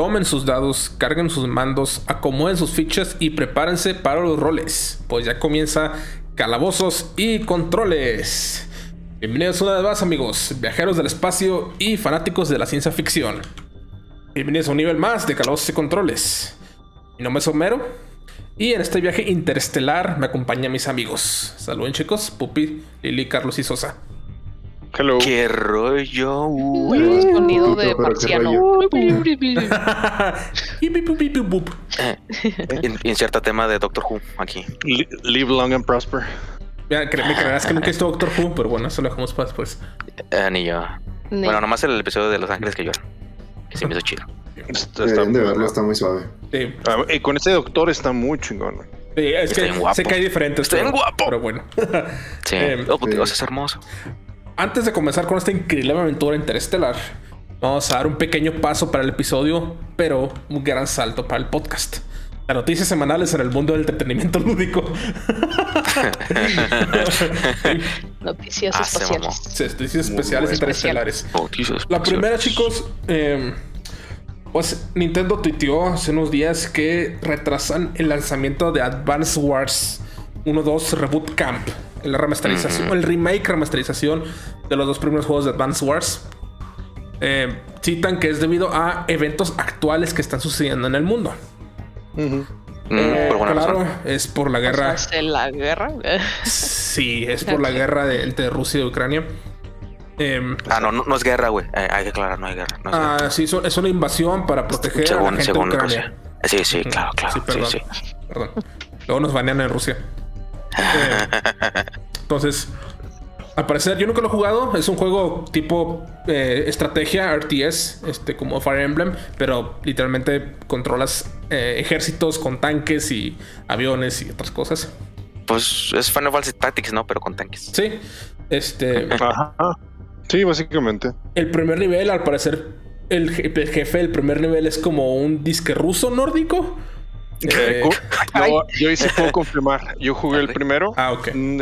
tomen sus dados, carguen sus mandos, acomoden sus fichas y prepárense para los roles, pues ya comienza calabozos y controles. Bienvenidos una vez más amigos, viajeros del espacio y fanáticos de la ciencia ficción. Bienvenidos a un nivel más de calabozos y controles. Mi nombre es Homero y en este viaje interestelar me acompañan mis amigos. Saluden chicos, Pupi, Lili, Carlos y Sosa. Hello. ¿Qué rollo? Uh, El sonido de marciano. Inserta tema de Doctor Who aquí. Li- live long and prosper. Ya, cre- me creerás que nunca he visto Doctor Who, pero bueno, eso lo dejamos para después. Eh, ni yo. Ni- Bueno, nomás el episodio de Los Ángeles que lloran. Que se me hizo chido. Está- está- de verlo, está muy suave. Sí, Ah, y con este doctor está muy chingón. sí, es que se cae diferente. Está bien guapo. Pero bueno. Sí. Eh, oh. Dios, es hermoso. Antes de comenzar con esta increíble aventura interestelar, vamos a dar un pequeño paso para el episodio, pero un gran salto para el podcast. Las noticias semanales en el mundo del entretenimiento lúdico. Noticias Ah. Sí, Noticias especiales bueno. interestelares. La primera, chicos, eh, pues Nintendo tuiteó hace unos días que retrasan el lanzamiento de Advance Wars 1.2 Reboot Camp. La remasterización, Ujú. el remake remasterización de los dos primeros juegos de Advance Wars. Eh, citan que es debido a eventos actuales que están sucediendo en el mundo. Mm, Eh, por buena claro, razón. es por la O sea, guerra. es de la guerra. Sí, es por la guerra de- entre Rusia y Ucrania. Em, Ah, no, no, no es guerra, güey. Eh, hay que aclarar, no hay guerra. No es guerra. ah, sí, es una invasión para proteger a la gente según de Rusia. Ucrania. Eh, Sí, sí, claro, claro. Sí, Sí, perdón. sí. Perdón. Luego nos banean en Rusia. Entonces, al parecer, yo nunca lo he jugado. Es un juego tipo eh, estrategia, RTS, este, como Fire Emblem, pero literalmente controlas eh, ejércitos con tanques y aviones y otras cosas. Pues es Final Fantasy Tactics, ¿no? Pero con tanques. Sí. Este. Ajá. Sí, básicamente. El primer nivel, al parecer, el, je- el jefe del primer nivel es como un disque ruso nórdico. Eh, Yo, yo sí puedo confirmar. Yo jugué el primero. ah, ok. Mm,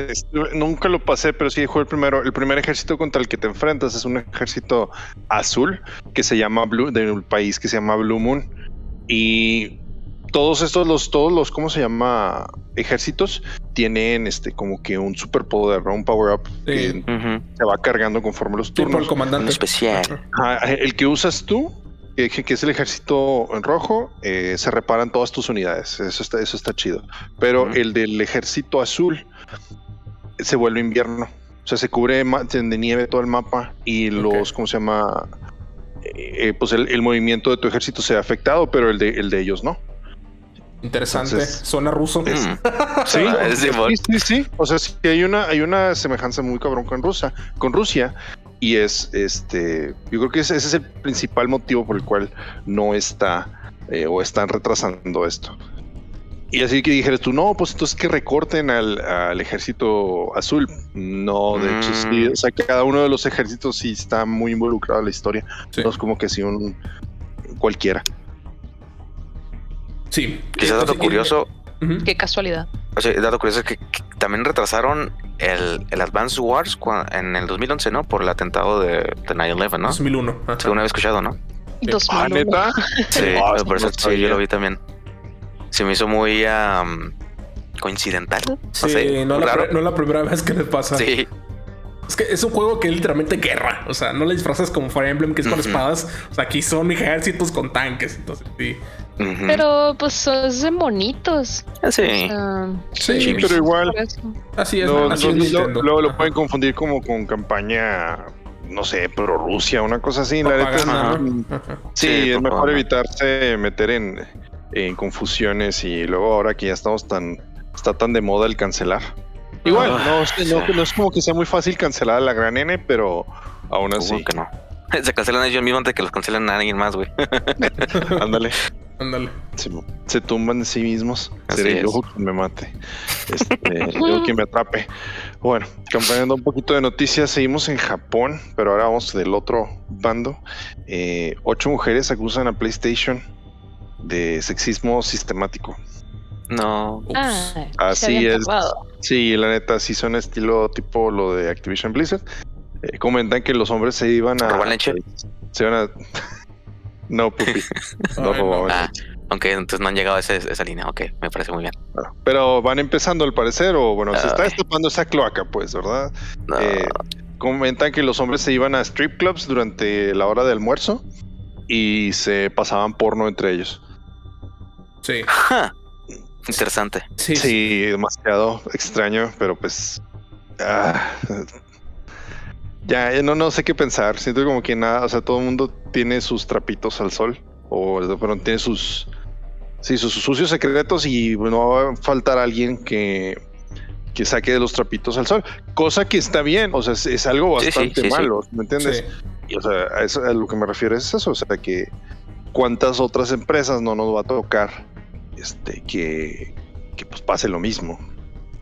Nunca lo pasé, pero sí jugué el primero. El primer ejército contra el que te enfrentas es un ejército azul que se llama Blue, del país que se llama Blue Moon. Y todos estos, los, todos los, ¿cómo se llama? Ejércitos tienen este como que un superpoder, ¿no? un power up que Sí. Ujú. se va cargando conforme los Tipo el turnos. Un comandante. especial. El que usas tú, que, que es el ejército en rojo, eh, se reparan todas tus unidades. Eso está, eso está chido. Pero el del ejército azul se vuelve invierno. O sea, se cubre de nieve todo el mapa y los, ¿cómo se llama? Eh, eh, pues el, el movimiento de tu ejército se ve afectado, pero el de, el de ellos no. Interesante. Entonces, Suena ruso. Mm. Sí, de sí, sí, sí. O sea, sí hay una, hay una semejanza muy cabrón con Rusia, con Rusia. Y es este, yo creo que ese, ese es el principal motivo por el cual no está eh, o están retrasando esto. Y así que dijeras tú, no, pues entonces que recorten al, al ejército azul. No, de hecho sí, Mm. o sea, cada uno de los ejércitos sí está muy involucrado en la historia. Sí. No es como que si un cualquiera. Sí. Quizás dato curioso. Qué casualidad. o sea, dato curioso es que, que también retrasaron el, el Advance Wars en el 2011, ¿no? Por el atentado de, de 9-11, ¿no? 2001. ajá. Según había escuchado, ¿no? 2001. Ah, neta. Sí, Ah, por eso no sí, yo lo vi también. Se me hizo muy am, coincidental. No Sí, sé, no, la, no la primera vez que le pasa. Sí, Es que es un juego que es literalmente guerra. O sea, no le disfrazas como Fire Emblem, que es con espadas. O sea, aquí son ejércitos con tanques. Entonces, sí. Pero pues es de monitos. sí. Ah, Sí, Sí, pero igual. Así es. Luego lo pueden confundir como con campaña, no sé, pro Rusia, una cosa así. La sí, Sí, es mejor evitarse meter en, en confusiones y luego ahora que ya estamos tan, está tan de moda el cancelar. Igual, Ah, no, es- no, sí. no es como que sea muy fácil cancelar a la gran N, pero aún así, que no. Se cancelan ellos mismos antes de que los cancelen a alguien más, güey. ándale, Ándale. se, se tumban de sí mismos. Así Seré yo quien me mate, este, yo quien me atrape. Bueno, cambiando un poquito de noticias, seguimos en Japón, pero ahora vamos del otro bando. Eh, ocho mujeres acusan a PlayStation de sexismo sistemático. No. Ah, Así es. Sí, la neta, sí son estilo tipo lo de Activision Blizzard. Eh, comentan que los hombres se iban a. ¿Roban leche? Se iban a. No, pupi. No Ay, robaban Ah, aunque entonces no han llegado a ese- esa línea. Ok, me parece muy bien. Ah, Pero van empezando al parecer, o bueno, se está Ay. destapando esa cloaca, pues, ¿verdad? No, Eh, comentan que los hombres se iban a strip clubs durante la hora de almuerzo y se pasaban porno entre ellos. Sí, Interesante. sí, sí. Sí, demasiado extraño, pero pues. ah, ya, ya no, no sé qué pensar. Siento como que nada, o sea, todo el mundo tiene sus trapitos al sol, o perdón, tiene sus. Sí, sus, sus sucios secretos y no va a faltar alguien que, que saque de los trapitos al sol. Cosa que está bien, o sea, es, es algo sí, bastante sí, sí. malo, ¿me entiendes? Sí. Y, o sea, a, eso, a lo que me refiero es eso, o sea, que cuántas otras empresas no nos va a tocar este que, que pues pase lo mismo.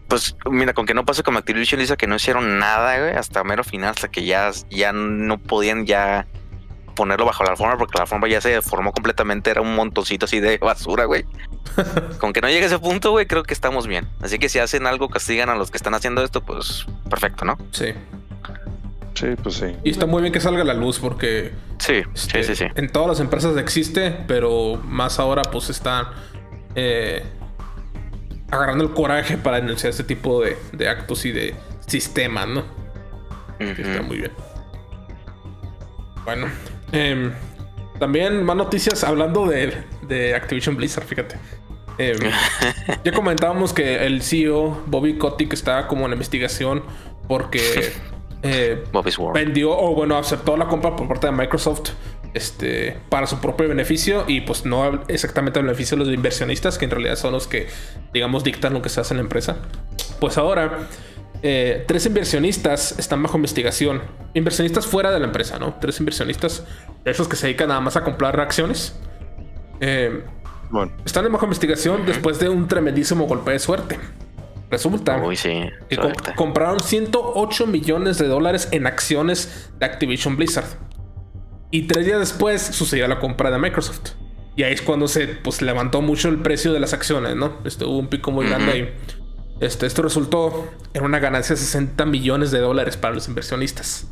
Pues mira, con que no pase como Activision dice que no hicieron nada, güey, hasta mero final, hasta que ya, ya no podían ya ponerlo bajo la alfombra porque la alfombra ya se deformó completamente, era un montoncito así de basura, güey. con que no llegue a ese punto, güey, creo que estamos bien. Así que si hacen algo, castigan a los que están haciendo esto, pues perfecto, ¿no? sí. Sí, pues sí. Y está muy bien que salga a la luz porque Sí, este, sí, sí, sí. en todas las empresas existe, pero más ahora pues están eh, agarrando el coraje para denunciar este tipo de, de actos y de sistemas, ¿no? Está muy bien. Bueno, em, también más noticias hablando de, de Activision Blizzard, fíjate. Em, ya comentábamos que el CEO Bobby Kotick está como en investigación porque eh, vendió o bueno aceptó la compra por parte de Microsoft este para su propio beneficio y pues no exactamente el beneficio de los inversionistas que en realidad son los que digamos dictan lo que se hace en la empresa. Pues ahora eh, tres inversionistas están bajo investigación. Inversionistas fuera de la empresa no tres inversionistas de esos que se dedican nada más a comprar acciones eh, Bueno, están bajo investigación después de un tremendísimo golpe de suerte. Resulta Uy, sí. que compraron 108 millones de dólares en acciones de Activision Blizzard. Y tres días después sucedió la compra de Microsoft. Y ahí es cuando se pues, levantó mucho el precio de las acciones, ¿no? Este, hubo un pico muy grande ahí. Este, esto resultó en una ganancia de 60 millones de dólares para los inversionistas.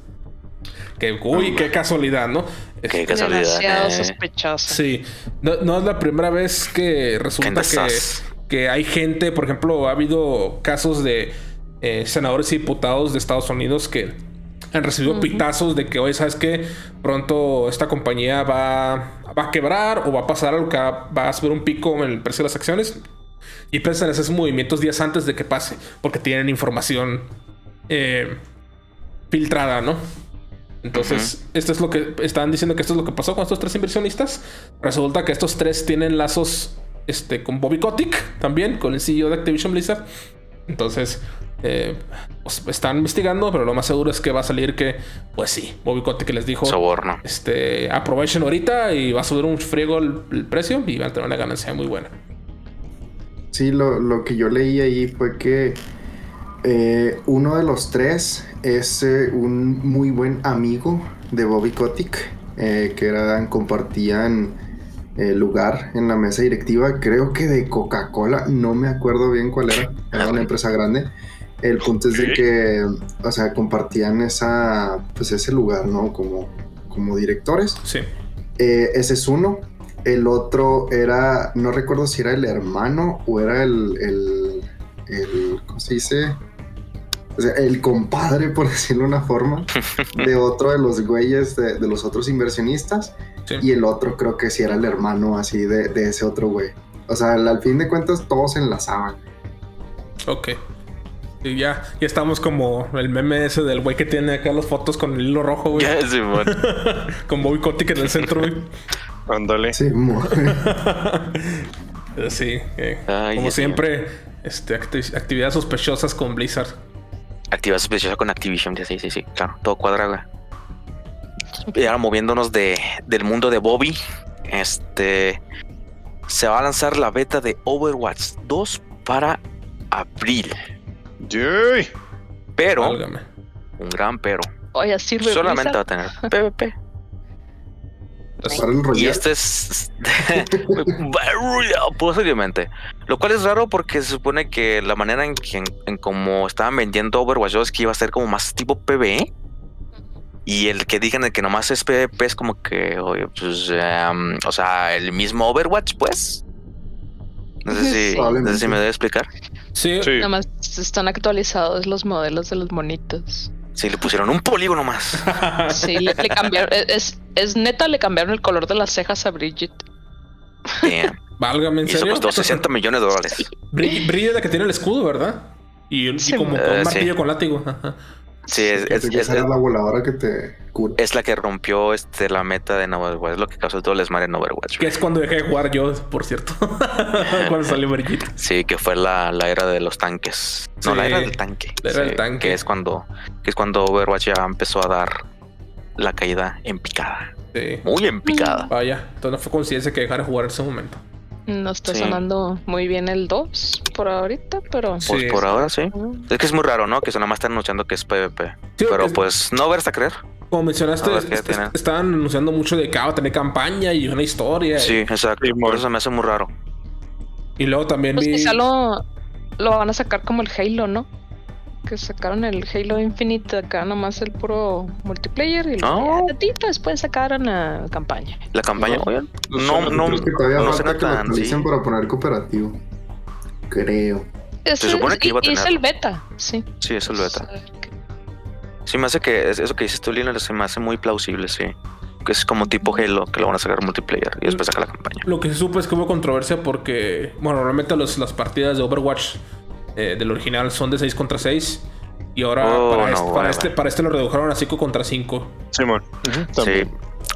Que, uy, qué casualidad, ¿no? Qué Este, casualidad. Demasiado eh. sospechoso. Sí, no, no es la primera vez que resulta que, que hay gente, por ejemplo, ha habido casos de eh, senadores y diputados de Estados Unidos que han recibido pitazos de que, oye, ¿sabes qué? Pronto esta compañía va, va a quebrar o va a pasar algo que va a subir un pico en el precio de las acciones. Y a hacer esos movimientos días antes de que pase, porque tienen información eh, filtrada, ¿no? Entonces, esto es lo que están diciendo que esto es lo que pasó con estos tres inversionistas. Resulta que estos tres tienen lazos este, con Bobby Kotick también, con el CEO de Activision Blizzard. Entonces, eh, pues, están investigando, pero lo más seguro es que va a salir que, pues sí, Bobby Kotick les dijo, Soborno. este, aprovechen ahorita y va a subir un friego el, el precio y van a tener una ganancia muy buena. Sí, lo, lo que yo leí ahí fue que eh, uno de los tres es eh, un muy buen amigo de Bobby Kotick, eh, que eran, compartían eh, lugar en la mesa directiva, creo que de Coca-Cola, no me acuerdo bien cuál era, era una empresa grande. El punto es de que, o sea, compartían esa, pues ese lugar, ¿no? Como, como directores. Sí. Eh, ese es uno. El otro era, no recuerdo si era el hermano o era el, el, el ¿cómo se dice? O sea, el compadre, por decirlo de una forma, de otro de los güeyes de, de los otros inversionistas. Sí. Y el otro creo que sí era el hermano así de, de ese otro güey. O sea, al, al fin de cuentas todos se enlazaban. Ok. Y ya, ya estamos como el meme ese del güey que tiene acá las fotos con el hilo rojo, güey. Ya, Simón. con Bobby Kotick en el centro, güey. ándale. Sí, Sí, eh, Ay, como siempre, este, acti- actividades sospechosas con Blizzard. Actividad sospechosa con Activision. Sí, sí, sí, claro. Todo cuadra, güey. Y ahora moviéndonos de, del mundo de Bobby. Este. Se va a lanzar la beta de Overwatch 2 para abril. Yay. Pero, Válgame. un gran pero. Oye, sirve Solamente va a tener PvP. el Y este es. Posiblemente. Lo cual es raro porque se supone que la manera en que en, en cómo estaban vendiendo Overwatch 2 es que iba a ser como más tipo PvE. Y el que digan de que nomás es PvP es como que, oye, pues, em, o sea, el mismo Overwatch, pues. No sé si, no sé si me debe explicar. Sí, Sí. Nada más están actualizados los modelos de los monitos. Si le pusieron un polígono más. Sí, le, le cambiaron. Es, es neta, le cambiaron el color de las cejas a Bridget. Damn. válgame en Y eso serio. costó 60 millones de dólares. Bri- Brilla la que tiene el escudo, ¿verdad? Y, y Sí, como con eh, un martillo sí. con látigo. Sí, es, la voladora que te cura. es la que rompió este, la meta de Overwatch. Es lo que causó todo el desmadre en Overwatch. Que es cuando dejé de jugar yo, por cierto. cuando salió Brigitte. Sí, que fue la, la era de los tanques. No, Sí, la era del tanque. la era Sí, del tanque. Que es cuando, que es cuando Overwatch ya empezó a dar la caída en picada. Sí. Muy en picada. Vaya, entonces no fue coincidencia que dejara de jugar en ese momento. No está Sí. sonando muy bien el 2 por ahorita, pero. Pues Sí. por ahora sí. Mm. Es que es muy raro, ¿no? Que se nomás están anunciando que es PvP. Sí, Pero es- pues no verse a creer. Como mencionaste, tienen. estaban anunciando mucho de que ah, va a tener campaña y una historia. Sí, exacto. Sí, Por eso se me hace muy raro. Y luego también Pues vi. quizá lo, lo van a sacar como el Halo, ¿no? Que sacaron el Halo Infinite acá, nomás el puro multiplayer y Oh. ya ratito después sacaron la campaña. La campaña, No. oye, no, no, Creo que todavía no falta que lo tan. actualicen Sí, para poner cooperativo. Creo. Es Se supone que iba a y- y es tener. el beta, sí. sí, es el beta. Sí, me hace que es- eso que dices tú, Lina, se me hace muy plausible, sí. Que es como tipo Halo, que lo van a sacar multiplayer y después saca la campaña. Lo que se supo es que hubo controversia porque, bueno, normalmente los- las partidas de Overwatch eh, del original son de 6 contra 6. Y ahora Oh, para, no, este, para, este, para este lo redujeron a 5 contra 5. Simón. Sí. También.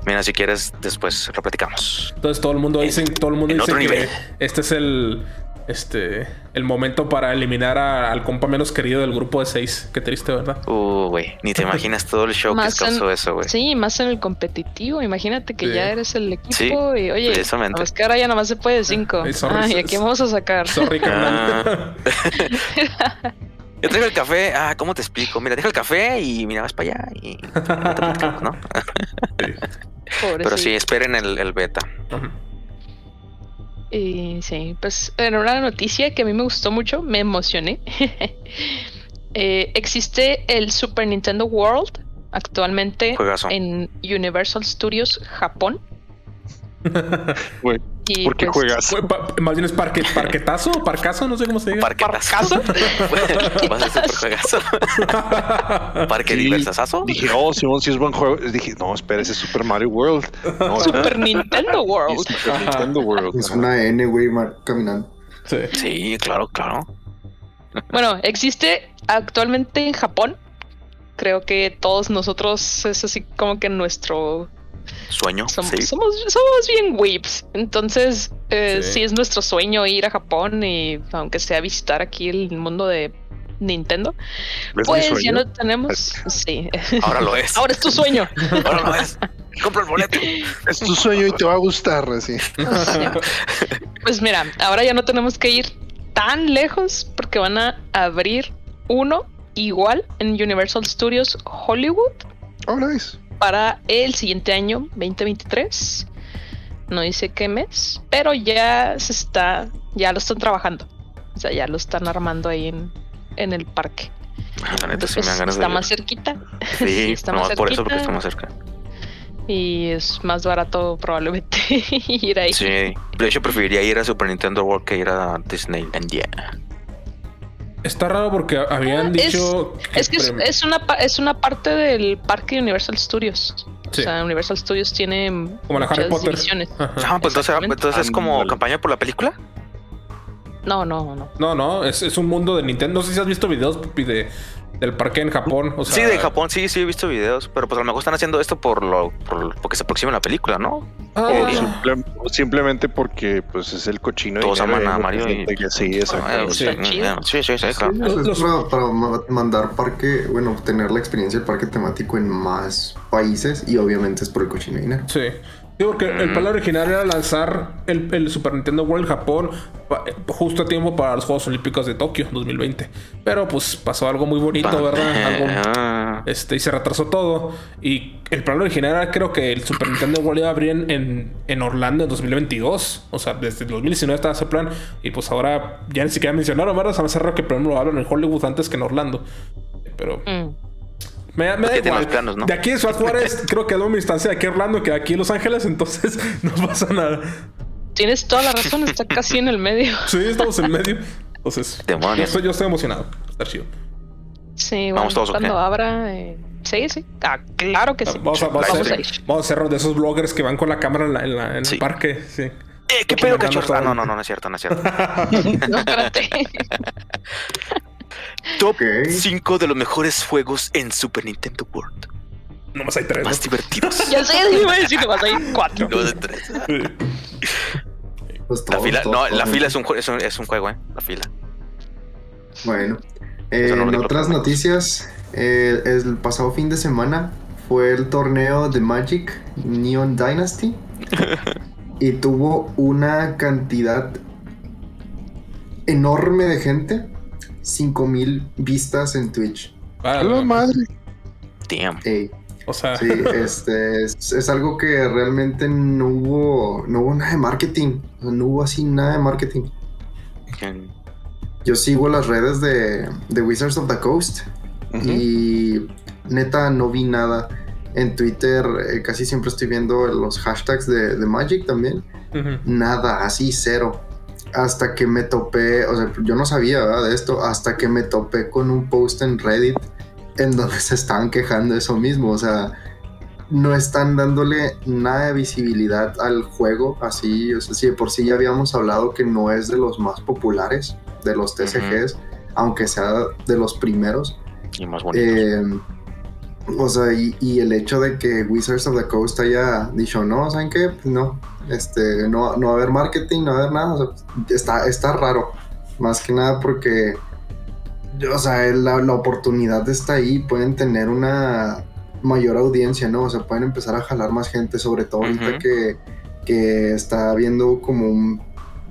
Mira, si quieres, después lo platicamos. Entonces todo el mundo dice, todo el mundo en dice que nivel. este es el este el momento para eliminar a- al compa menos querido del grupo de 6. Qué triste, ¿verdad? Uh, güey, ni te imaginas todo el show que en- causó eso, güey. Sí, más en el competitivo. Imagínate que Sí. ya eres el equipo Sí, y oye, precisamente. pues que ahora ya nada más se puede cinco. Ay, sorry, Ay, so- ¿a quién vamos a sacar? Sorry, carnal. Ah. Yo traigo el café. Ah, ¿cómo te explico? Mira, deja el café y mira, vas para allá y ¿no? Pero sí, esperen el, el beta. Ujú. Y sí, pues era una noticia que a mí me gustó mucho, me emocioné. Eh, existe el Super Nintendo World actualmente Juegazo. en Universal Studios Japón. Y, ¿Por qué pues, juegas? Más bien es parque, parquetazo, parcazo, no sé cómo se diga. Parquetazo. Vas a ser juegazo. Parque Sí. Dije, oh, Simón, si es buen juego. Dije, no, espera, ese es Super Mario World. No, Super Nintendo World. Super Nintendo World. Es una N, güey, mar- caminando. Sí. Sí, claro, claro. Bueno, existe actualmente en Japón. Creo que todos nosotros es así como que nuestro Sueño. Somos, sí. somos, somos bien whips. Entonces, eh, Sí. sí. es nuestro sueño ir a Japón y aunque sea visitar aquí el mundo de Nintendo, ¿Ves mi pues ya no tenemos. Sí. Ahora lo es. Ahora es tu sueño. Ahora lo es. Compra el boleto. Es tu sueño y te va a gustar, así. Pues mira, ahora ya no tenemos que ir tan lejos porque van a abrir uno igual en Universal Studios Hollywood Oh, nice. Para el siguiente año 2023. No dice qué mes, pero ya se está, ya lo están trabajando. O sea, ya lo están armando ahí en, en el parque. La neta sí me dan ganas está de más cerquita Sí, está más nomás por eso, porque cerquita. está más cerca. y es más barato probablemente ir ahí. Sí. De hecho, preferiría ir a Super Nintendo World que ir a Disneylandia. Está raro porque habían Ah, es- dicho. Es que es, Espérame. es una, pa- es una parte del parque de Universal Studios. Sí. O sea, Universal Studios tiene Como la Harry Potter. Ah, pues entonces, entonces es como campaña por la película. No, no, no. No, no, es, es un mundo de Nintendo. No sé si has visto videos de, del parque en Japón. O sea, sí, de Japón, sí, sí he visto videos, pero pues a lo mejor están haciendo esto por lo, por, porque se aproxima la película, ¿no? Ah, O simple- o simplemente porque pues es el cochino. Todos aman a Mario y- gente que Sí, exacto. Ah, sí. sí, sí, sí, es para, para ma- mandar parque, bueno, tener la experiencia del parque temático en más países y obviamente es por el cochino dinero. Sí. Sí, porque el plan original era lanzar el, el Super Nintendo World en Japón justo a tiempo para los Juegos Olímpicos de Tokio 2020. Pero pues pasó algo muy bonito, ¿verdad? Algo, Ah, este, y se retrasó todo. Y el plan original era creo que el Super Nintendo World iba a abrir en, en, en Orlando en 2022. O sea, desde el 2019 estaba ese plan. Y pues ahora ya ni siquiera mencionaron, ¿verdad? Se me hace raro que primero lo hablan en Hollywood antes que en Orlando. Pero Mm. Me, me da. De aquí en Ciudad Juárez creo que doy mi instancia de aquí a Orlando que aquí en Los Ángeles, entonces no pasa nada. Tienes toda la razón, está casi en el medio. Sí, estamos en medio. Entonces, yo Demonios. estoy, yo estoy emocionado. Está chido. Sí, ¿Vamos bueno, todos cuando abra. eh, Sí, sí. Ah, claro que sí. Vamos a, vamos, Vamos a vamos a hacer de esos bloggers que van con la cámara en, la- en la- en Sí. el parque. Sí. Eh, ¿Qué pedo, cachorro? Ah, no, no, no, no es cierto, no es cierto. No, espérate. Top Ok. 5 de los mejores juegos en Super Nintendo World. Nomás hay tres. ¿no? Más divertidos. ya sé, iba a decir que vas a ir cuatro. No de tres. La fila, todos, no, todos. la fila es un, es un, es un juego, eh. La fila. Bueno, eh, no en otras noticias, eh, el pasado fin de semana fue el torneo de Magic Neon Dynasty y tuvo una cantidad enorme de gente, 5000 vistas en Twitch. Ah, ¡A la madre! Damn. Ey, O sea, sí, este, es, es algo que realmente no hubo, no hubo nada de marketing, o sea, no hubo así nada de marketing. Yo sigo las redes de, de Wizards of the Coast y neta no vi nada. En Twitter eh, casi siempre estoy viendo los hashtags de, de Magic también. Nada, así cero. Hasta que me topé, o sea, yo no sabía ¿verdad? de esto, hasta que me topé con un post en Reddit en donde se estaban quejando de eso mismo. O sea, no están dándole nada de visibilidad al juego así. O sea, si de por sí ya habíamos hablado que no es de los más populares de los TCGs, aunque sea de los primeros. Y más bonitos. Eh, o sea, y, y el hecho de que Wizards of the Coast haya dicho, no, ¿saben qué? Pues no, este, no, no va a haber marketing, no va a haber nada. o sea, está, está raro. Más que nada porque, o sea, la, la oportunidad está ahí. Pueden tener una mayor audiencia, ¿no? O sea, pueden empezar a jalar más gente, sobre todo ahorita que, que está habiendo como un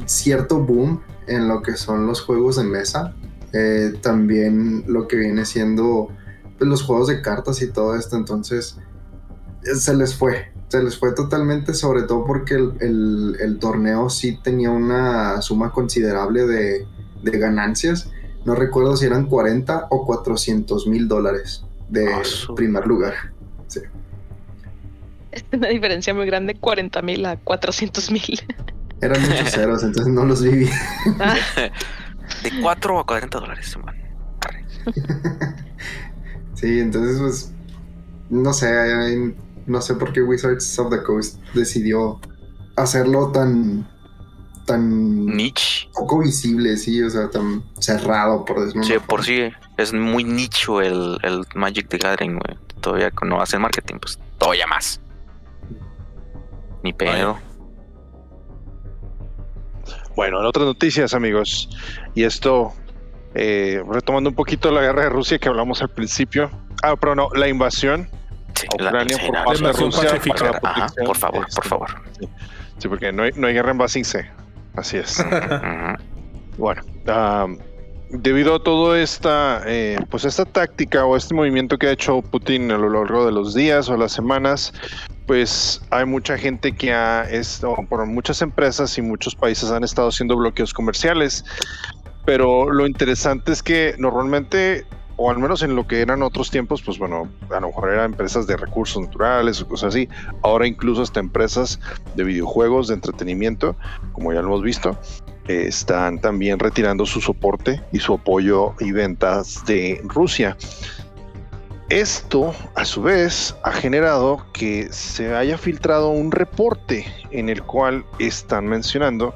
cierto boom en lo que son los juegos de mesa. Eh, también lo que viene siendo pues, los juegos de cartas y todo esto. Entonces, eh, se les fue. Se les fue totalmente, sobre todo porque el, el- el torneo sí tenía una suma considerable de, de ganancias. No recuerdo si eran 40 o 400 mil dólares de Ah, primer lugar. Es una diferencia muy grande, 40 mil a 400 mil. Eran muchos ceros, entonces no los viví. De 4 a 40 dólares, man. Sí, entonces pues no sé, no sé por qué Wizards of the Coast decidió hacerlo tan tan Niche. poco visible, sí, o sea, tan cerrado por decirlo. Sí, por sí es muy nicho el, el Magic the Gathering, güey. Todavía no hacen marketing, pues todavía más. Ni pedo. Bueno, en otras noticias, amigos, y esto eh, retomando un poquito la guerra de Rusia que hablamos al principio. Ah, pero no, la invasión Sí, a Ucrania sí, por parte de Rusia. para la Ajá, por favor, por este, favor. Sí, porque no hay, no hay guerra en base C. Así es. Bueno, am, debido a toda esta, eh, pues esta táctica o este movimiento que ha hecho Putin a lo largo de los días o las semanas, pues hay mucha gente que ha, esto, por muchas empresas y muchos países han estado haciendo bloqueos comerciales. Pero lo interesante es que normalmente, o al menos en lo que eran otros tiempos, pues bueno, a lo mejor eran empresas de recursos naturales o cosas así. Ahora incluso hasta empresas de videojuegos, de entretenimiento, como ya lo hemos visto, están también retirando su soporte y su apoyo y ventas de Rusia. Esto, a su vez, ha generado que se haya filtrado un reporte en el cual están mencionando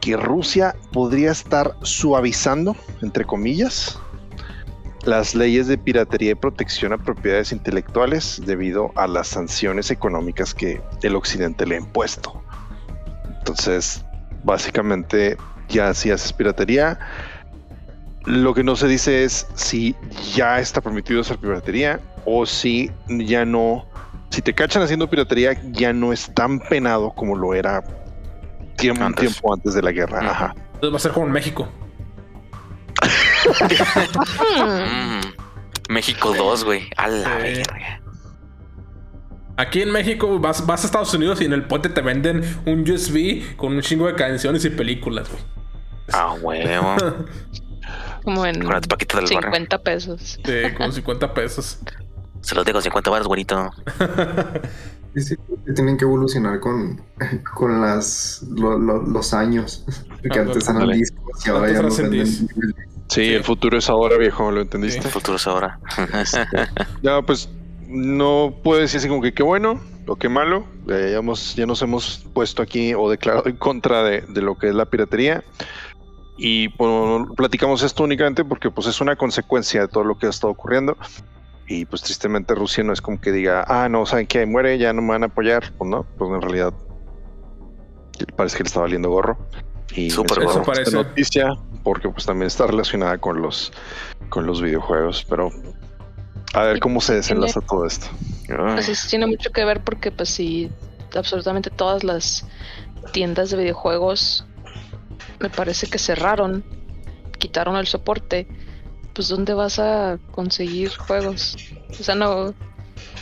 que Rusia podría estar suavizando, entre comillas, las leyes de piratería y protección a propiedades intelectuales debido a las sanciones económicas que el occidente le ha impuesto. Entonces, básicamente, ya si haces piratería, lo que no se dice es si ya está permitido hacer piratería o si ya no, si te cachan haciendo piratería, ya no es tan penado como lo era tiempo, Antes. tiempo antes de la guerra. Ajá. Entonces va a ser como en México. Mm. México 2, güey. A la Sí. verga. Aquí en México vas, vas a Estados Unidos y en el puente te venden un USB con un chingo de canciones y películas, güey. Ah, huevo. Como en Con las paquitas del barrio. 50 pesos. Sí, con 50 pesos. Se los dejo 50 baros, güerito. Sí, sí, tienen que evolucionar con, con las, lo- lo- los años. Que Ah, antes eran ándale. discos y ahora ya no venden. Sí, Sí. el futuro es ahora, viejo, ¿lo entendiste? El futuro es ahora. Ya, pues no puedo decir así como que qué bueno o qué malo. Eh, ya, hemos- ya nos hemos puesto aquí o declarado en contra de, de lo que es la piratería. Y pues, platicamos esto únicamente porque pues es una consecuencia de todo lo que ha estado ocurriendo. Y pues tristemente Rusia no es como que diga, ah, no, ¿saben qué? Muere, ya no me van a apoyar. Pues no, pues en realidad parece que le está valiendo gorro. Y gorro. esta Eso parece. noticia porque pues también está relacionada con los, con los videojuegos. Pero a ver cómo se tiene- desenlaza todo esto. Ay, Pues eso tiene mucho que ver porque pues sí, absolutamente todas las tiendas de videojuegos me parece que cerraron, quitaron el soporte. Pues ¿dónde vas a conseguir juegos? O sea, no,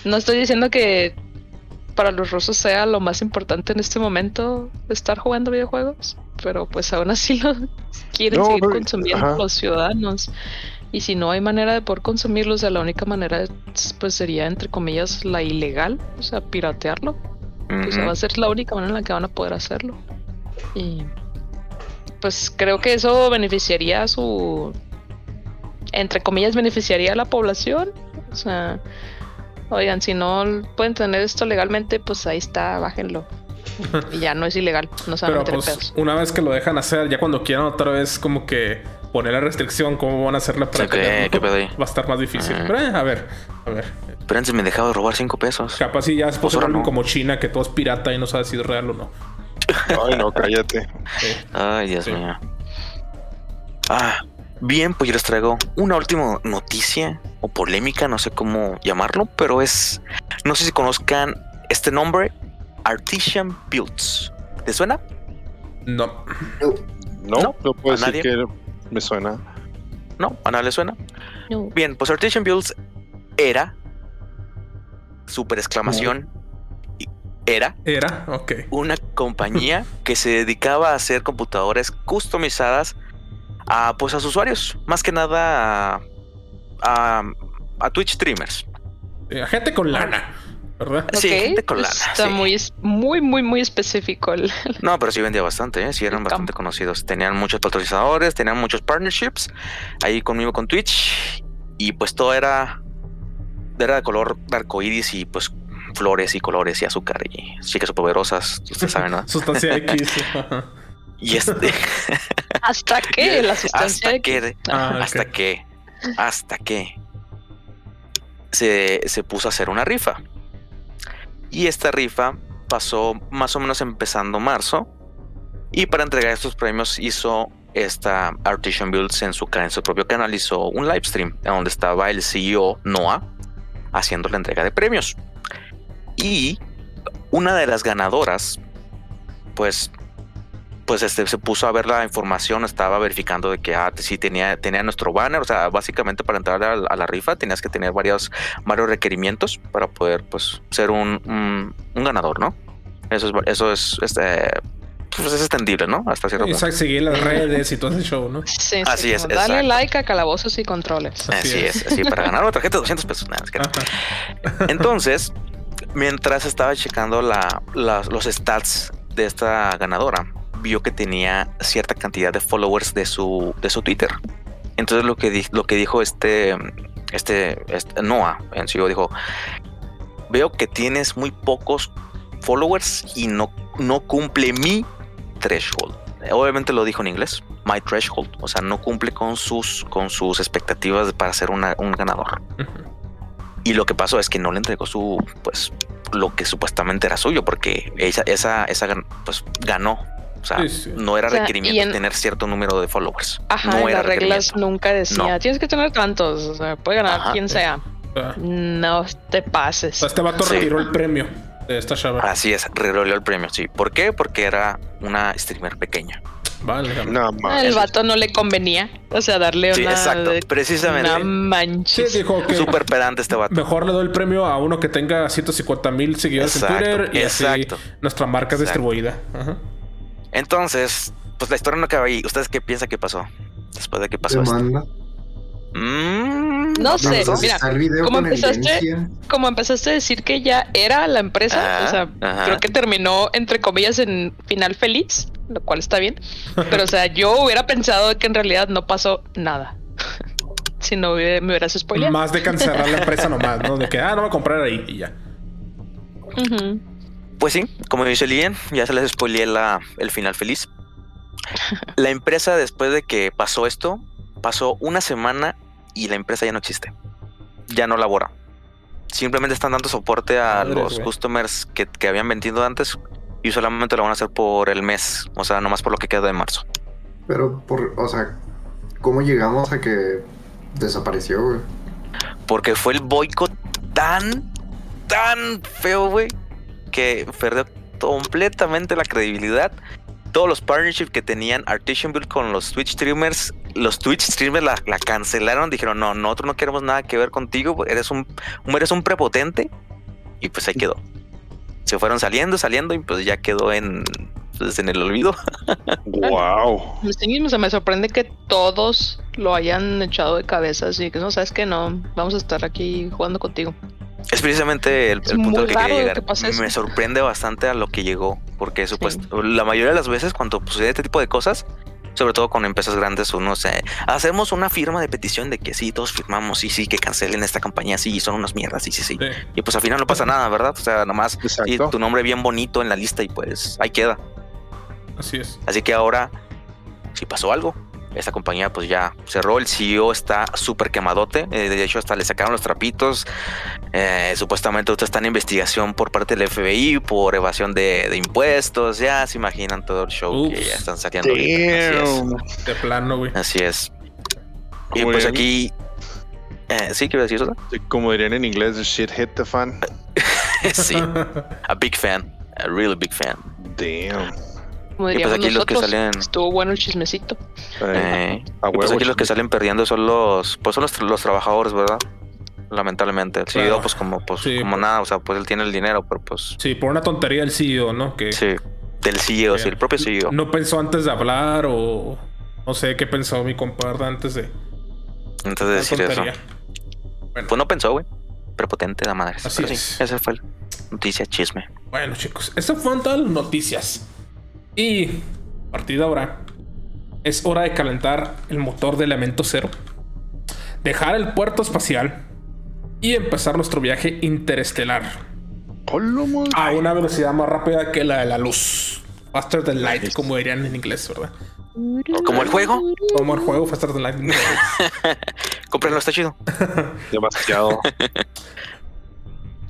no estoy diciendo que para los rusos sea lo más importante en este momento estar jugando videojuegos, pero pues aún así lo quieren No, seguir no, consumiendo ajá. los ciudadanos. Y si no hay manera de poder consumirlos, o sea, la única manera es, pues sería entre comillas la ilegal, o sea, piratearlo. Pues ujú. va a ser la única manera en la que van a poder hacerlo. Y pues creo que eso beneficiaría a su entre comillas beneficiaría a la población. O sea, oigan, si no pueden tener esto legalmente, pues ahí está, bájenlo. Y ya no es ilegal, no se van a Pero meter pues pedos. una vez que lo dejan hacer, ya cuando quieran otra vez como que poner la restricción, ¿cómo van a hacerla para ahí? Va a estar más difícil. Pero eh, a ver, a ver. Pero antes me dejaba de robar 5 pesos. Capaz si ya se Pues no. como China, que todo es pirata y no sabe si es real o no. Ay, no, cállate. Sí. Ay, Dios Sí. mío. Ah, bien, pues yo les traigo una última noticia o polémica, no sé cómo llamarlo, pero es, no sé si conozcan este nombre, Artisan Builds. ¿Te suena? No. No, No, no, puedo ¿a decir que me suena. ¿No? ¿A nadie le suena? No. Bien, pues Artisan Builds era, super exclamación, era Era, ok. una compañía que se dedicaba a hacer computadoras customizadas a pues a sus usuarios, más que nada a, a, a Twitch streamers. Eh, gente con lana, ¿verdad? Sí, Ok, gente con lana. Está sí. muy, muy, muy, muy específico el, No, pero sí vendía bastante, ¿eh? sí eran El bastante campo. conocidos. Tenían muchos patrocinadores, tenían muchos partnerships ahí conmigo con Twitch y pues todo era era de color arcoíris y pues flores y colores y azúcar y chicas superpoderosas, ustedes saben, ¿no? Sustancia X. Y este ¿Hasta qué? La sustancia hasta de que Ah, hasta que hasta que se, se puso a hacer una rifa. Y esta rifa pasó más o menos empezando marzo. Y para entregar estos premios hizo esta Artisan Builds en su, en su propio canal. Hizo un live stream en donde estaba el CEO Noah haciendo la entrega de premios. Y una de las ganadoras pues pues este se puso a ver la información, estaba verificando de que ah, sí tenía, tenía nuestro banner, o sea, básicamente para entrar a, la- a la rifa tenías que tener varios, varios requerimientos para poder pues ser un, un, un ganador, ¿no? Eso es, eso es, este, pues es extendible, ¿no? Hasta cierto Y punto. seguir las redes y todo ese show, ¿no? Sí, sí, Así es, como Dale exacto. like a calabozos y controles. así Así es. es, así para ganar una tarjeta de 200 pesos. Nada, es que. Entonces, mientras estaba checando la, las- los stats de esta ganadora, vio que tenía cierta cantidad de followers de su, de su Twitter. Entonces lo que, di- lo que dijo este, este, este Noah en sí dijo, veo que tienes muy pocos followers y no, no cumple mi threshold. Obviamente lo dijo en inglés, my threshold, o sea, no cumple con sus, con sus expectativas para ser una- un ganador. Y lo que pasó es que no le entregó su, pues, lo que supuestamente era suyo, porque esa, esa, esa pues, ganó. O sea, Sí, sí. no era O sea, requerimiento en- tener cierto número de followers. Ajá, no en era las reglas nunca decía, No. tienes que tener tantos, o sea, puede ganar Ajá. quien sea. Ah. No te pases. Este vato Sí. retiró el premio de esta chava. Así es, reroleó el premio, sí. ¿Por qué? Porque era una streamer pequeña. Vale. No, más. el vato no le convenía, o sea, darle Sí, una, exacto. Precisamente. una Sí, manches. dijo que Súper pedante este vato. mejor le doy el premio a uno que tenga 150 mil seguidores Exacto, en Twitter y exacto. así nuestra marca es distribuida. Ajá. Entonces, pues la historia no acaba ahí. ¿Ustedes qué piensan que pasó? Después de que pasó esto. Mm, No sé, mira, está el video ¿cómo con empezaste? como empezaste a decir que ya era la empresa, o sea, ajá. creo que terminó entre comillas en final feliz, lo cual está bien. Pero, o sea, yo hubiera pensado que en realidad no pasó nada. si no hubiera- me hubieras spoileado. Más de cancelar la empresa nomás, ¿no? De que, ah, no voy a comprar ahí y ya. Pues sí, como dice Lien, ya se les spoileé la, el final feliz. La empresa, después de que pasó esto, pasó una semana y la empresa ya no existe. Ya no labora. Simplemente están dando soporte a los güey. customers que, que habían vendido antes y solamente lo van a hacer por el mes. O sea, nomás por lo que queda de marzo. Pero, por, o sea, ¿cómo llegamos a que desapareció, güey? Porque fue el boicot tan, tan feo, güey, que perdió completamente la credibilidad. Todos los partnerships que tenían Artisan Build con los Twitch streamers, los Twitch streamers la, la cancelaron. Dijeron, no, nosotros no queremos nada que ver contigo. Eres un, eres un prepotente. Y pues ahí quedó. Se fueron saliendo, saliendo y pues ya quedó en, pues, en el olvido. Wow. Sí mismo se me sorprende que todos lo hayan echado de cabeza, así que no sabes que no, vamos a estar aquí jugando contigo. Es precisamente el, Es el punto al que quería llegar. que. Me sorprende bastante a lo que llegó, porque supuesto, la mayoría de las veces cuando sucede este tipo de cosas, sobre todo con empresas grandes, uno se hacemos una firma de petición de que sí, todos firmamos, sí, sí, que cancelen esta campaña, sí, son unas mierdas, sí, sí, sí. Sí. Y pues al final no pasa nada, ¿verdad? O sea, nomás y tu nombre bien bonito en la lista y pues ahí queda. Así es. Así que ahora, si pasó algo, esta compañía pues ya cerró, el CEO está súper quemadote, eh, de hecho hasta le sacaron los trapitos, eh, supuestamente ahorita está en investigación por parte del FBI por evasión de, de impuestos, ya se imaginan todo el show que ya están saliendo. ahorita. Así es. De plano, güey. Así es. Y pues aquí... eh, sí, quiero decir eso. Como dirían en inglés, the shit hit the fan. sí, a big fan, a really big fan. Damn. Como Y pues diríamos aquí los que salen- estuvo bueno el chismecito. Eh, Eh, a pues aquí los que salen perdiendo son los, pues son los, los trabajadores, ¿verdad? Lamentablemente. El CEO, Claro. pues como, pues, Sí, como pues. nada, o sea, pues él tiene el dinero, pero pues Sí, por una tontería el CEO, ¿no? Que sí, del CEO, sí, el propio CEO. no pensó antes de hablar o no sé qué pensó mi compadre antes de Antes de decir eso. Bueno, Pues no pensó, güey. Prepotente la madre. Así Pero sí, es. esa fue la noticia chisme. bueno, chicos, estas fueron todas las noticias. Y a partir de ahora es hora de calentar el motor de elemento cero, dejar el puerto espacial y empezar nuestro viaje interestelar a una velocidad más rápida que la de la luz. Faster than light, como dirían en inglés, ¿verdad? Como el juego, Como el juego Faster than light. cómprenlo, está chido. Demasiado.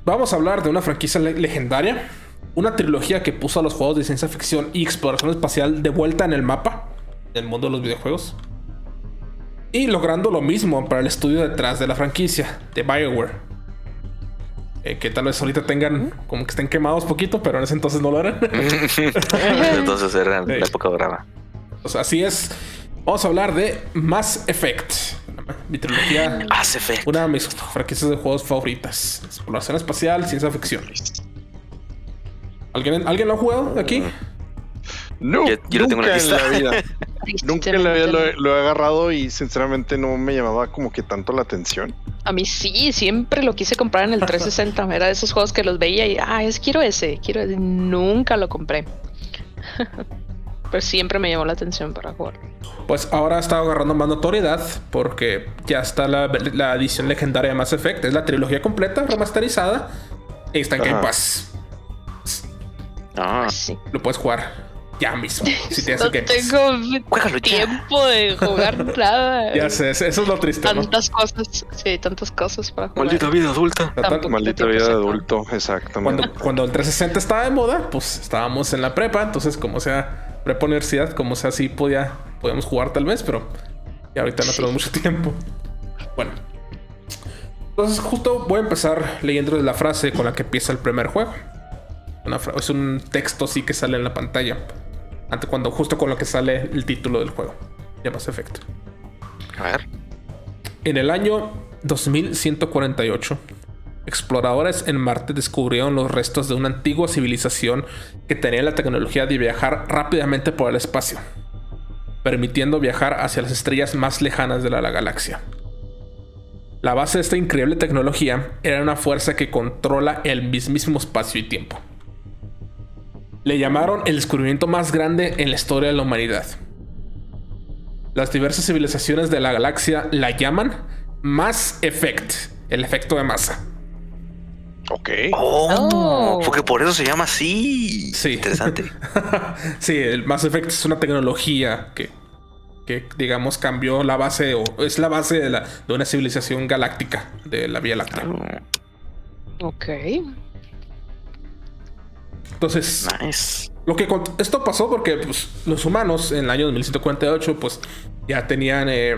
Vamos a hablar de una franquicia le- legendaria, una trilogía que puso a los juegos de ciencia ficción y exploración espacial de vuelta en el mapa del mundo de los videojuegos. Y logrando lo mismo para el estudio detrás de la franquicia, de BioWare. Eh, que tal vez ahorita tengan como que estén quemados poquito, pero en ese entonces no lo eran. Entonces era la época dorada. O sea, así es. Vamos a hablar de Mass Effect. Mi trilogía Hace fe. Una de mis franquicias de juegos favoritas. Exploración espacial, ciencia ficción. ¿Alguien, ¿alguien lo ha jugado aquí? No, Yo- yo lo tengo en nunca la en la vida. Nunca en la vida lo, he- lo he agarrado y sinceramente no me llamaba como que tanto la atención. A mí sí, siempre lo quise comprar en el 360. Era de esos juegos que los veía y, ah, es, quiero ese, quiero ese. Nunca lo compré. Pero siempre me llamó la atención para jugar. Pues ahora está agarrando más notoriedad porque ya está la, la edición legendaria de Mass Effect. Es la trilogía completa, remasterizada. Y está en Game. Pass. Ah, Sí. Lo puedes jugar ya mismo. Si tienes no el Game Pass. tengo ya. tiempo de jugar nada. Ya sé, eso es lo triste, ¿no? Tantas cosas, sí, tantas cosas para jugar. Maldita vida adulta. Maldita vida de adulto, exactamente. Cuando, cuando el 360 estaba de moda, pues estábamos en la prepa, entonces como sea prepa universidad, como sea sí podía, podíamos jugar tal vez, pero ya ahorita no Sí. tenemos mucho tiempo. Bueno. Entonces justo voy a empezar leyendo la frase con la que empieza el primer juego. Una es un texto así que sale en la pantalla. Ante cuando, justo con lo que sale el título del juego. Ya más efecto. A ver. En el año 2148, exploradores en Marte descubrieron los restos de una antigua civilización que tenía la tecnología de viajar rápidamente por el espacio, permitiendo viajar hacia las estrellas más lejanas de la, la galaxia. La base de esta increíble tecnología era una fuerza que controla el mismísimo espacio y tiempo. Le llamaron el descubrimiento más grande en la historia de la humanidad. Las diversas civilizaciones de la galaxia la llaman Mass Effect, el efecto de masa. Ok. Oh, Oh. porque por eso se llama así. Sí. Interesante. sí, el Mass Effect es una tecnología que, que digamos, cambió la base o es la base de, la, de una civilización galáctica de la Vía Láctea. Ok. Entonces, Nice. Lo que esto pasó porque pues, los humanos en el año 2148 pues ya tenían eh,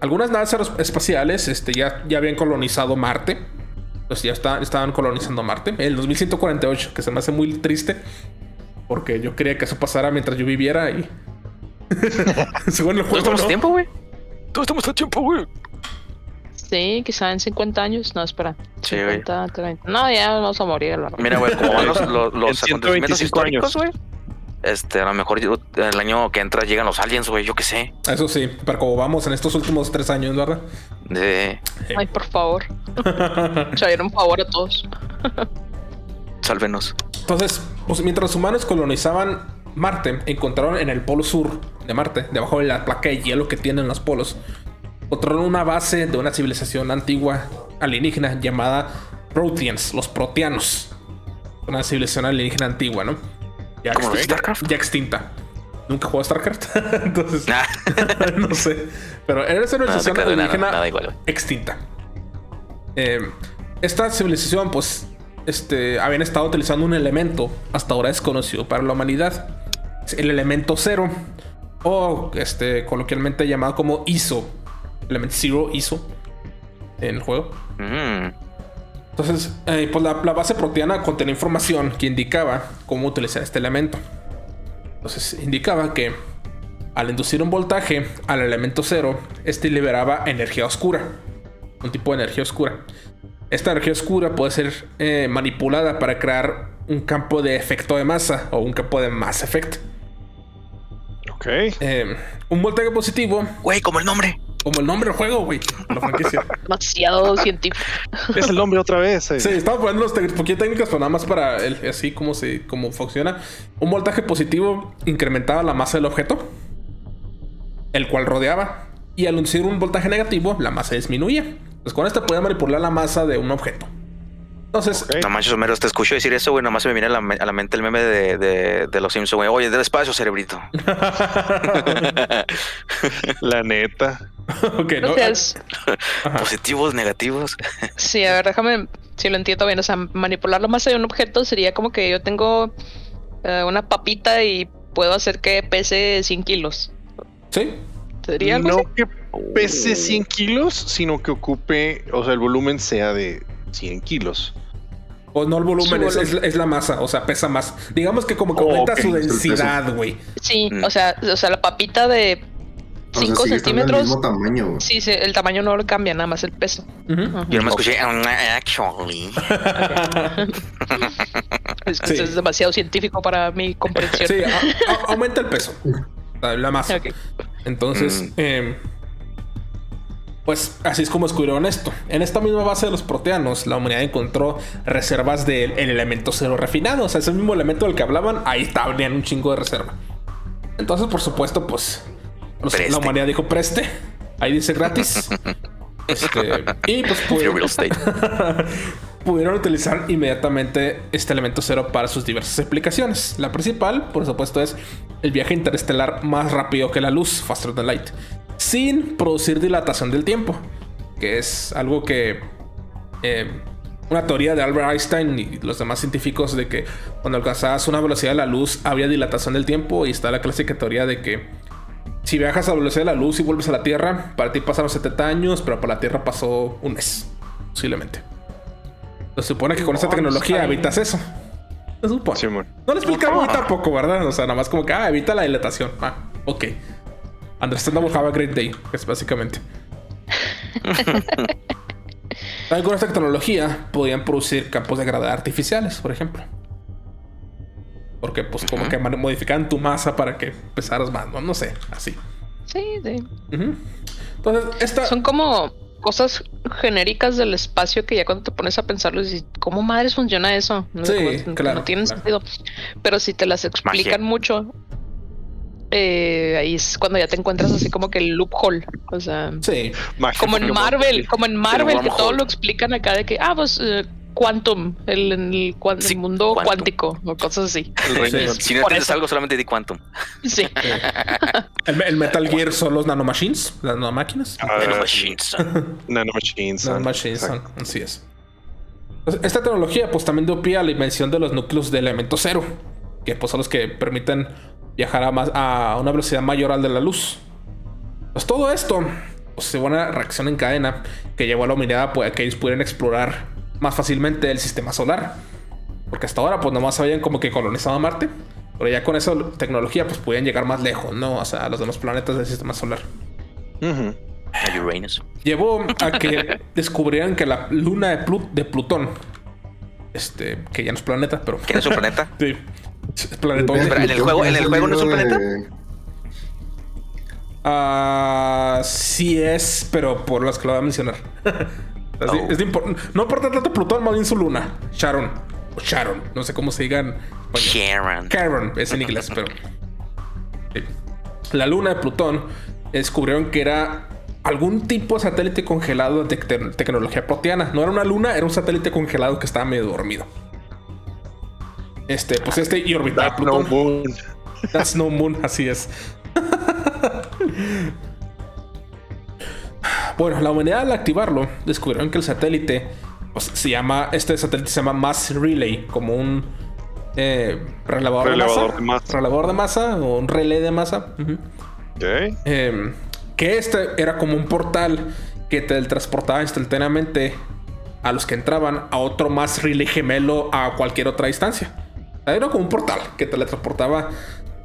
algunas naves espaciales, este, ya, ya habían colonizado Marte. Pues ya está- estaban colonizando Marte. En el 2148, que se me hace muy triste. Porque yo quería que eso pasara mientras yo viviera y... Según el ¿Todos juego, estamos ¿no? a tiempo, güey? Todos estamos a tiempo, güey. Sí, quizá en 50 años. No, espera. Sí, güey. 50, 30. No, ya vamos a morir. la. Mira, güey, como van los, los, los 125 acontecimientos históricos, años. güey. Este, a lo mejor el año que entra llegan los aliens, güey, yo qué sé. Eso sí, pero como vamos en estos últimos tres años, ¿verdad? De Ay, por favor. Traer un favor a todos. sálvenos. Entonces, pues, mientras los humanos colonizaban Marte, encontraron en el polo sur de Marte, debajo de la placa de hielo que tienen los polos, encontraron una base de una civilización antigua alienígena llamada Proteans, los proteanos. Una civilización alienígena antigua, ¿no? Ya, ¿Como extinta- StarCraft? ya extinta. Nunca jugó a StarCraft, entonces Nah, no sé. Pero era te civilización alienígena nada extinta. Eh, esta civilización, pues, este, habían estado utilizando un elemento hasta ahora desconocido para la humanidad. El elemento cero, o este, coloquialmente llamado como ISO. Element Zero ISO en el juego. Mm, Entonces, eh, pues la, la base proteana contenía información que indicaba cómo utilizar este elemento. Entonces, indicaba que al inducir un voltaje al elemento cero, este liberaba energía oscura. Un tipo de energía oscura. Esta energía oscura puede ser eh, manipulada para crear un campo de efecto de masa o un campo de mass effect. Ok. Eh, un voltaje positivo, Güey, como el nombre. Como el nombre del juego, güey. La franquicia. Demasiado científico. Es el nombre otra vez. eh. Sí, estaba poniendo los poquito técnicas, pero nada más para el- así como se cómo funciona. Un voltaje positivo incrementaba la masa del objeto, el cual rodeaba, y al inducir un voltaje negativo, la masa disminuía. Entonces, con esto podía manipular la masa de un objeto. Entonces, Ok. No manches, Homero, te escucho decir eso, güey. Nomás se me viene a la, a la mente el meme de, de, de los Simpsons, güey. Oye, del espacio, cerebrito. La neta. ok, ¿no? Positivos, negativos. Sí, a ver, déjame si lo entiendo bien. O sea, manipular la masa de un objeto sería como que yo tengo eh, una papita y puedo hacer que pese 100 kilos. Sí, ¿Sería algo No así? que pese 100 kilos, sino que ocupe, o sea, el volumen sea de 100 kilos. o no el volumen, es, es- volumen. es la masa, o sea, pesa más. Digamos que como que Oh, aumenta su densidad, güey. Sí, Mm. o sea, o sea, la papita de 5 sigue estando al centímetros. mismo tamaño, güey. Sí, sí, el tamaño no lo cambia, nada más el peso. Yo no me escuché. "Mm, Actually. Es, Sí. es demasiado científico para mi comprensión. Sí, aumenta el peso. La masa. Entonces, Mm. eh, pues así es como descubrieron esto. En esta misma base de los proteanos, la humanidad encontró reservas del el elemento cero refinado. O sea, ese mismo elemento del que hablaban, ahí estaba, tenían un chingo de reserva. Entonces, por supuesto, pues los- Preste. la humanidad dijo preste. Ahí dice gratis. Este, y pues pudieron, pudieron utilizar inmediatamente este elemento cero para sus diversas aplicaciones. La principal, por supuesto, es el viaje interestelar más rápido que la luz, faster than light, sin producir dilatación del tiempo, que es algo que eh, una teoría de Albert Einstein y los demás científicos de que cuando alcanzabas una velocidad de la luz había dilatación del tiempo y está la clásica teoría de que si viajas a la velocidad de la luz y vuelves a la Tierra, para ti pasaron 70 años, pero para la Tierra pasó un mes, posiblemente. Se supone que con esta No, tecnología evitas eso. Se supone. Simón. No le explica muy tampoco, ¿verdad? O sea, nada más como que, ah, evita la dilatación. Ah, ok. Understandable have a great day, es básicamente. También con esta tecnología podían producir campos de gravedad artificiales, por ejemplo. Porque, pues, como que modificaban tu masa para que pesaras más, no, no sé, así. Sí, sí. Entonces, esta. Son como cosas genéricas del espacio que ya cuando te pones a pensarlo dices, ¿cómo madres funciona eso? No, Sí, como- claro, no tienen claro. sentido. Pero si te las explican mucho, eh, ahí es cuando ya te encuentras así como que el loophole. O sea, Sí, Magia como en como- Marvel, como en Marvel, que todo lo explican acá de que, ah, pues eh, Quantum, el, el, el Sí, mundo Quantum. cuántico o cosas así. Sí. Si no entiendes algo, solamente di Quantum. Sí. el, el Metal Gear son los nanomachines, las nanomáquinas. Ah, Nanomachines. Nanomachines. Nanomachines así es. Entonces, Esta tecnología pues también dio pie a la invención de los núcleos de elemento cero, que pues son los que permiten viajar a, más, a una velocidad mayor al de la luz. Pues todo esto pues, se una reacción en cadena que llevó a la humanidad pues, a que ellos pudieran explorar más fácilmente el sistema solar. Porque hasta ahora pues nomás habían como que colonizado Marte, pero ya con esa tecnología pues podían llegar más lejos, ¿no? O sea, a los demás planetas del sistema solar. A Uranus. llevó a que descubrieran que la luna de, Plu- de Plutón, este, que ya no es planeta, pero ¿Quién es su planeta? sí, es planetón. ¿en el juego- en el juego no es un planeta? De- Ah, sí es, pero por las que lo voy a mencionar. Así, Oh. es de no importa tanto Plutón, más bien su luna, Sharon o Sharon, no sé cómo se digan. Bueno, Sharon. Caron es en inglés, pero. La luna de Plutón descubrieron que era algún tipo de satélite congelado de te- tecnología proteana. No era una luna, era un satélite congelado que estaba medio dormido. Este, pues este y orbitaba That's no Plutón. moon. That's no moon, así es. Bueno, la humanidad al activarlo descubrieron que el satélite se llama, este satélite se llama Mass Relay, como un eh, relevador, Relevador de, de masa, masa. relevador de masa o un relé de masa. Eh, que este era como un portal que te transportaba instantáneamente a los que entraban a otro más relay gemelo a cualquier otra distancia. Era como un portal que te transportaba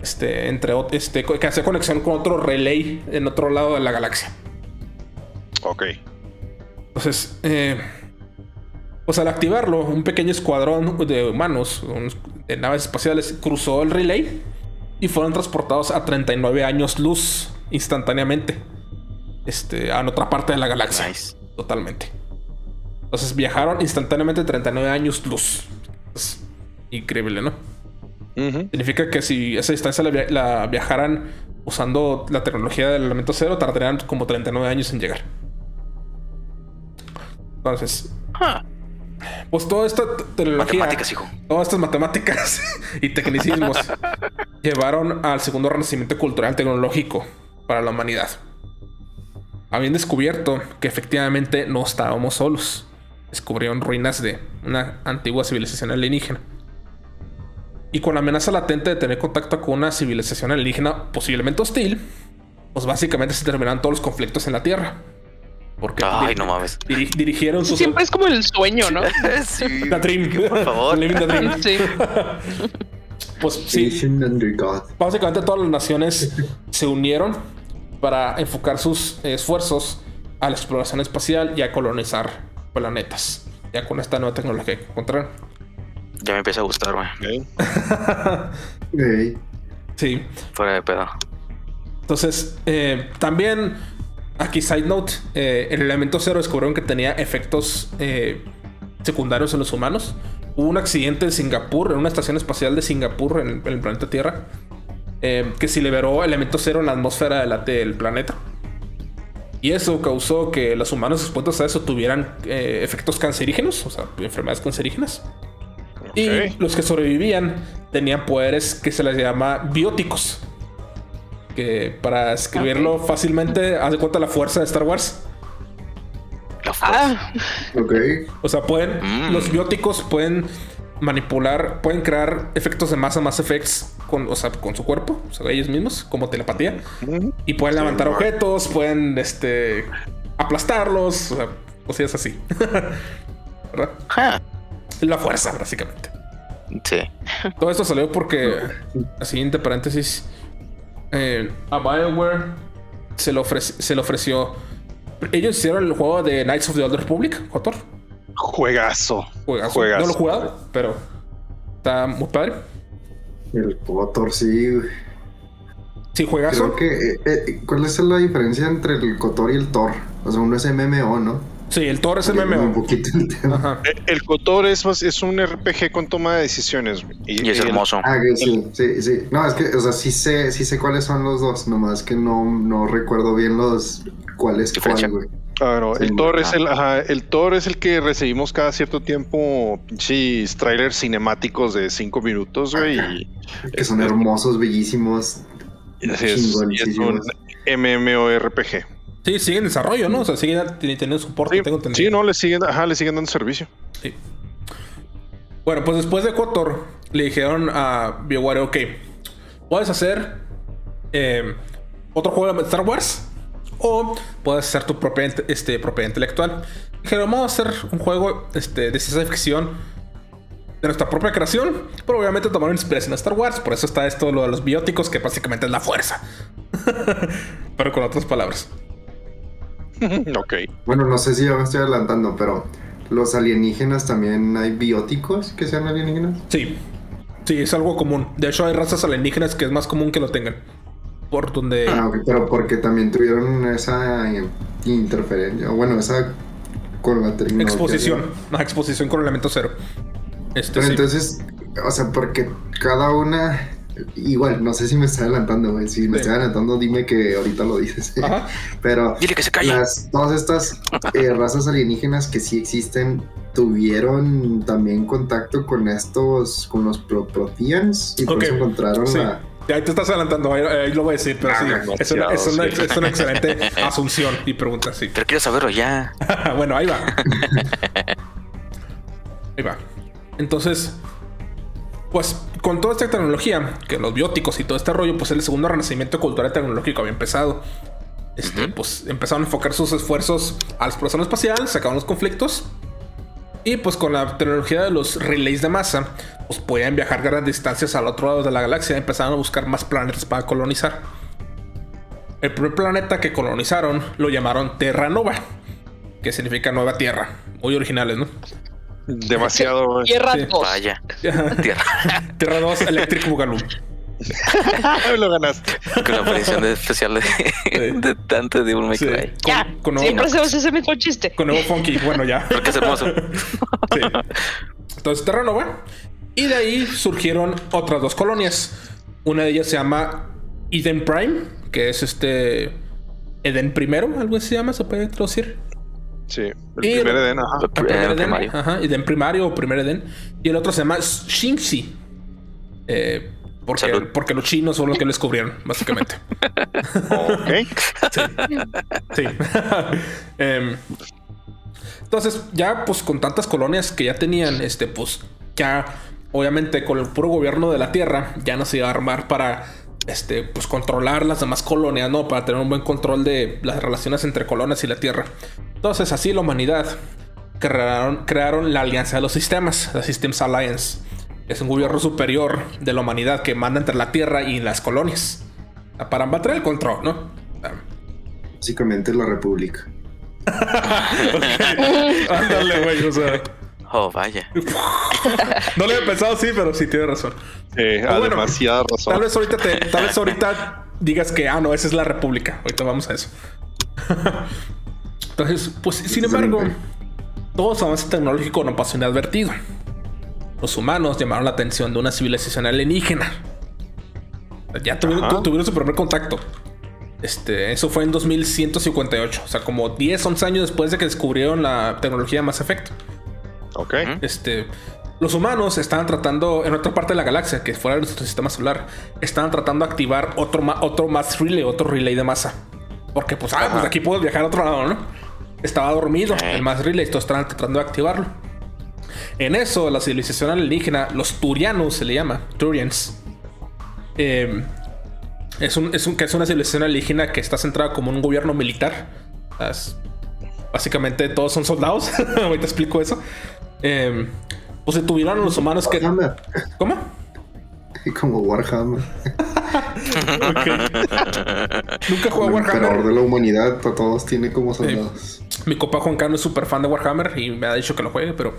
este, entre este, que hacía conexión con otro relay en otro lado de la galaxia. Ok. Entonces, eh, pues al activarlo, un pequeño escuadrón de humanos, de naves espaciales, cruzó el relay y fueron transportados a 39 años luz instantáneamente. Este, a otra parte de la galaxia. Nice. Totalmente. Entonces viajaron instantáneamente 39 años luz. Es increíble, ¿no? Significa que si esa distancia la, via- la viajaran usando la tecnología del elemento cero, tardarían como 39 años en llegar. Entonces, Ah, pues toda esta te- tecnología, Matemáticas, hijo. todas estas matemáticas y tecnicismos llevaron al segundo renacimiento cultural tecnológico para la humanidad. Habían descubierto que efectivamente no estábamos solos. Descubrieron ruinas de una antigua civilización alienígena. Y con la amenaza latente de tener contacto con una civilización alienígena posiblemente hostil, pues básicamente se terminaron todos los conflictos en la Tierra. Porque Ay, no mames. diri- dirigieron sus... Siempre es como el sueño, ¿no? sí. The Dream. Por favor. Living the Dream. Sí. Pues sí, básicamente todas las naciones se unieron para enfocar sus esfuerzos a la exploración espacial y a colonizar planetas. Ya con esta nueva tecnología que encontraron. Ya me empieza a gustar, güey. Sí. Fuera de pedo. Entonces, eh, también, aquí side note, eh, el elemento cero descubrieron que tenía efectos eh, secundarios en los humanos. Hubo un accidente en Singapur, en una estación espacial de Singapur, en el, en el planeta Tierra, eh, que se liberó elemento cero en la atmósfera de la- del planeta. Y eso causó que los humanos expuestos a eso tuvieran eh, efectos cancerígenos, o sea, enfermedades cancerígenas. Y los que sobrevivían tenían poderes que se les llama bióticos. Que para escribirlo fácilmente, haz de cuenta la fuerza de Star Wars. La fuerza. Ah, ok. O sea, pueden. Mm. Los bióticos pueden manipular, pueden crear efectos de masa, más effects con, o sea, con su cuerpo, o sea, ellos mismos, como telepatía. Y pueden Sí, levantar bueno. objetos, pueden este aplastarlos, o sea, cosillas así. ¿Verdad? La fuerza, básicamente. sí. Todo esto salió porque, así entre paréntesis, eh, a BioWare se le, ofreci- se le ofreció. Ellos hicieron el juego de Knights of the Old Republic, Jotor. Juegazo. Juegazo. Juegazo. No lo he jugado, pero está muy padre. El Cotor, sí. Sí, juegazo. Creo que. eh, eh, ¿Cuál es la diferencia entre el Kotor y el Thor? O sea, uno es MMO, ¿no? Sí, el Thor es Un MMO. poquito el tema. El Cotor es, más- es un RPG con toma de decisiones. Y es el- hermoso. Ah, que sí, sí, sí. No, es que, o sea, sí sé, sí sé cuáles son los dos, nomás que no, no recuerdo bien los cuál es Diferencia. cuál, güey. Ah, Sí, el Thor es el, ajá, el Thor es el que recibimos cada cierto tiempo pinches trailers cinemáticos de cinco minutos, güey. y- Que son Es- hermosos, bellísimos. y así es, y es un. MMORPG. Sí, sigue en desarrollo, ¿no? O sea, sigue ten- teniendo soporte, Sí, tengo entendido. sí, no, le siguen, ajá, le siguen dando servicio. Sí. Bueno, pues después de Kotor, le dijeron a BioWare, ok, puedes hacer eh, otro juego de Star Wars o puedes hacer tu propia, este, propiedad intelectual. Dijeron, vamos a hacer un juego este, de ciencia ficción de nuestra propia creación, pero obviamente tomaron inspiración a Star Wars, por eso está esto lo de los bióticos, que básicamente es la fuerza. pero con otras palabras. ok. Bueno, no sé si ya me estoy adelantando, pero los alienígenas también hay bióticos que sean alienígenas. Sí, sí, es algo común. De hecho, hay razas alienígenas que es más común que lo tengan. Por donde... Ah, ok, pero porque también tuvieron esa interferencia, bueno, esa con la tecnología. Exposición. Una exposición con elemento cero. Este Pero sí. entonces, o sea, porque cada una. Igual, no sé si me estoy adelantando, güey. Si me Sí. estoy adelantando, dime que ahorita lo dices. Ajá. Pero Dile que se calle. las, todas estas eh, razas alienígenas que sí existen, tuvieron también contacto con estos, con los pro proteans y por Ok, eso encontraron sí. la. Ahí te estás adelantando, ahí, ahí lo voy a decir, pero Ah, sí, demasiado, es una, es, una, sí. es una excelente asunción y pregunta, sí. Pero quiero saberlo ya. bueno, ahí va. ahí va. Entonces, pues con toda esta tecnología, que los bióticos y todo este rollo, pues el segundo renacimiento cultural y tecnológico había empezado. Este. Pues empezaron a enfocar sus esfuerzos a la exploración espacial, sacaban los conflictos. Y pues con la tecnología de los relays de masa, pues podían viajar grandes distancias al otro lado de la galaxia. Empezaron a buscar más planetas para colonizar. El primer planeta que colonizaron lo llamaron Terra Nova, que significa nueva tierra. Muy originales, ¿no? Demasiado. Tierra Sí. 2. Vaya. Tierra. Terra 2 Electric Boogaloo. lo ganaste. Con la aparición de- especial de, de Dante de May Sí. Con, Ya, con nuevo, siempre hacemos ese mismo chiste. con nuevo funky. Bueno, ya. Porque es hermoso. Sí. Entonces, Terra Nova. Y de ahí surgieron otras dos colonias. Una de ellas se llama Eden Prime, que es este. Eden primero, algo así se llama, se puede traducir. Sí, el Y primer lo- Eden, ajá. El primer Eden, primario. Ajá, Eden primario o primer Eden. Y el otro se llama Shinxi. Eh, porque, Salud. porque los chinos son los que lo descubrieron, básicamente. Ok. Sí. Em, entonces, ya pues con tantas colonias que ya tenían, este, pues ya obviamente con el puro gobierno de la Tierra ya no se iba a armar para este, pues controlar las demás colonias, ¿no? Para tener un buen control de las relaciones entre colonias y la Tierra. Entonces, así la humanidad crearon, crearon la Alianza de los Sistemas, la Systems Alliance. Es un gobierno superior de la humanidad que manda entre la Tierra y las colonias. Para mantener el control, ¿no? Básicamente la República. Ándale, güey, o sea. Oh, vaya. No lo había pensado, sí, pero sí tiene razón. Sí, a bueno, demasiada razón. Tal vez ahorita te, tal vez ahorita digas que, ah, no, esa es la República. Ahorita vamos a eso. Entonces, pues, sin embargo, todo ese avance tecnológico no pasó inadvertido. Los humanos llamaron la atención de una civilización alienígena. Ya tuvieron, tu- tuvieron su primer contacto. Este, eso fue en 2158, o sea, como 10, 11 años después de que descubrieron la tecnología Mass Effect. Ok. Este, los humanos estaban tratando, en otra parte de la galaxia, que fuera de nuestro sistema solar, estaban tratando de activar otro, ma- otro mass relay, otro relay de masa. Porque, pues, ah, pues de aquí puedo viajar a otro lado, ¿no? Estaba dormido el mass relay, todos estaban tratando de activarlo. En eso, la civilización alienígena, los Turianos se le llama, Turians, eh, es, un, es, un, que es una civilización alienígena que está centrada como un gobierno militar. Es- básicamente todos son soldados. Ahorita explico eso. Eh, pues a los humanos que. Warhammer. ¿Cómo? Como Warhammer. Nunca jugué a El Warhammer. de la humanidad, a todos tiene como soldados. Mi copa Juan Carlos es súper fan de Warhammer y me ha dicho que lo juegue, pero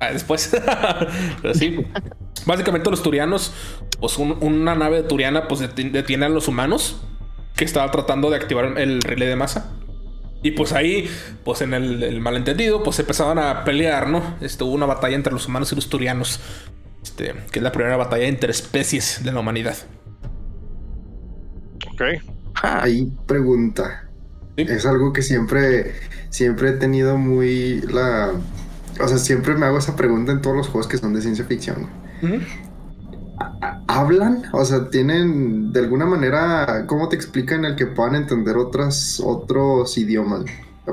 Ah, después. Pero sí. Básicamente los turianos, pues un- una nave turiana, pues deti- detiene a los humanos que estaba tratando de activar el relé de masa. Y pues ahí, pues en el, el malentendido, pues empezaban a pelear, ¿no? Este, hubo una batalla entre los humanos y los turianos. Este, que es la primera batalla interespecies de la humanidad. Ok. Ah, Ahí pregunta. Sí. Es algo que siempre, siempre he tenido muy la. O sea, siempre me hago esa pregunta en todos los juegos que son de ciencia ficción. Ujú. ¿Hablan? O sea, tienen de alguna manera, ¿cómo te explican el que puedan entender otras, otros idiomas?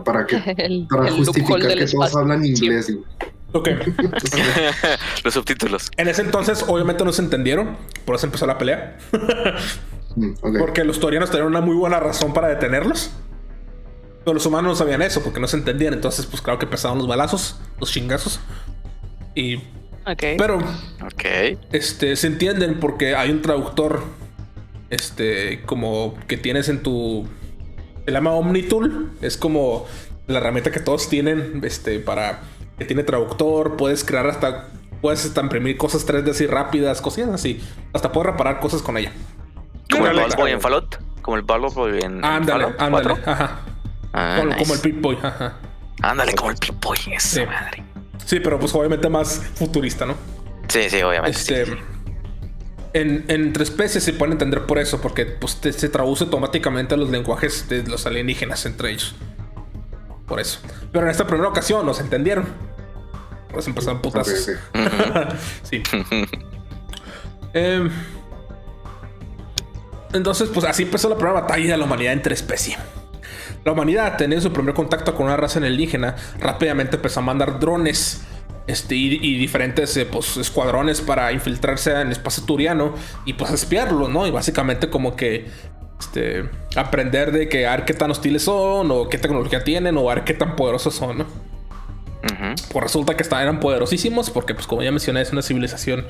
Para que El, para el justificar que todos espacio. hablan Sí. inglés. güey. Ok. los subtítulos. En ese entonces, obviamente no se entendieron. Por eso empezó la pelea. Mm. Porque los turianos tenían una muy buena razón para detenerlos. Pero los humanos no sabían eso porque no se entendían. Entonces, pues claro que empezaron los balazos, los chingazos. Y. Ok. Pero Ok. este, se entienden porque hay un traductor. Este, como que tienes en tu. Se llama Omnitool. Es como la herramienta que todos tienen. Este, para. Que tiene traductor. Puedes crear hasta. Puedes hasta imprimir cosas 3D así rápidas, cosillas así. Hasta puedes reparar cosas con ella. Como el. Ball Boy en Fallout. Como el Ball Boy en Ándale, Fallout ándale. 4. Ajá. Ah, como, nice. como el Pip Boy, ajá. Ándale, como el Pip-Boy. Esa Sí. madre. Sí, pero pues obviamente más futurista, ¿no? Sí, sí, obviamente. Este. sí, sí. En, entre especies se puede entender por eso, porque pues, te- se traduce automáticamente a los lenguajes de los alienígenas entre ellos. Por eso. Pero en esta primera ocasión nos entendieron. Por eso empezaron putazos. ok. sí. Em, entonces, pues así empezó la primera batalla de la humanidad entre especies. La humanidad, teniendo su primer contacto con una raza alienígena, rápidamente empezó a mandar drones este, y, y diferentes eh, pues, escuadrones para infiltrarse en el espacio turiano y pues espiarlos, ¿no? Y básicamente como que este, aprender de que a ver qué tan hostiles son o qué tecnología tienen o a ver qué tan poderosos son, ¿no? Pues resulta que estaban, eran poderosísimos porque, pues como ya mencioné, es una civilización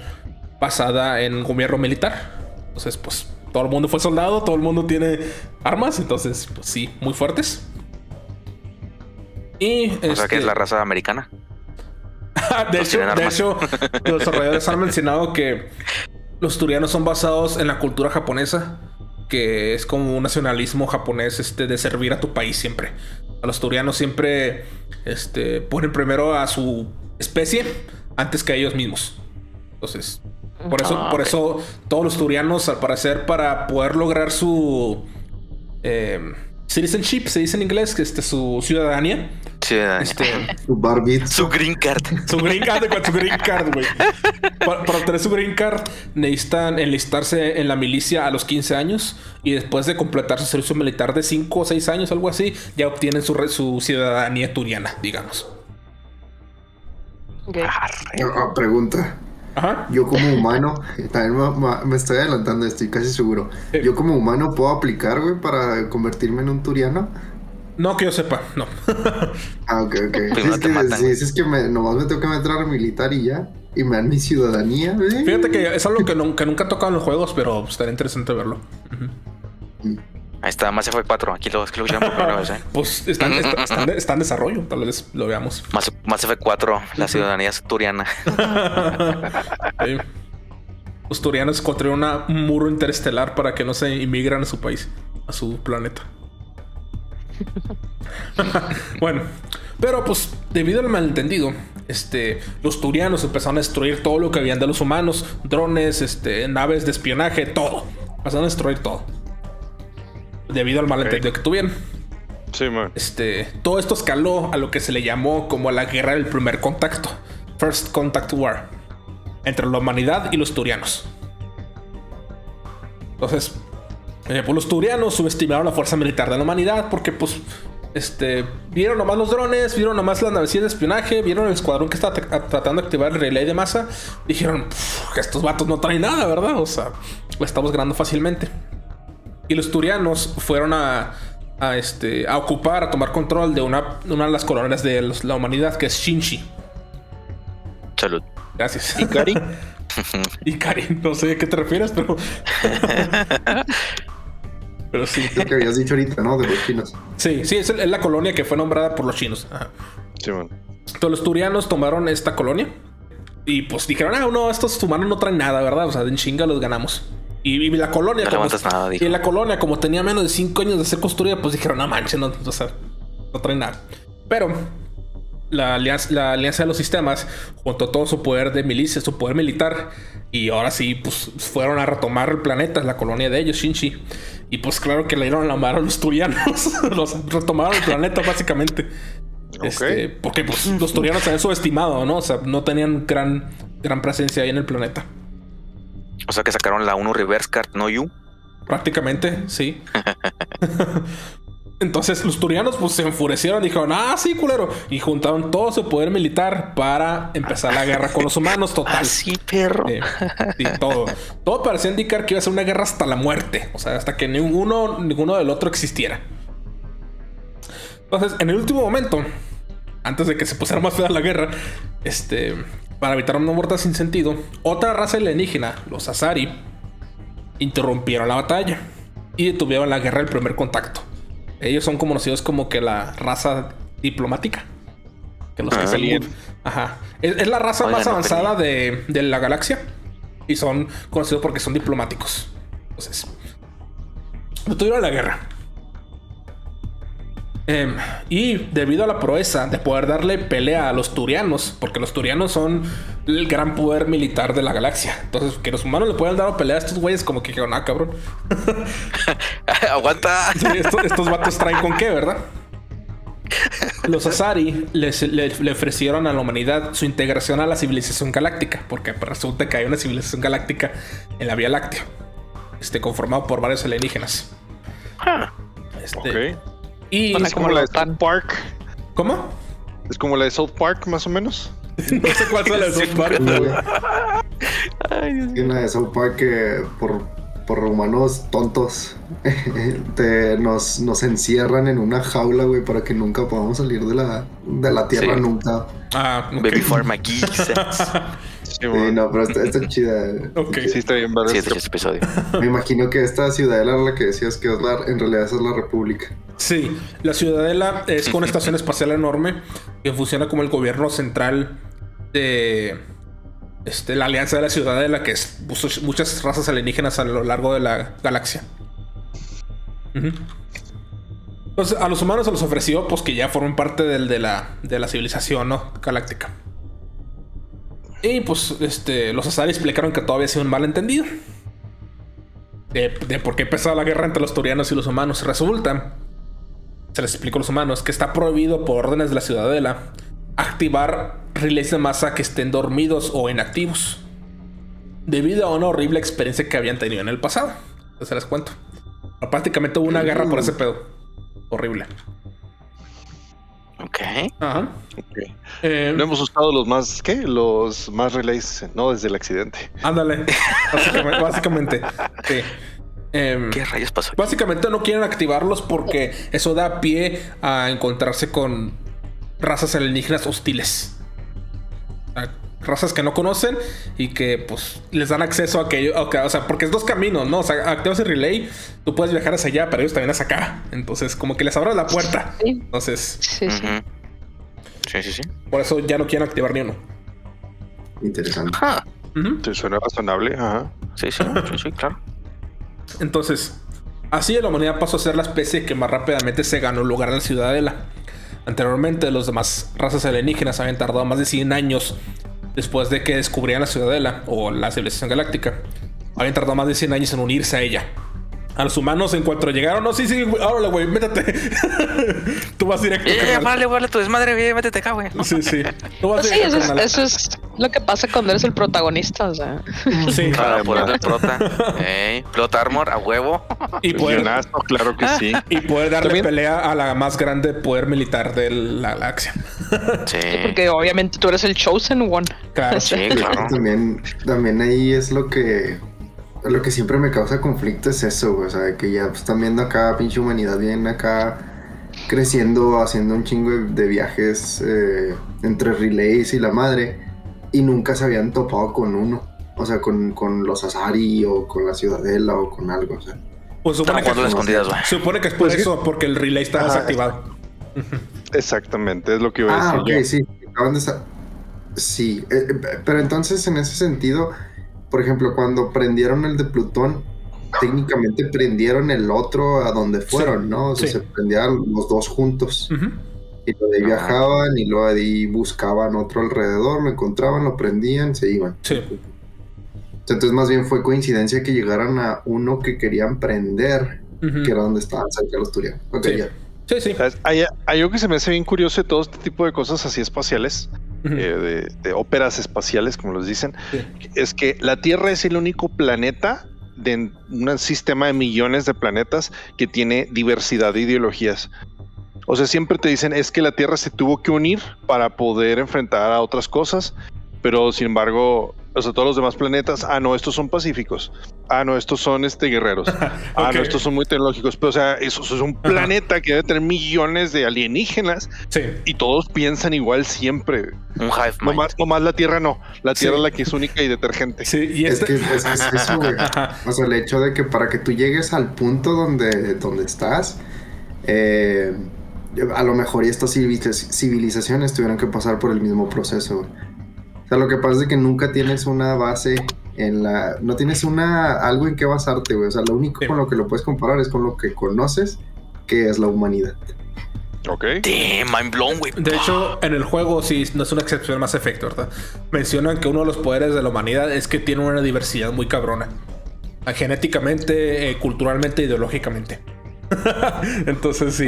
basada en gobierno militar. Entonces, pues todo el mundo fue soldado, todo el mundo tiene armas, entonces, pues sí, muy fuertes. Y O sea que este, es la raza americana. de, hecho, de hecho, los desarrolladores han mencionado que los turianos son basados en la cultura japonesa, que es como un nacionalismo japonés este, de servir a tu país siempre. A los turianos siempre este, ponen primero a su especie antes que a ellos mismos. Entonces, por eso, Ah, por eso todos los turianos, al parecer, para poder lograr su eh, citizenship, se dice en inglés, que este, su ciudadanía, este, Su Barbie. Su green card. su green card, con su green card, güey. Para, para obtener su green card necesitan enlistarse en la milicia a los 15 años y después de completar su servicio militar de 5 o 6 años, algo así, ya obtienen su, ciudadanía turiana, digamos. Ok. Arre. Ah, pregunta. Ajá. Yo como humano, también me, estoy adelantando, estoy casi seguro. Sí. Yo como humano puedo aplicar, güey, para convertirme en un turiano. No que yo sepa, no. Ah, ok, ok. Si Primero es te que, matan, si güey. dices que me, nomás me tengo que meter al militar y ya. Y me dan mi ciudadanía, güey. Fíjate que es algo que nunca, nunca he tocado en los juegos, pero estaría interesante verlo. Ahí está, Mass Effect 4. Aquí lo, aquí lo escucharon por primera vez, ¿eh? Pues está- en desarrollo, tal vez lo veamos. Mass, Mass Effect 4, la ciudadanía turiana. Sí. Los turianos construyeron un muro interestelar para que no se inmigran a su país, a su planeta. bueno, pero pues debido al malentendido, este, los turianos empezaron a destruir todo lo que habían de los humanos, drones, este, naves de espionaje, todo. Empezaron a destruir todo. Debido al malentendido que tuvieron. Sí, man. Este, todo esto escaló a lo que se le llamó como la guerra del primer contacto, First Contact War, entre la humanidad y los turianos. Entonces, eh, pues los turianos subestimaron la fuerza militar de la humanidad porque, pues, este, vieron nomás los drones, vieron nomás las navecillas de espionaje, vieron el escuadrón que está tra- tratando de activar el relay de masa, dijeron, "Pff, que estos vatos no traen nada, ¿verdad? O sea, la estamos ganando fácilmente. Y los turianos fueron a, a, este, a ocupar, a tomar control de una, una de las colonias de los- la humanidad, que es Shinchi. Salud. Gracias. ¿Y Cari? Ikari, no sé a qué te refieres, pero. pero sí. Lo que habías dicho ahorita, ¿no? De los chinos. Sí, sí, es, el- es la colonia que fue nombrada por los chinos. Ajá. Sí, man. Entonces los turianos tomaron esta colonia Y pues dijeron, ah, no, estos humanos no traen nada, ¿verdad? O sea, en chinga los ganamos. Y, y la colonia, No como, nada, y la colonia, como tenía menos de 5 años de ser construida, pues dijeron, no manches, no, o sea, no traen nada. Pero la alianza, la alianza de los sistemas, junto a todo su poder de milicia, su poder militar, y ahora sí, pues fueron a retomar el planeta, la colonia de ellos, Shinchi. Y pues claro que le dieron la mano a los turianos. los retomaron el planeta, básicamente. Este, porque pues, los turianos se habían subestimado, ¿no? O sea, no tenían gran, gran presencia ahí en el planeta. O sea que sacaron la 1 Reverse Card No You. Prácticamente, sí. Entonces los turianos pues se enfurecieron, dijeron, ah, sí, culero. Y juntaron todo su poder militar para empezar la guerra con los humanos, total. Ah, sí, perro. Eh, sí, todo. Todo parecía indicar que iba a ser una guerra hasta la muerte. O sea, hasta que ninguno, ninguno del otro existiera. Entonces, en el último momento, antes de que se pusiera más fea la guerra, este, para evitar una muerte sin sentido, otra raza alienígena, los Azari, interrumpieron la batalla y detuvieron la guerra del primer contacto. Ellos son conocidos como que la raza diplomática. Que los que Ah, bien. Ajá. Es, es la raza Oigan, más no avanzada de, de la galaxia. Y son conocidos porque son diplomáticos. Entonces. Detuvieron la guerra. Em, y debido a la proeza de poder darle pelea a los turianos, porque los turianos son el gran poder militar de la galaxia. Entonces, que los humanos le puedan dar pelea a estos güeyes, como que dijeron, ah, cabrón. Aguanta. Sí, estos, estos vatos traen con qué, ¿verdad? Los Azari les- le, le ofrecieron a la humanidad su integración a la civilización galáctica, porque pues, resulta que hay una civilización galáctica en la Vía Láctea, este, conformado por varios alienígenas. Ah, Este, Ok. Y Es como la de. South Park. ¿Cómo? Es como la de South Park, más o menos. No sé cuál es la de South Park. La de South Park que por, por humanos tontos te, nos, nos encierran en una jaula, güey, para que nunca podamos salir de la, de la tierra Sí. nunca. Ah, ok. Baby Pharma Geeks. Sí, no, pero está, está chida. Ok. Sí, está bien, este episodio. Me imagino que esta ciudadela la que decías que es la, en realidad esa es la república. Sí, la Ciudadela es con una estación espacial enorme que funciona como el gobierno central de este, la Alianza de la Ciudadela, que es puso muchas razas alienígenas a lo largo de la galaxia. Entonces, a los humanos se les ofreció pues que ya formen parte del, de, la, de la civilización ¿no? galáctica. Y pues este, los Azari explicaron que todavía ha sido un malentendido. De, de por qué empezó la guerra entre los turianos y los humanos. Resulta se les explicó a los humanos que está prohibido por órdenes de la ciudadela activar relays de masa que estén dormidos o inactivos debido a una horrible experiencia que habían tenido en el pasado. Entonces les cuento. Prácticamente hubo una guerra por ese pedo. Horrible. Ok. Ajá. Eh, No hemos usado los más, ¿qué? Los más relays, no desde el accidente. ándale. Básicamente. básicamente, sí. Em, ¿Qué rayos pasó? Básicamente no quieren activarlos porque eso da pie a encontrarse con razas alienígenas hostiles. Razas que no conocen y que pues les dan acceso a aquello. que- O sea, porque es dos caminos, ¿no? O sea, activas el relay, tú puedes viajar hacia allá, pero ellos también hacia acá. Entonces, como que les abres la puerta. Sí, Entonces, sí, sí. Sí, sí, sí. por eso ya no quieren activar ni uno. Interesante. Ah, Ujú. ¿Te suena razonable? Ajá. sí, sí, sí, sí, claro. Entonces, así la humanidad pasó a ser la especie que más rápidamente se ganó lugar en la ciudadela. Anteriormente, los demás razas alienígenas habían tardado más de 100 años después de que descubrían la ciudadela o la civilización galáctica. Habían tardado más de 100 años en unirse a ella. A los humanos, en cuanto llegaron, no, sí, sí, güey, órale, güey, métete. Tú vas directo. Carnal. vale, vale, tu desmadre, güey, métete acá, güey. Sí, sí. Tú vas Pues sí, directo, eso es, carnal. eso es lo que pasa cuando eres el protagonista, o sea. Sí. Claro, por el prota. Ey, plot armor a huevo. Y poder, claro que sí. y poder darle También- pelea a la más grande poder militar de la galaxia. Sí. Porque obviamente tú eres el chosen one. Claro. Sí, claro. También, también ahí es lo que lo que siempre me causa conflicto es eso, güey, o sea, que ya están viendo acá pinche humanidad bien acá creciendo, haciendo un chingo de, de viajes eh, entre relays y la madre y nunca se habían topado con uno, o sea, con, con los Azari o con la Ciudadela o con algo, o sea. Pues supone que, escondidas, güey. supone que es por Pues eso, porque el relay está Ajá. desactivado. Exactamente, es lo que iba a Ah, decir ok, yo. sí, acaban de sa- Sí, eh, eh, pero entonces en ese sentido, por ejemplo, cuando prendieron el de Plutón, técnicamente prendieron el otro a donde fueron, ¿no? O sea, sí. se prendían los dos juntos. Ujú. Y lo de viajaban y luego de ahí buscaban otro alrededor, lo encontraban, lo prendían, se iban. Sí. Entonces más bien fue coincidencia que llegaran a uno que querían prender, que era donde estaban cerca de los turianos. Ok, Sí. ya. Sí. Hay, hay algo que se me hace bien curioso de todo este tipo de cosas así espaciales, eh, de, de óperas espaciales, como los dicen, Sí. es que la Tierra es el único planeta de un sistema de millones de planetas que tiene diversidad de ideologías. O sea, siempre te dicen es que la Tierra se tuvo que unir para poder enfrentar a otras cosas, pero sin embargo, o sea, todos los demás planetas, ah, no, estos son pacíficos. Ah, no, estos son este guerreros. Ah, no, estos son muy tecnológicos. Pero, o sea, eso, eso es un Ajá. planeta que debe tener millones de alienígenas Sí. y todos piensan igual siempre. Un hive mind. Nomás, nomás la Tierra no. La Tierra Sí. es la que es única y detergente. Sí, y Es este. que es, es eso, güey. O sea, el hecho de que para que tú llegues al punto donde, donde estás, eh, a lo mejor y estas civiliz- civilizaciones tuvieron que pasar por el mismo proceso. güey. O sea, lo que pasa es que nunca tienes una base en la... No tienes una algo en qué basarte, güey. O sea, lo único Sí. con lo que lo puedes comparar es con lo que conoces, que es la humanidad. Ok. Damn, mind blown, güey. De hecho, en el juego sí no es una excepción más efecto, ¿verdad? Mencionan que uno de los poderes de la humanidad es que tiene una diversidad muy cabrona. Genéticamente, eh, culturalmente, ideológicamente. Entonces sí.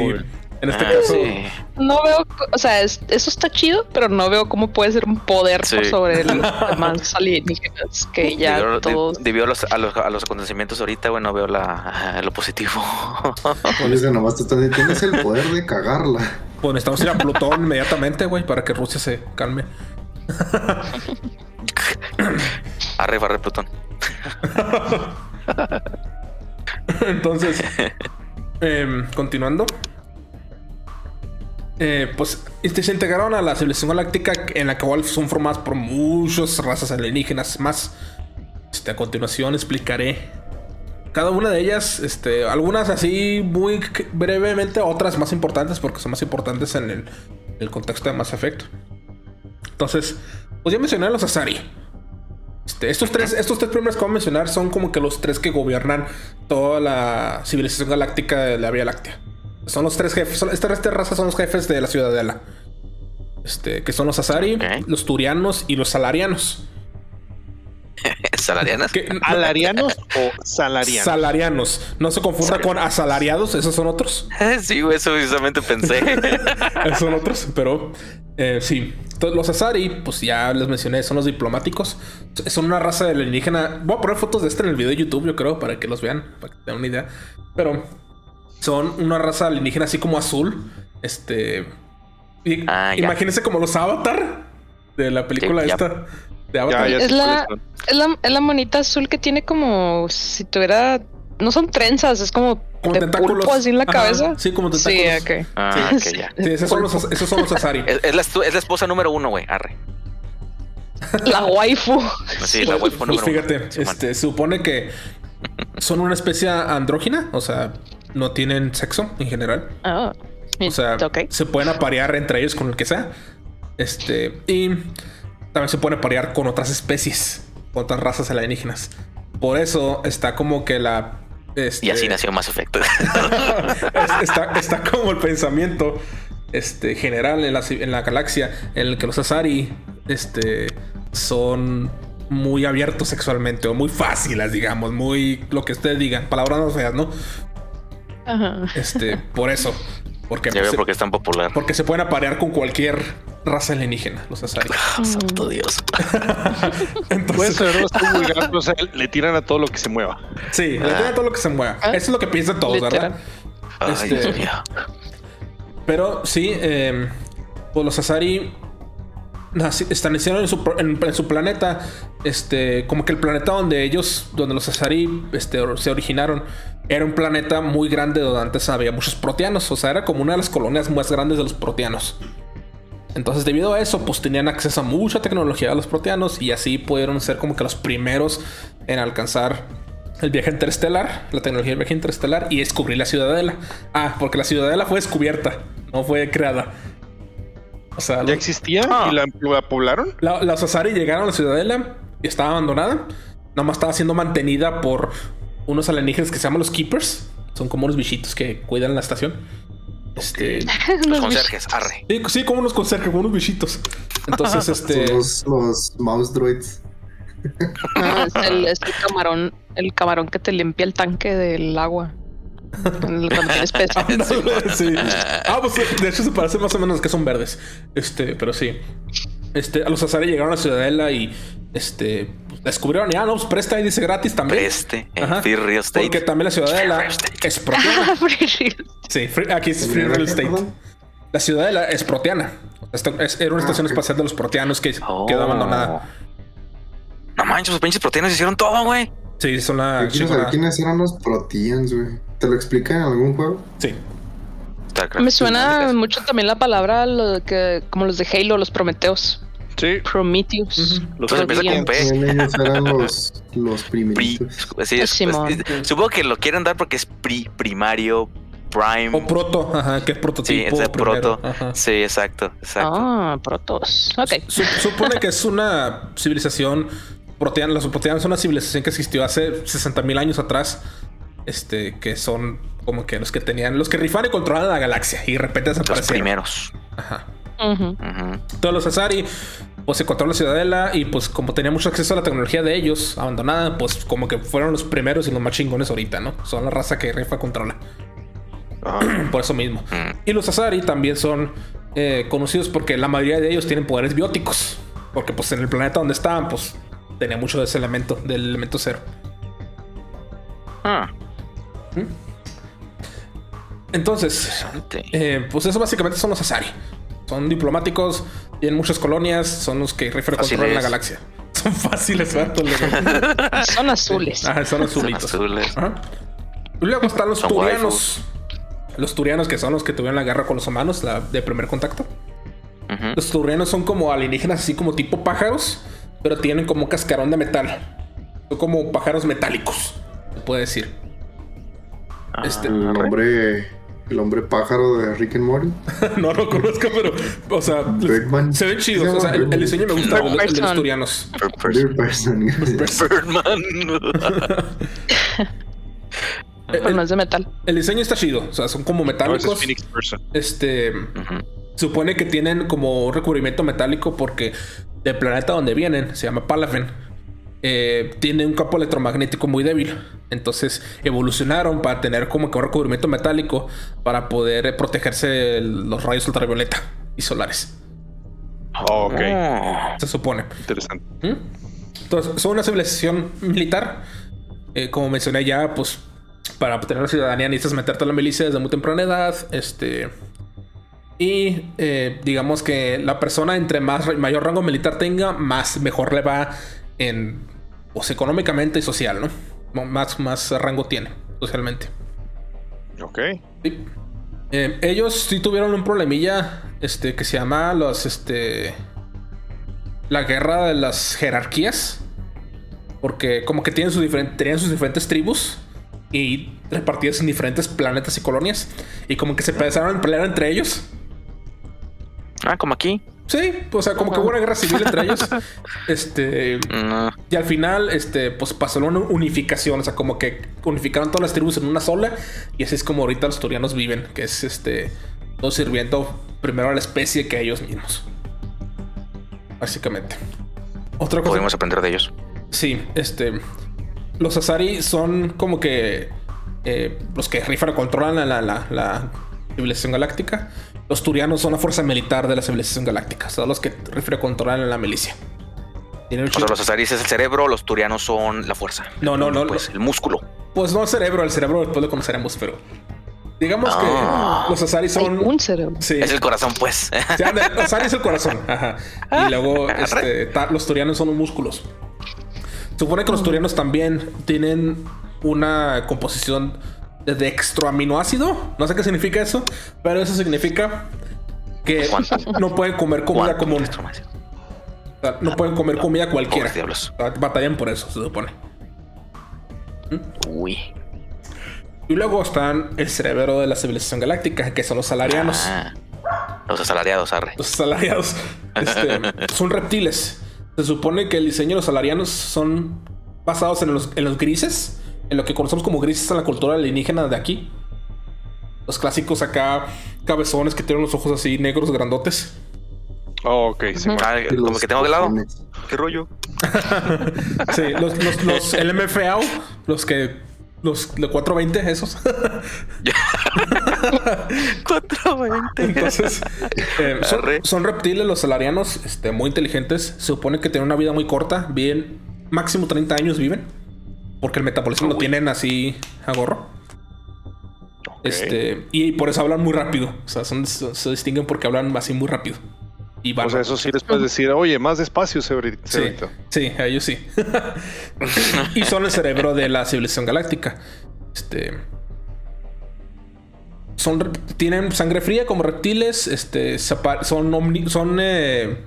En este Ah, caso. sí. No veo, o sea, es- eso está chido, pero no veo cómo puede ser un poder Sí. sobre los demás alienígenas que ya debido, todos. debido a, los, a, los, a los acontecimientos ahorita, güey, no veo la, lo positivo. Oye, nomás tú tienes el poder de cagarla. Pues necesitamos ir a Plutón inmediatamente, güey, para que Rusia se calme. arre, arre, Plutón. Entonces, em, continuando. Eh, pues se integraron a la civilización galáctica en la cual son formadas por muchas razas alienígenas más. Este, a continuación explicaré cada una de ellas, este, algunas así muy brevemente, otras más importantes porque son más importantes en el, el contexto de Mass Effect. Entonces, pues ya mencioné a los Asari. Este, estos, tres, estos tres primeros que voy a mencionar son como que los tres que gobiernan toda la civilización galáctica de la Vía Láctea. Son los tres jefes. son- estas tres razas son los jefes de la ciudadela. Este, que son los Asari, Ok. los Turianos y los Salarianos. ¿Salarianas? Que- ¿Alarianos o salarianos? Salarianos. No se confunda con asalariados, esos son otros. sí, güey, eso precisamente pensé. Esos son otros, pero eh, sí. Entonces, los Asari, pues ya les mencioné, son los diplomáticos. Son una raza de alienígena. Voy a poner fotos de este en el video de YouTube, yo creo, para que los vean, para que tengan una idea. Pero son una raza alienígena así como azul. Este. y- Ah, imagínense como los Avatar de la película Sí, esta de Avatar. Ya, ya Es la-. Es la, es la monita azul que tiene como si tuviera. No son trenzas, es como, Como de tentáculos. pulpo así en la Ajá, cabeza. sí, como Sí, tentáculos. ok. Ah, Sí. ok, ya. Sí, esos son los, esos son los Asari. Es, es la, es la esposa número uno, güey. Arre. La waifu. Sí, la waifu Pues número fíjate, uno. Simón. este, se supone que son una especie andrógina, o sea, no tienen sexo en general. Ah, O sea, ok. se pueden aparear entre ellos con el que sea. Este, y también se pueden aparear con otras especies, con otras razas alienígenas. Por eso está como que la. este, Y así nació más efecto. es- está, está como el pensamiento este, general en la, en la galaxia en el que los Asari este, son muy abiertos sexualmente o muy fáciles, digamos, muy lo que ustedes digan, palabras no feas, ¿no? Ajá. Este, por eso. Porque, ya veo se, por qué es tan popular. porque se pueden aparear con cualquier raza alienígena, los Asari. Ah, Santo Dios. Entonces, vulgar, o sea, le tiran a todo lo que se mueva. sí, le tiran todo lo que se mueva. Ah. Eso es lo que piensan todos, Literal. ¿verdad? Ay, Este- Dios mío. Pero sí, eh, pues los Asari establecieron en su, en- en su planeta, este, como que el planeta donde ellos, donde los Asari este, se originaron, era un planeta muy grande donde antes había muchos proteanos, o sea, era como una de las colonias más grandes de los proteanos. Entonces, debido a eso, pues tenían acceso a mucha tecnología de los proteanos y así pudieron ser como que los primeros en alcanzar el viaje interestelar, la tecnología del viaje interestelar y descubrir la ciudadela. Ah, porque la ciudadela fue descubierta, no fue creada. O sea, ¿Ya los, existía Ah. y la, la poblaron? la- los Asari llegaron a la ciudadela y estaba abandonada. Nada más estaba siendo mantenida por unos alienígenas que se llaman los Keepers. Son como unos bichitos que cuidan la estación. Este, Los conserjes, arre. sí, sí, como unos conserjes, como unos bichitos. Entonces, este. Son los, los mouse droids. Ah, es, el, es el camarón, el camarón que te limpia el tanque del agua. Cuando tienes peso. sí. Ah, pues de hecho se parece más o menos que son verdes. Este, pero sí. Este, a los Asari llegaron a la ciudadela y este descubrieron, ya no, pues presta y dice gratis también. Preste, en Ajá. Free Real Estate. Porque también la ciudadela es proteana. Sí, free- aquí es Free Real Estate. La ciudadela es proteana. Esta- es- era una Ah, estación espacial de los proteanos que Oh. quedó abandonada. No manches, los pinches proteínas hicieron todo, güey. Sí, son la Yo saber quiénes eran los Proteans, güey. ¿Te lo explica en algún juego? Sí. Me suena mucho también la palabra lo que, como los de Halo, los Prometeos. Sí. Prometheus. Ujú. Entonces empieza con P. También ellos eran los, los Pri, primeritos. sí, es- Simón. es- supongo que lo quieren dar porque es pri, primario, prime. O proto, ajá, que es sí, prototipo. es de primero. proto. Ajá. Sí, exacto, exacto. Ah, protos. Ok. Su- supone que es una civilización proteana. Los proteanos son una civilización que existió hace 60 mil años atrás. Este, que son como que los que tenían, los que rifaban y controlaban la galaxia y de repente los desaparecieron. primeros. Ajá. Todos los Azari, pues se encontraron la ciudadela y pues como tenía mucho acceso a la tecnología de ellos, abandonada, pues como que fueron los primeros y los más chingones ahorita, ¿no? Son la raza que rifa controla. Ajá. Por eso mismo. Mm. Y los Azari también son eh, conocidos porque la mayoría de ellos tienen poderes bióticos. Porque pues en el planeta donde estaban, pues tenía mucho de ese elemento, del elemento cero. Ah, Entonces, eh, pues eso básicamente son los Azari. Son diplomáticos, tienen muchas colonias, son los que rifan controlan la galaxia. Son fáciles, vato. Son azules. Ajá, son Son azulitos. azules. Ajá. Y luego están los Son turianos. Los turianos que son los que tuvieron la guerra con los humanos, la de primer contacto. Los turianos son como alienígenas, así como tipo pájaros, pero tienen como cascarón de metal. Son como pájaros metálicos, se puede decir. Ah, Este- hombre, el hombre pájaro de Rick and Morty. no lo conozco, pero, o sea, se ven chidos. Se O sea, el, diseño me gusta, el, el de los turianos. Birdman. Es de metal. el diseño está chido, o sea, son como metálicos. Este, supone que tienen como un recubrimiento metálico porque del planeta donde vienen, se llama Palaven, eh, tiene un campo electromagnético muy débil. Entonces evolucionaron para tener como que un recubrimiento metálico para poder eh, protegerse de los rayos ultravioleta y solares. Oh, ok, Oh. Se supone. interesante. ¿Mm? Entonces, son una civilización militar. Eh, como mencioné ya, pues para obtener la ciudadanía necesitas meterte a la milicia desde muy temprana edad. Este. Y eh, digamos que la persona entre más mayor rango militar tenga, más mejor le va en pues, económicamente y social, ¿no? Más, más rango tiene socialmente. Ok. Sí. Eh, ellos sí tuvieron un problemilla este, que se llama los, este, la guerra de las jerarquías. Porque como que tienen sus diferen- tenían sus diferentes tribus y repartidas en diferentes planetas y colonias. Y como que se empezaron a pelear entre ellos. Ah, como aquí. Sí, o sea, como que hubo una guerra civil entre ellos. Este, No. y al final, este, pues pasó una unificación. O sea, como que unificaron todas las tribus en una sola. Y así es como ahorita los turianos viven. Que es este. Todos sirviendo primero a la especie que a ellos mismos. Básicamente. Otra cosa. Podemos aprender de ellos. Sí, este. Los Azari son como que. eh, los que rifan o controlan la, la, la- la civilización galáctica. Los turianos son la fuerza militar de la civilización galáctica. Son los que rifan o controlan la milicia. Tienen O sea, los azaris es el cerebro, los turianos son la fuerza. No, no, no, Pues no. el músculo. Pues no el cerebro, el cerebro después lo conoceremos, pero. Digamos Ah. que los Azari Hay son. un cerebro. Sí. Es el corazón, pues. Sí, anda, Azari es el corazón. Ajá. Y luego Arre. este, ta- los turianos son los músculos. Supone que los turianos también tienen una composición dextroaminoácido. No sé qué significa eso, pero eso significa que no pueden comer comida común. O sea, no pueden comer comida cualquiera. Diablos. Batallan por eso, se supone. Uy. Y luego están el cerebro de la civilización galáctica, que son los salarianos. Ah. Los asalariados, arre. Los asalariados este, son reptiles. Se supone que el diseño de los salarianos son basados en los, en los grises, en lo que conocemos como grises en la cultura alienígena de aquí. Los clásicos acá, cabezones que tienen los ojos así negros, grandotes. Oh, ok, sí. Ah, como que tengo de lado. ¿Qué rollo? Sí, los, los, los LMFAO, los que. Los de 420, esos. 420. Entonces, eh, son reptiles los salarianos, este, muy inteligentes. Se supone que tienen una vida muy corta, bien, máximo 30 años viven. Porque el metabolismo lo tienen así a gorro. Este, y por eso hablan muy rápido. O sea, son, se se distinguen porque hablan así muy rápido. Y van O sea, eso sí les puedes decir, oye, más despacio, Cebri- Sí, sí, a ellos sí. y son el cerebro de la civilización galáctica. Este. Son, tienen sangre fría como reptiles. Este. Son omni- son. eh,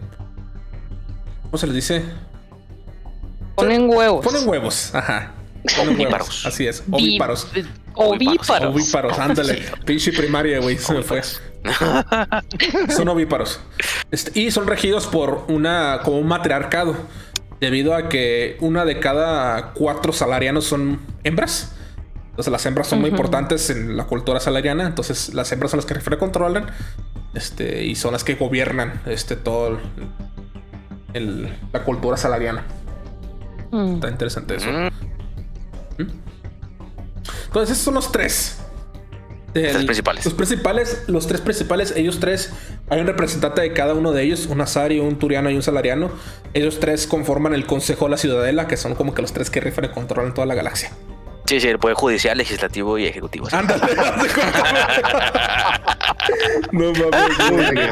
¿Cómo se les dice? Ponen huevos. Ponen huevos. Ajá. Ovíparos. Así es. Ovíparos. Ovíparos. Ovíparos, ándale. Pinche primaria, güey. Se me fue. son ovíparos. Este, y son regidos por una como un matriarcado. Debido a que una de cada cuatro salarianos son hembras. Entonces las hembras son muy importantes en la cultura salariana. Entonces las hembras son las que controlan. Este, y son las que gobiernan este todo el- el- la cultura salariana. Mm. Está interesante eso. Mm, Entonces, esos son los tres. Del- Tres principales. Los principales, los tres principales, ellos tres, hay un representante de cada uno de ellos, un Azari, un Turiano y un Salariano. Ellos tres conforman el Consejo de la Ciudadela, que son como que los tres que rifan y controlan toda la galaxia. Sí, sí, el poder judicial, legislativo y ejecutivo. sí. Ándale. No mames, güey.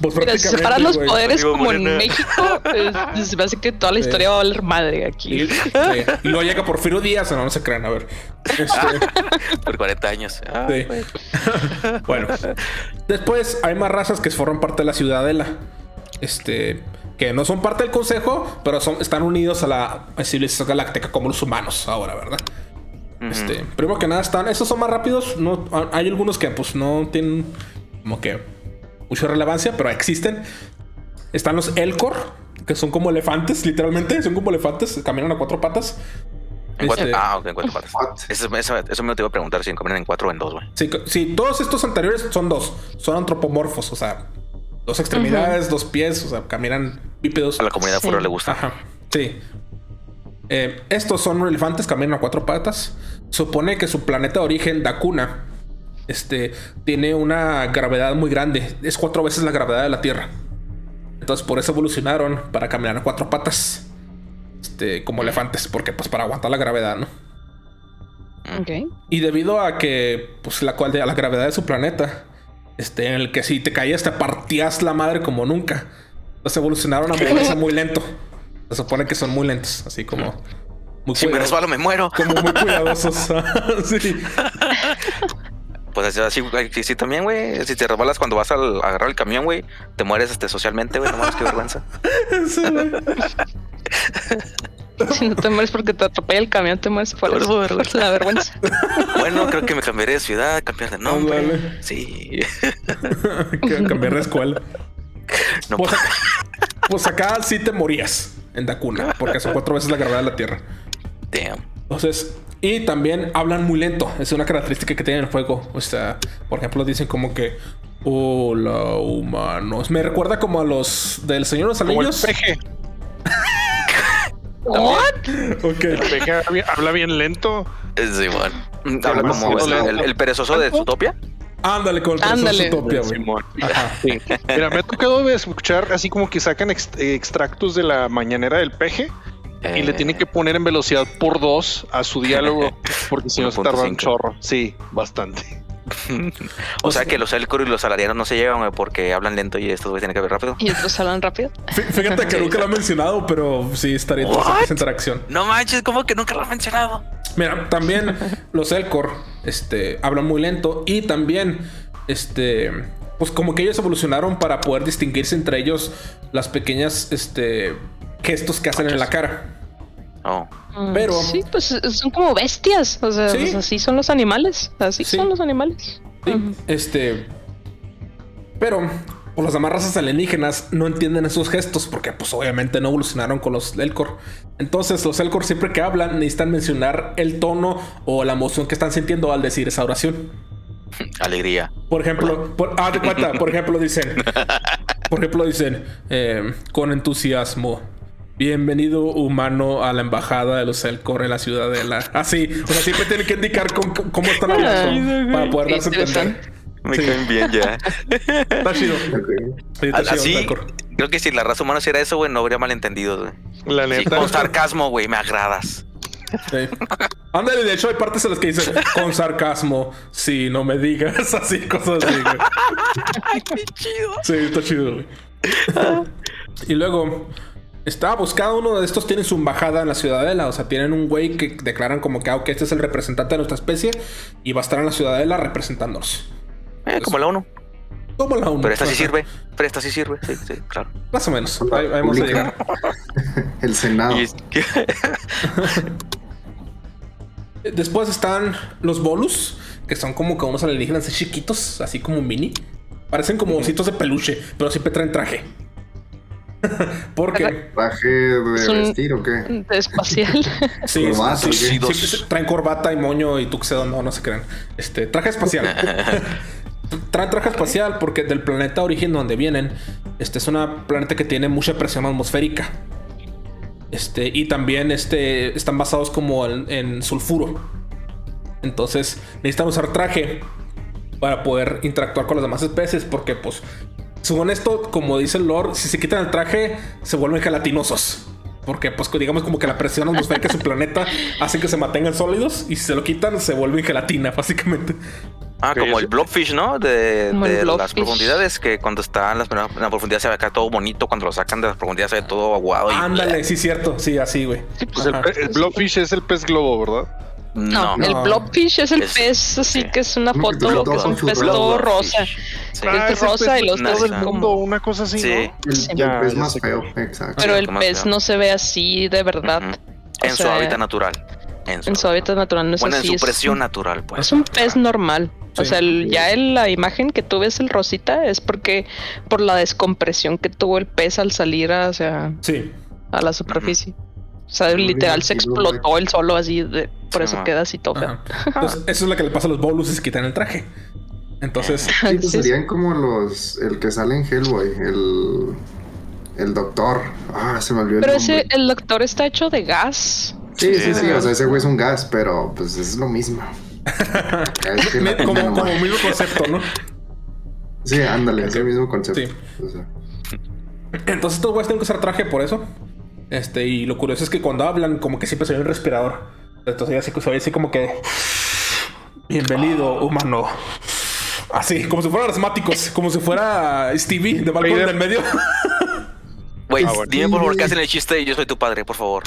Pues Mira, si separan los güey. poderes como en. México, es- se me hace que toda la historia va a valer madre aquí. sí. Y luego llega Porfirio Díaz, no, no se crean, a ver. Este, Por 40 años. Ah, Sí. bueno. Después hay más razas que forman parte de la ciudadela. Este. Que no son parte del consejo, pero son, están unidos a la civilización galáctica como los humanos ahora, ¿verdad? Este, primero que nada están, esos son más rápidos. No, hay algunos que pues no tienen como que mucha relevancia, pero existen. Están los Elcor, que son como elefantes, literalmente, son como elefantes, caminan a cuatro patas. En cuatro- Este, Ah, ok, en cuatro patas. Eso, eso, eso me lo te iba a preguntar si comen en cuatro o en dos, güey. Sí, sí, todos estos anteriores son dos. Son antropomorfos, o sea, dos extremidades, dos pies, o sea, caminan bípedos. A la comunidad Sí. furro le gusta. Ajá, sí. Eh, estos son elefantes, caminan a cuatro patas. Supone que su planeta de origen, Dakuna, este, tiene una gravedad muy grande. Es cuatro veces la gravedad de la Tierra. Entonces, por eso evolucionaron para caminar a cuatro patas. Este, como elefantes, porque pues para aguantar la gravedad, ¿no? Ok. Y debido a que, pues, la, cual- a la gravedad de su planeta, este, en el que si te caías te partías la madre como nunca. Entonces evolucionaron a moverse muy lento. Se supone que son muy lentos, así como muy, Si me resbalo, me muero. como muy cuidadosos. sí. Pues así, sí, también, güey. Si te resbalas cuando vas al, a agarrar el camión, güey, te mueres este, socialmente, güey. No mames, qué vergüenza. Sí. Si no te mueres porque te atropella el camión, te mueres por, la vergüenza. Bueno, creo que me cambiaré de ciudad, cambiar de nombre. Sí. cambiar de escuela. No, Pues acá, pues acá sí te morías en Dakuna, porque son cuatro veces la gravedad de la Tierra. damn. Entonces, y también hablan muy lento. Es una característica que tienen el juego. O sea, por ejemplo, dicen como que Hola, humanos. Me recuerda como a los del Señor de los Como el Anillos. peje. ¿What? Ok. El peje habla bien- lento. Sí, bueno. Habla como el, lento. el- el perezoso de Zootopia. Ándale con el. Zootopia, güey. Sí. Mira, me ha tocado escuchar así como que sacan ex- eh, extractos de la mañanera del peje y le Eh, tienen que poner en velocidad por dos a su diálogo porque si no se tarda un 1.5. chorro. Sí, bastante. O sea que los Elcor y los salarianos no se llevan, güey, porque hablan lento y estos güey tienen que hablar rápido. Y otros hablan rápido. Fí- Fíjate que nunca lo he mencionado, pero sí estaría interesante esa interacción. No manches, ¿cómo que nunca lo han mencionado? Mira, también los Elcor este, hablan muy lento y también, este, pues como que ellos evolucionaron para poder distinguirse entre ellos las pequeñas, este, gestos que hacen en la cara. Oh. Mm, Pero- Sí, pues eh, son como bestias. O sea, Sí. pues, así son los animales. Así Sí. son los animales. Sí. Este, Pero pues las demás razas alienígenas no entienden esos gestos porque pues obviamente no evolucionaron con los Elcor. Entonces los Elcor siempre que hablan necesitan mencionar el tono o la emoción que están sintiendo al decir esa oración. Alegría. Por ejemplo, por, ah, de cuenta, por ejemplo dicen, por ejemplo dicen, eh, con entusiasmo. Bienvenido humano a la embajada de los Elcor en la ciudadela. Así, o sea, siempre tienen que indicar con- con- cómo están hablando para poder darse a entender. Me Sí. caen bien ya. Está chido. Sí, está chido, Así, Elcor. creo que si la raza humana hiciera eso, güey, no habría malentendidos, güey. La Sí, neta. con sarcasmo, güey, me agradas. Sí. Ándale, de hecho hay partes en las que dicen con sarcasmo, sí, no me digas así, cosas así, güey. Ay, qué chido. Sí, está chido, güey. y luego, está buscado uno de estos tiene su embajada en la ciudadela, o sea, tienen un güey que declaran como que, ah, ok, este es el representante de nuestra especie y va a estar en la ciudadela representándonos. Eh, como la uno. Como la uno. Pero esta sí sirve. Pero esta sí sirve. Sí, sí, claro. Más o menos. Ahí, ahí vamos a llegar. El Senado. Y es que- Después están los bolus, que son como que unos alienígenas así chiquitos, así como mini. Parecen como ositos de peluche, pero siempre traen traje. Porque ¿Traje de Es un- vestir o qué? De espacial. sí, Corbata, sí, sí, ¿qué? sí, traen corbata y moño y tuxedo, no, no se crean. Este, traje espacial. traen traje espacial porque del planeta origen donde vienen, este es una planeta que tiene mucha presión atmosférica. Este, y también este, están basados como en, en sulfuro. Entonces necesitan usar traje para poder interactuar con las demás especies. Porque, pues, según esto, como dice el Lord, si se quitan el traje, se vuelven gelatinosos. Porque, pues, digamos como que la presión atmosférica de su planeta hace que se mantengan sólidos. Y si se lo quitan, se vuelven gelatina, básicamente. Ah, como el blobfish, ¿no? De, las profundidades, que cuando está en, las, en la profundidad se ve acá todo bonito, cuando lo sacan de las profundidades se ve todo aguado. Y... Ándale, sí, cierto. Sí, así, güey. Pues el, Ajá. el blobfish es el pez globo, ¿verdad? No, No, el blobfish es el Es- pez, así sí. que es una foto, que es un pez todo blobfish. rosa. Sí. Es rosa pez y los tres el como- una cosa así, Sí. ¿no? El, Sí. Ya, el pez más feo, exacto. Pero el pez feo. no se ve así de verdad. O En su sea, hábitat natural. En su, En su hábitat natural no es Bueno, así. en su es presión un- natural, pues. Es un pez normal. O sea, el- ya en la imagen que tú ves el rosita es porque por la descompresión que tuvo el pez al salir hacia Sí. a la superficie. O sea, literal se explotó el solo así, de, por eso queda así. Ajá. Entonces, eso es lo que le pasa a los bolus y se quitan el traje. Entonces, Sí, pues serían como los. El que sale en Hellboy, el. El doctor. Ah, se me olvidó Pero el ese, nombre. el doctor está hecho de gas. Sí, sí, sí. Sí. O sea, ese güey es un gas, pero pues es lo mismo. Es que la como, como mismo concepto, ¿no? Sí, ándale, es el mismo concepto. Sí. O sea, Entonces estos güeyes tienen que usar traje por eso. Este, y lo curioso es que cuando hablan, como que siempre se ve un respirador. Entonces así, se ve así como que. Bienvenido, humano. Así, como si fueran asmáticos, como si fuera Stevie de Malcolm del medio. Güey, Ah, bueno. dime por favor que hacen el chiste de yo soy tu padre, por favor.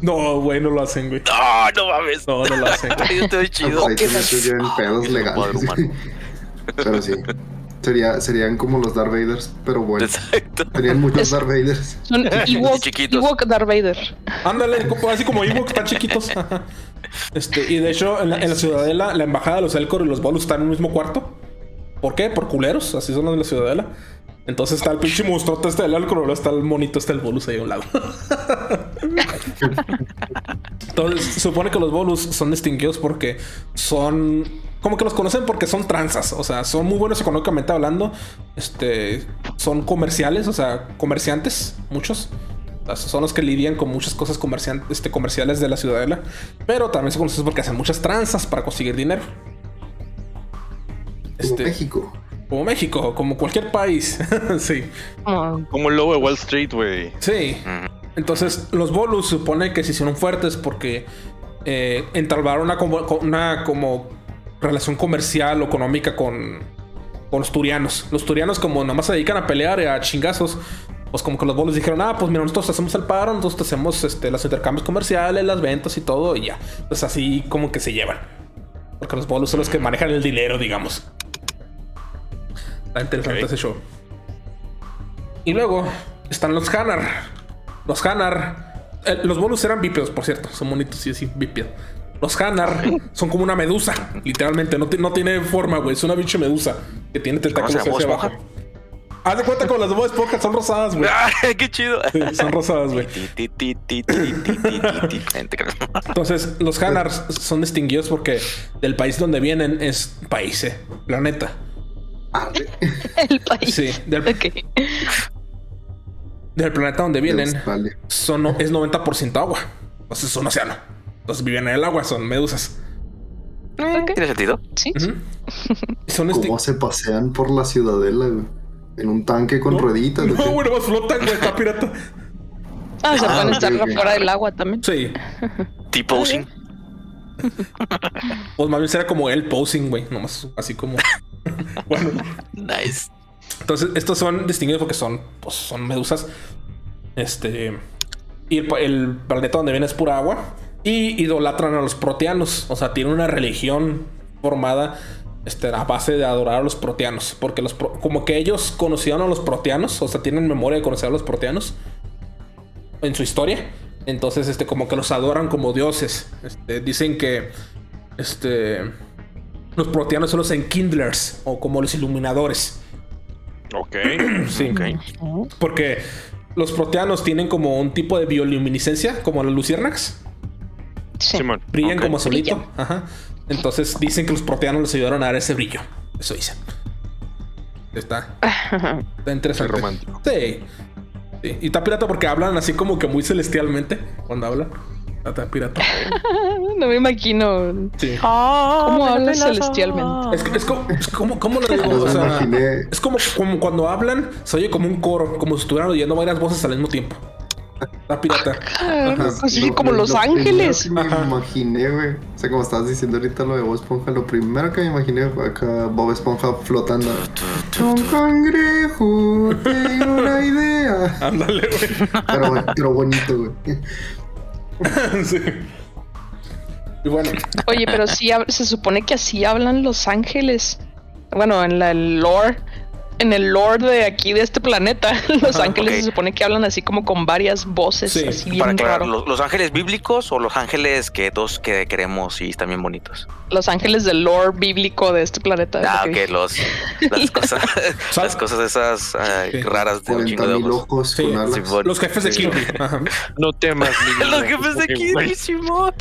No, güey, no lo hacen, güey. No, no mames. No, no lo hacen. Yo estoy chido. ahí te metes ya en pedos legales. pero sí. Sería, serían como los Darth Vaders, pero bueno. Exacto. Serían muchos Es- Darth Vaders. Son Ewok, chiquitos. Ewok Darth Vader. Ándale, así como Ewok, están chiquitos. Este, y de hecho, en la, en la ciudadela, la embajada de los Elcor y los Bolus están en un mismo cuarto. ¿Por qué? Por culeros, así son los de la ciudadela. Entonces está el pinche monstruote este del Elcor, luego está el monito este del Bolus ahí a un lado. Entonces, se supone que los Bolus son distinguidos porque son. Como que los conocen porque son tranzas. O sea, son muy buenos económicamente hablando. Este. Son comerciales, o sea, comerciantes, muchos. O sea, son los que lidian con muchas cosas comercian- este, comerciales de la ciudadela. Pero también se conocen porque hacen muchas tranzas para conseguir dinero. Como Este, México. como México, como cualquier país. sí. Como- Como el lobo de Wall Street, güey. Sí. Entonces, los Bolus supone que se hicieron fuertes porque eh, entablaron una como, con- una como relación comercial o económica con, con los turianos. Los turianos, como nomás se dedican a pelear y a chingazos, pues como que los Bolus dijeron, ah, pues mira, nosotros hacemos el paro, nosotros hacemos este, los intercambios comerciales, las ventas y todo, y ya. Pues así como que se llevan. Porque los Bolus son los que manejan el dinero, digamos. Está interesante ese show. Y luego están los Hanar. Los Hanar. eh, los bonus eran bípedos, por cierto. Son bonitos y así, bípedos. Los Hanar son como una medusa, literalmente. No, ti- no tiene forma, güey. Es una bicha medusa que tiene tentáculos hacia Bob abajo. Haz de cuenta con las dos esponjas, son rosadas, güey. ¡Ay, qué chido! Sí, son rosadas, güey. Entonces, los Hanars son distinguidos porque del país donde vienen es país, eh, planeta. El país. Sí, del, planeta donde De vienen son, es 90% agua. Entonces es un océano. Entonces viven en el agua, son medusas. Ok. ¿Tiene sentido? Sí. Son esti- ¿Cómo se pasean por la ciudadela, güey? En un tanque con rueditas. ¿o No, bueno, más flotan, güey, está pirata. Ah, se Ah, pueden estar fuera del agua también. Sí. T-posing. Pues más bien será como el posing, güey. Nomás así como. bueno. Nice. Entonces, estos son distinguidos porque son, pues, son medusas. Este. Y el, el planeta donde viene es pura agua. Y idolatran a los proteanos. O sea, tienen una religión formada este, a base de adorar a los proteanos. Porque los pro- como que ellos conocieron a los proteanos. O sea, tienen memoria de conocer a los proteanos. En su historia. Entonces, este, como que los adoran como dioses. Este, dicen que. Este. Los proteanos son los enkindlers. O como los iluminadores. Ok. Sí. Ok. Porque los proteanos tienen como un tipo de bioluminiscencia, como los luciérnagas. Sí. Simón. Brillan como solito. Ajá. Entonces dicen que los proteanos les ayudaron a dar ese brillo. Eso dicen. Está, está interesante. Qué romántico. Sí. Sí. Y está pirata porque hablan así como que muy celestialmente cuando hablan. Está pirata. No me imagino Sí. cómo hablas celestialmente. Es, como, es como, ¿cómo lo digo? O sea, es como, como cuando hablan, se oye como un coro, como si estuvieran oyendo varias voces al mismo tiempo. Está pirata. Ah, Ajá, pues lo- como lo- Los lo Ángeles. Me imaginé, güey. O sea, como estabas diciendo ahorita lo de Bob Esponja, lo primero que me imaginé fue acá Bob Esponja flotando. Un cangrejo, tengo una idea. Ándale, güey. Pero, pero bonito, güey. Sí. Y bueno, Oye, pero sí se supone que así hablan los ángeles. Bueno, en la lore, en el lore de aquí de este planeta, los Ajá, ángeles se supone que hablan así como con varias voces, Sí, así Para bien aclarar, raro. ¿los, los ángeles bíblicos o los ángeles que todos que queremos y están bien bonitos? Los ángeles del lore bíblico de este planeta. Ah, ok, los, las cosas, las cosas esas ay, Sí. raas de un 40 chingo de ojos. ojos Sí, con alas. sí, bueno. los jefes de Sí. Kirby. No temas. Los jefes de Kirby, Simón.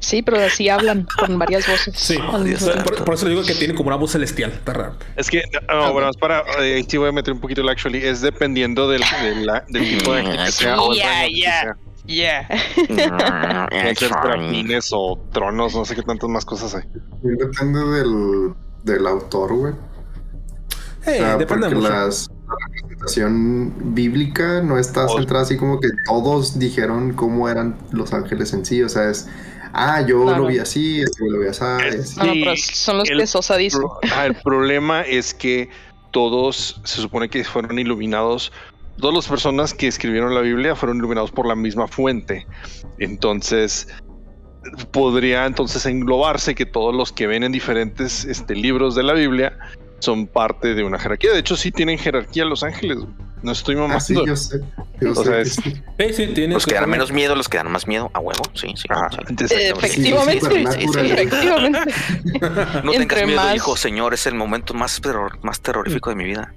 Sí, pero así hablan con varias voces. Sí, tiempo. por, por eso digo que tiene como una voz celestial. Está raro. Es que, no, bueno, es para. eh, sí, voy a meter un poquito el actually. Es dependiendo del, del, del tipo de ángel que sea. Ya, ya. dragines o tronos, no sé qué tantas más cosas hay. Depende del, del autor, güey. Eh, O sea, depende porque mucho. las- la representación bíblica no está Oh. centrada así como que todos dijeron cómo eran los ángeles en sí. O sea, es, ah, yo lo vi así, este lo vi así. No, no, pero son los el que Sosa dice. Ah, el problema es que todos se supone que fueron iluminados. Todas las personas que escribieron la Biblia fueron iluminados por la misma fuente. Entonces, podría entonces englobarse que todos los que ven en diferentes este, libros de la Biblia son parte de una jerarquía. De hecho, sí tienen jerarquía los ángeles. No estoy mamando. Ah, sí, yo sé. Yo O sé sea, que es- sí. Sí, Los que dan menos miedo, los que dan más miedo. A huevo, sí, sí. Ajá, sí. entonces, Sí, efectivamente, efectivamente. No tengas Entre miedo, más- hijo, señor. Es el momento más, terror- más terrorífico de mi vida.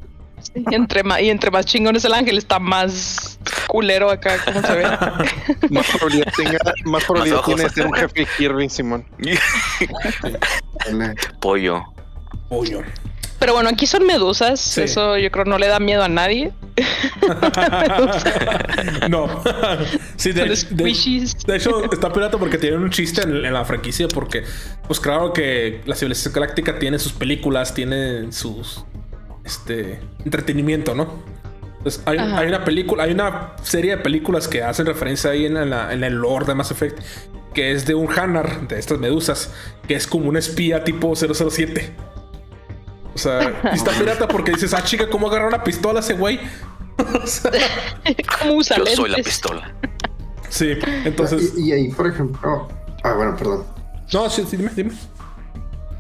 Y entre más, y entre más chingón es el ángel, está más culero acá, como se ve. más probabilidad, tenga, más probabilidad tiene de ser un jefe Kirby, Simón. Pollo. Pollo. Pero bueno, aquí son medusas. Sí. Eso yo creo no le da miedo a nadie. no. sí, de, hecho, está pirata porque tienen un chiste en, en la franquicia. Porque, pues claro que la civilización galáctica tiene sus películas, tiene sus. Este. entretenimiento, ¿no? Entonces, hay, Ajá. hay una película, hay una serie de películas que hacen referencia ahí en, la- en el lore de Mass Effect. Que es de un Hanar, de estas medusas, que es como un espía tipo 007. O sea, y está pirata porque dices, ah, chica, ¿cómo agarrar una pistola ese güey? O sea, ¿Cómo usa Yo soy la pistola. sí, entonces. Y, y ahí, por ejemplo. Ah, bueno, perdón. No, sí, sí, dime, dime.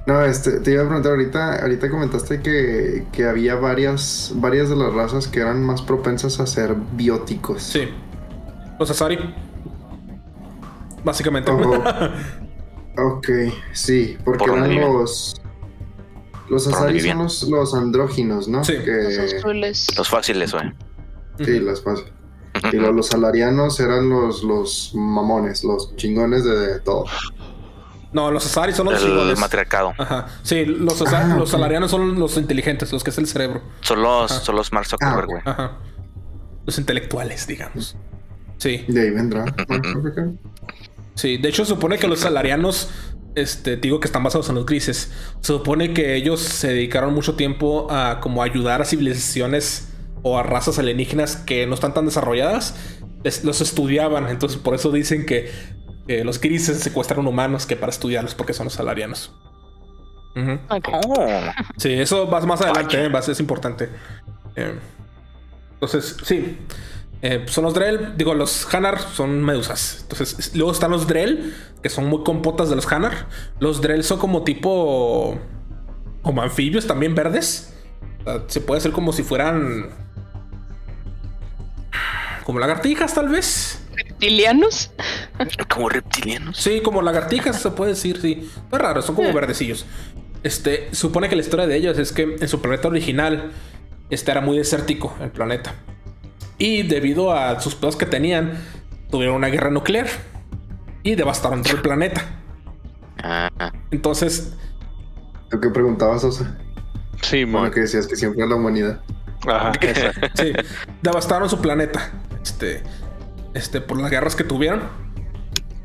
No, este, te iba a preguntar ahorita, ahorita comentaste que, que había varias, varias de las razas que eran más propensas a ser bióticos. Sí. Los Asari. Básicamente. Oh, ok, sí, porque ¿Por eran los Los Azaris son los, los andróginos, ¿no? Sí. Que- Los azules. Los fáciles, güey. sí, las fáciles. Y lo- los salarianos eran los, los mamones, los chingones de todo. No, los Azaris son los El chingones. matriarcado. Ajá. Sí, los, Ah, los salarianos son los inteligentes, los que es el cerebro. Son los, Ajá. son los Mark Zuckerberg, Ah, güey. Ajá. Los intelectuales, digamos. Sí, De ahí vendrá. Ah, sí. De hecho, supone que los salarianos, este, digo que están basados en los grises. Se supone que ellos se dedicaron mucho tiempo a como ayudar a civilizaciones o a razas alienígenas que no están tan desarrolladas. Les- los estudiaban. Entonces, por eso dicen que eh, los grises secuestran humanos que para estudiarlos porque son los salarianos. Oh, Sí, eso va más adelante, eh, es importante. Eh, entonces, sí. Eh, son los Drell, digo, los Hanar son medusas. Entonces, es- luego están los Drell, que son muy compotas de los Hanar. Los Drell son como tipo. como anfibios también verdes. O sea, se puede hacer como si fueran. como lagartijas, tal vez. ¿Reptilianos? como reptilianos. Sí, como lagartijas se puede decir, sí. No es raro, son como verdecillos. Este, supone que la historia de ellos es que en su planeta original, este era muy desértico, el planeta. Y debido a sus pedos que tenían, tuvieron una guerra nuclear. Y devastaron todo el planeta. Ah. Entonces, Lo que preguntabas, Osa. Sí, Bueno, que decías que siempre la humanidad. Ajá, sí, devastaron su planeta. Este, este, por las guerras que tuvieron.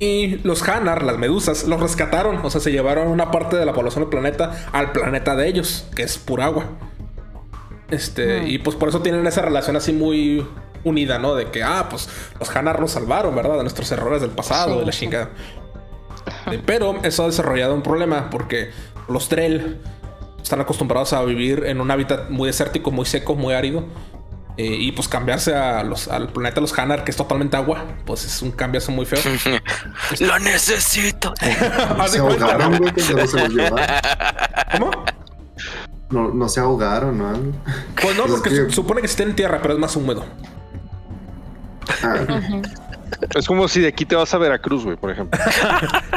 Y los Hanar, las medusas, los rescataron. O sea, se llevaron una parte de la población del planeta al planeta de ellos, que es pura agua. Este, y pues por eso tienen esa relación así muy unida, ¿no? De que, ah, pues los Hanar nos salvaron, ¿verdad? De nuestros errores del pasado, Sí, de la chingada. Eh, Pero eso ha desarrollado un problema porque los Drell están acostumbrados a vivir en un hábitat muy desértico, muy seco, muy árido. Eh, y pues cambiarse a los, al planeta de los Hanar, que es totalmente agua, pues es un cambiazo muy feo. Lo necesito. Se ahogaron, güey, cuando se los llevaron. ¿Cómo? No, no se ahogaron, ¿no? Pues no, porque se supone que está en tierra, pero es más húmedo. Ah, Es como si de aquí te vas a Veracruz, güey, por ejemplo.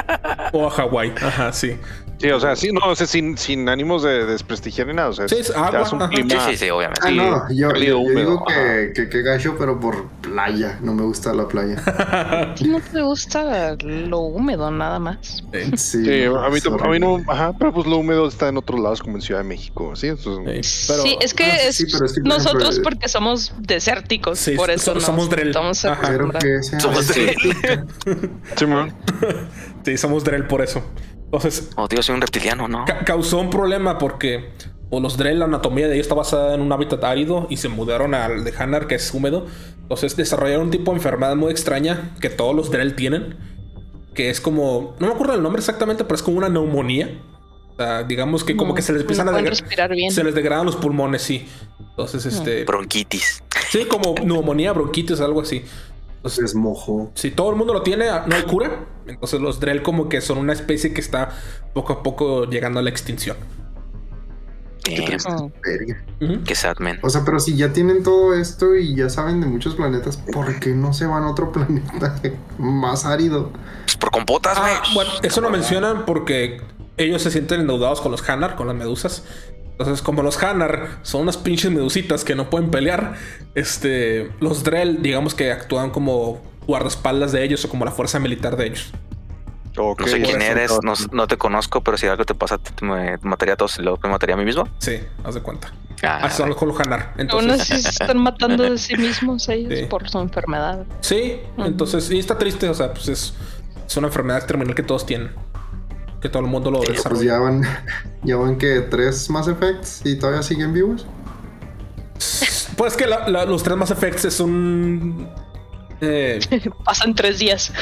O a Hawái. Ajá, sí. Sí, o sea, sí, no, o sea, sin, sin ánimos de desprestigiar ni nada. O sea, Sí, es agua, un clima. Sí, sí, sí, obviamente. ah, no, yo, digo que, que, que gacho, pero por playa. No me gusta la playa. ¿A ti no te gusta lo húmedo nada más? Sí. A mí, a mí no, ajá, pero pues lo húmedo está en otros lados, como en Ciudad de México, ¿sí? Entonces, Sí, pero- sí, es que Ah, es sí, pero es que, por nosotros porque somos desérticos, Sí, por eso so- nos somos sea Somos desértica. Somos Drell por eso. Entonces, Oh, tío, soy un reptiliano, ¿no? ca- causó un problema porque o los Drell, la anatomía de ellos está basada en un hábitat árido y se mudaron al de Hanar, que es húmedo. Entonces desarrollaron un tipo de enfermedad muy extraña que todos los Drell tienen, que es como, no me acuerdo el nombre exactamente, pero es como una neumonía. O sea, digamos que como No, que se les empiezan no a pueden degra- respirar bien. se les degradan los pulmones, sí. Entonces, este, Bronquitis. sí, como neumonía, bronquitis, algo así. Es mojo. Si todo el mundo lo tiene, no hay cura. Entonces los Drell como que son una especie que está poco a poco llegando a la extinción. Damn, Oh. Qué sad, man. O sea, pero si ya tienen todo esto y ya saben de muchos planetas, ¿por qué no se van a otro planeta más árido? Pues por compotas, güey. Ah, bueno, eso lo mencionan porque ellos se sienten endeudados con los Hanar, con las medusas. Entonces, como los Hanar son unas pinches medusitas que no pueden pelear, este, los Drell, digamos que actúan como guardaespaldas de ellos o como la fuerza militar de ellos. Ok, No sé quién eres, no, no te conozco, pero si algo te pasa, te, me mataría a todos y luego me mataría a mí mismo. Sí, haz de cuenta. Ah, Así son los Hanar. Aún Entonces, así se están matando de sí mismos ellos Sí. por su enfermedad. sí, entonces, y está triste, o sea, pues es, es una enfermedad terminal que todos tienen. Que todo el mundo lo Pues desarrolla. ya van, ya van que tres Mass Effects y todavía siguen vivos. Pues que la- la- los tres Mass Effects es un. eh, Pasan tres días.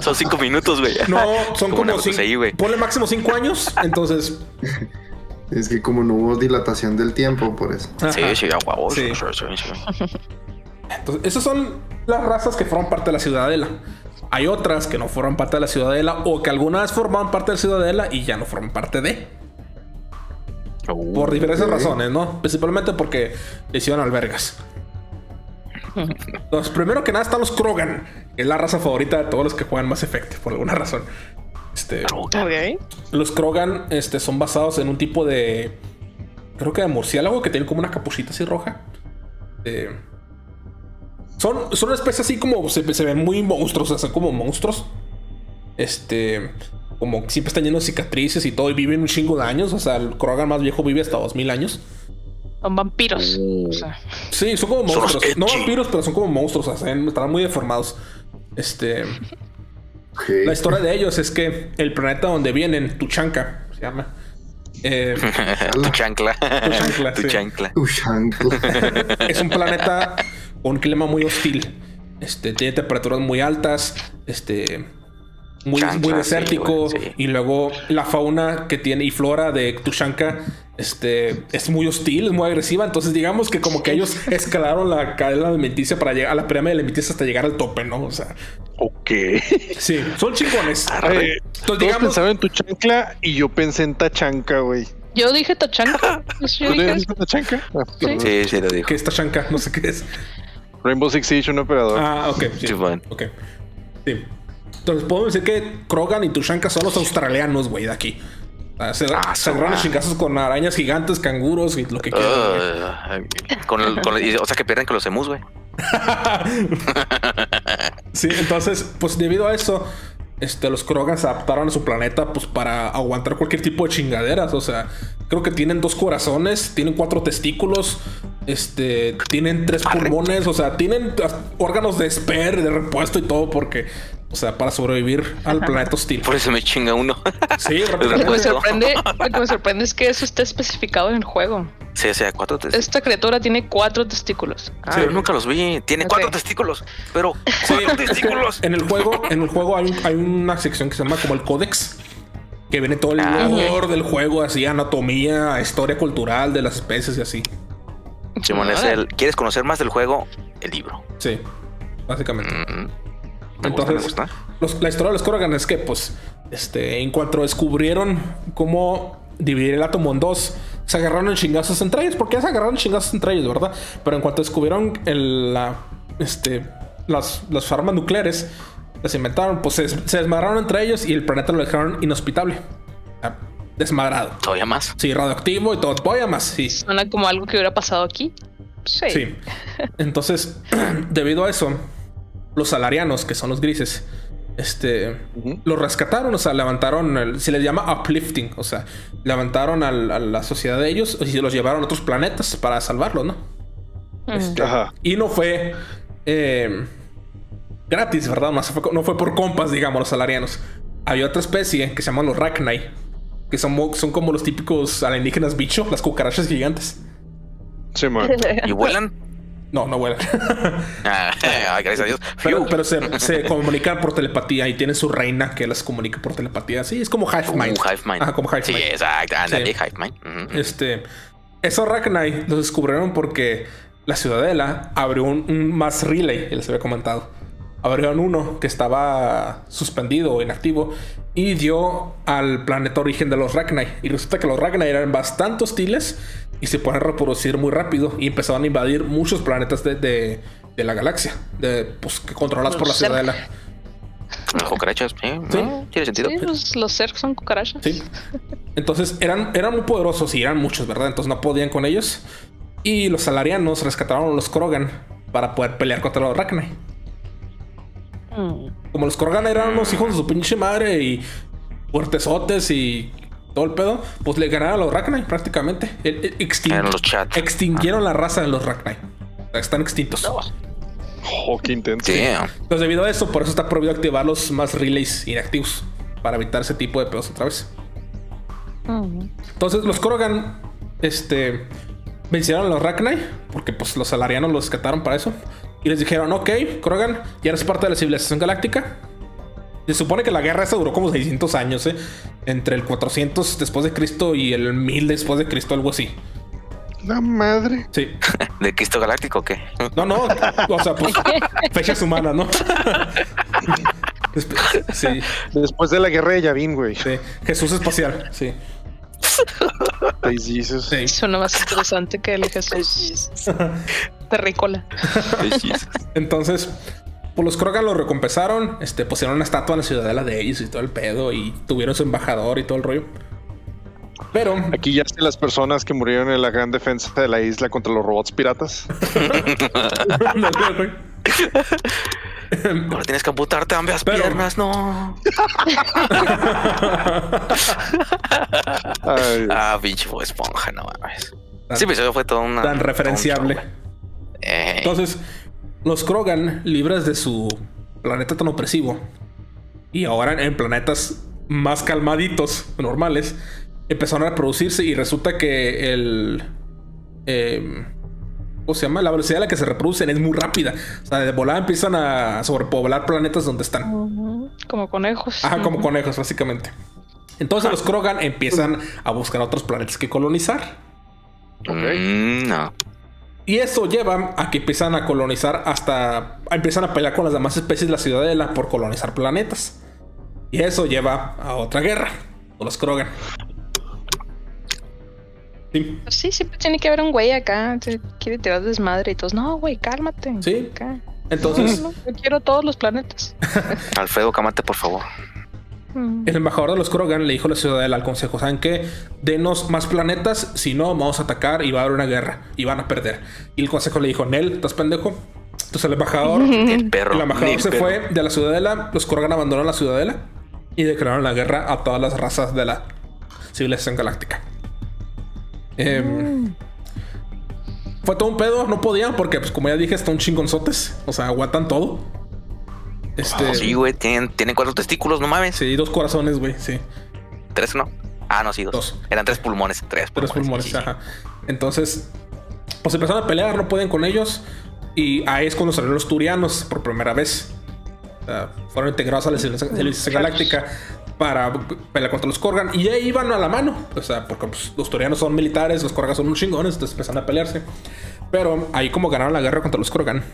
Son cinco minutos, güey. no, son Como como cinco. ahí, ponle máximo cinco años. Entonces. Es que como no hubo dilatación del tiempo, por eso. Sí, ajá. sí, a huevo. Sí. Sí, sí, sí, sí. Entonces, esas son las razas que forman parte de la ciudadela. Hay otras que no forman parte de la ciudadela o que alguna vez formaban parte de la ciudadela y ya no forman parte de. Por diferentes razones, ¿no? Principalmente porque le hicieron albergas. Entonces, primero que nada están los Krogan, que es la raza favorita de todos los que juegan Mass Effect, por alguna razón. Este, Droga. Ok. los Krogan este, son basados en un tipo de. Creo que de murciélago que tiene como una capuchita así roja. Eh, son, son una especie así como se, se ven muy monstruos, o sea, son como monstruos. Este. Como que siempre están llenos de cicatrices y todo, y viven un chingo de años. O sea, el Krogan más viejo vive hasta 2000 años. Son vampiros. O sea, Sí, son como Son monstruos. No vampiros, pero son como monstruos. O sea, están muy deformados. Este. La historia de ellos es que el planeta donde vienen, Tuchanka, se llama. eh, tu chancla. chancla, tu sí. es un planeta un clima muy hostil. Este, tiene temperaturas muy altas. Este. Muy, Chancla, muy sí, desértico. sí. Y luego la fauna que tiene y flora de Tuchanka. Este es muy hostil, es muy agresiva. Entonces, digamos que como que ellos escalaron la cadena alimenticia para llegar a la pirámide alimenticia hasta llegar al tope, ¿no? O sea, Ok. sí, son chingones. Arre. Entonces, Todos digamos, pensaban en tu chancla y yo pensé en tachanca, güey. yo dije tachanca. Eso yo ¿Tú dije tachanca? Ah. Sí, sí, lo dijo. que es Tachanka, no sé qué es. Rainbow Six Siege, un operador. Ah, ok. Sí. Ok. Sí. Entonces podemos decir que Krogan y Tushanka son los australianos, güey, de aquí. Se, Ah, agarran madre. chingazos con arañas gigantes, canguros y lo que quieran. Uh, con el- con el- y- o sea que pierden con los emus, güey. Sí, entonces, pues debido a eso, este, los Krogan se adaptaron a su planeta pues para aguantar cualquier tipo de chingaderas. O sea, creo que tienen dos corazones, tienen cuatro testículos, este, tienen tres pulmones, o sea, tienen órganos de esper, de repuesto y todo, porque, o sea, para sobrevivir al planeta hostil. Por eso me chinga uno. Sí, Lo que me sorprende, lo que me sorprende es que eso esté especificado en el juego. Sí, o sea, cuatro testículos. Esta criatura tiene cuatro testículos. Ah, pero nunca los vi. Tiene cuatro testículos. Pero Sí, cuatro testículos. En el juego, en el juego hay, un- hay una sección que se llama como el Códex. Que viene todo el Ah, lore del juego, así, anatomía, historia cultural de las especies y así. Simón, es el. ¿Quieres conocer más del juego? El libro. Sí, básicamente. Mm, Me gusta, me Entonces, gusta. los- la historia de los Krogan es que, pues, este, en cuanto descubrieron cómo dividir el átomo en dos, se agarraron en chingazos entre ellos, porque ya se agarraron en chingazos entre ellos, ¿verdad? Pero en cuanto descubrieron el, la, este, las, las armas nucleares, las inventaron, pues se, se desmadraron entre ellos y el planeta lo dejaron inhospitable. O sea, Desmadrado. Todavía más. Sí, radioactivo y todo. Todavía más, sí. Suena como algo que hubiera pasado aquí. Sí. Sí. Entonces, debido a eso, los salarianos, que son los grises, este, los rescataron, o sea, levantaron, el- se les llama uplifting, o sea, levantaron al- a la sociedad de ellos y se los llevaron a otros planetas para salvarlos, ¿no? Mm. Ajá. Y no fue eh, gratis, ¿verdad? No fue, no fue por compas, digamos, los salarianos. Había otra especie que se llaman los Rachni, que son, son como los típicos alienígenas bicho, las cucarachas gigantes. Sí, man. ¿Y vuelan? No, no vuelan. Ah, ay, gracias a Dios. Pero, pero se, se comunican por telepatía y tienen su reina que las comunica por telepatía. Sí, es como Hive Mind. Hive Mind. Ajá, como Hive Sí, Mind. exacto. Ándale, Sí. Hive Mind. Ujú. Este, esos Arachnai los descubrieron porque la ciudadela abrió un, un mass relay, les había comentado. Abrieron uno que estaba suspendido o inactivo y dio al planeta origen de los Rachni. Y resulta que los Rachni eran bastante hostiles y se pueden reproducir muy rápido y empezaron a invadir muchos planetas de, de- de la galaxia, de, pues, que controlados por la ciudadela. Las cucarachas. Sí, Sí. no, tiene sentido. Sí, los, los Zerg son cucarachas. Sí. Entonces eran, eran muy poderosos y eran muchos, ¿verdad? Entonces no podían con ellos. Y los salarianos rescataron a los Krogan para poder pelear contra los Rachni. Mm. Como los Krogan eran unos hijos de su pinche madre y fuertesotes y todo el pedo, pues le ganaron a los Rachni prácticamente. El- el- extin- Eran los chats. Extinguieron la raza de los sea, Están extintos. Oh, qué intenso. Sí. Entonces, debido a eso, por eso está prohibido activar los más relays inactivos. Para evitar ese tipo de pedos otra vez. Entonces los Krogan, este, vencieron a los Rachni, porque pues los salarianos los rescataron para eso. Y les dijeron, ok, Krogan, ya eres parte de la civilización galáctica. Se supone que la guerra esa duró como 600 años, ¿eh? Entre el 400 después de Cristo y el 1000 después de Cristo, algo así. La madre. Sí. ¿De Cristo Galáctico o qué? No, no, o sea, pues fechas humanas, ¿no? Después- sí, Después de la guerra de Yavin, güey. sí. Jesús espacial, sí. Ay, Jesus. sí. Suena más interesante que el Jesús terrícola. Entonces, Pues los Krogan lo recompensaron, este, pusieron una estatua en la ciudadela de ellos y todo el pedo, y tuvieron su embajador y todo el rollo. Pero Aquí ya sé las personas que murieron en la gran defensa de la isla contra los robots piratas. Ahora tienes que amputarte ambas Pero- piernas, no. Ay, Ah, pinche esponja, no mames. Ese episodio fue todo una. tan referenciable. un show. Eh, Entonces, los Krogan, libres de su planeta tan opresivo, y ahora en planetas más calmaditos, normales, empezaron a reproducirse y resulta que el... eh, ¿Cómo se llama? La velocidad a la que se reproducen es muy rápida. O sea, de volada empiezan a sobrepoblar planetas donde están. Como conejos. Ajá, como conejos, básicamente. Entonces los Krogan empiezan a buscar otros planetas que colonizar. mm, no. Y eso lleva a que empiezan a colonizar hasta. empiezan a pelear con las demás especies de la ciudadela por colonizar planetas. Y eso lleva a otra guerra. Con los Krogan. Sí. Pues sí, siempre tiene que haber un güey acá. que quiere tirar desmadre y todos. No, güey, cálmate. Sí. Acá. Entonces, No, no, yo quiero todos los planetas. Alfredo, cámate, por favor. Mm. el embajador de los Krogan le dijo a la ciudadela al consejo: ¿Saben qué? Denos más planetas. Si no, vamos a atacar y va a haber una guerra. Y van a perder. Y el consejo le dijo: Nel, ¿estás pendejo? Entonces el embajador. El perro. El embajador se perro. fue de la ciudadela, los Krogan abandonaron la ciudadela y declararon la guerra a todas las razas de la civilización galáctica. Em, Fue todo un pedo, no podían porque, pues, como ya dije, están chingonzotes. O sea, aguantan todo. Este. Oh, sí, güey, tienen, tienen cuatro testículos, no mames. sí, dos corazones, güey, sí. Tres, ¿no? Ah, no, sí, dos. Dos. Eran tres pulmones, tres Tres pulmones. pulmones, sí, sí, sí. ajá. Entonces, pues empezaron a pelear, no pueden con ellos. Y ahí es cuando salieron los turianos por primera vez. O sea, fueron integrados a la civilización civilización galáctica para pelear contra los Korgan. Y ahí iban a la mano. O sea, porque pues, los turianos son militares, los Korgan son unos chingones, entonces empezaron a pelearse. Pero ahí como ganaron la guerra contra los Korgan,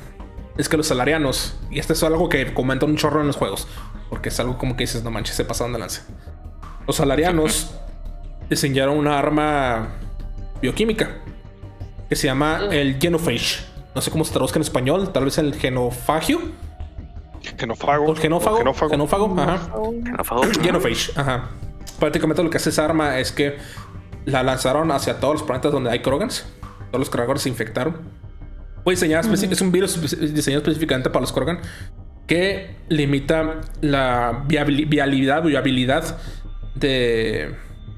es que los salarianos, y esto es algo que comentan un chorro en los juegos, porque es algo como que dices, no manches, se pasaron de lance. Los salarianos diseñaron una arma bioquímica que se llama el genophage. No sé cómo se traduzca en español, tal vez el genofagio Genófago. o el genófago. Genófago. Genófago, ajá. Xenófobo. Genophage, ajá. Prácticamente lo que hace esa arma es que la lanzaron hacia todos los planetas donde hay Krogans. Todos los Krogan se infectaron. Fue diseñada especi- es un virus diseñado específicamente para los Krogan que limita la viabili- viabilidad, viabilidad de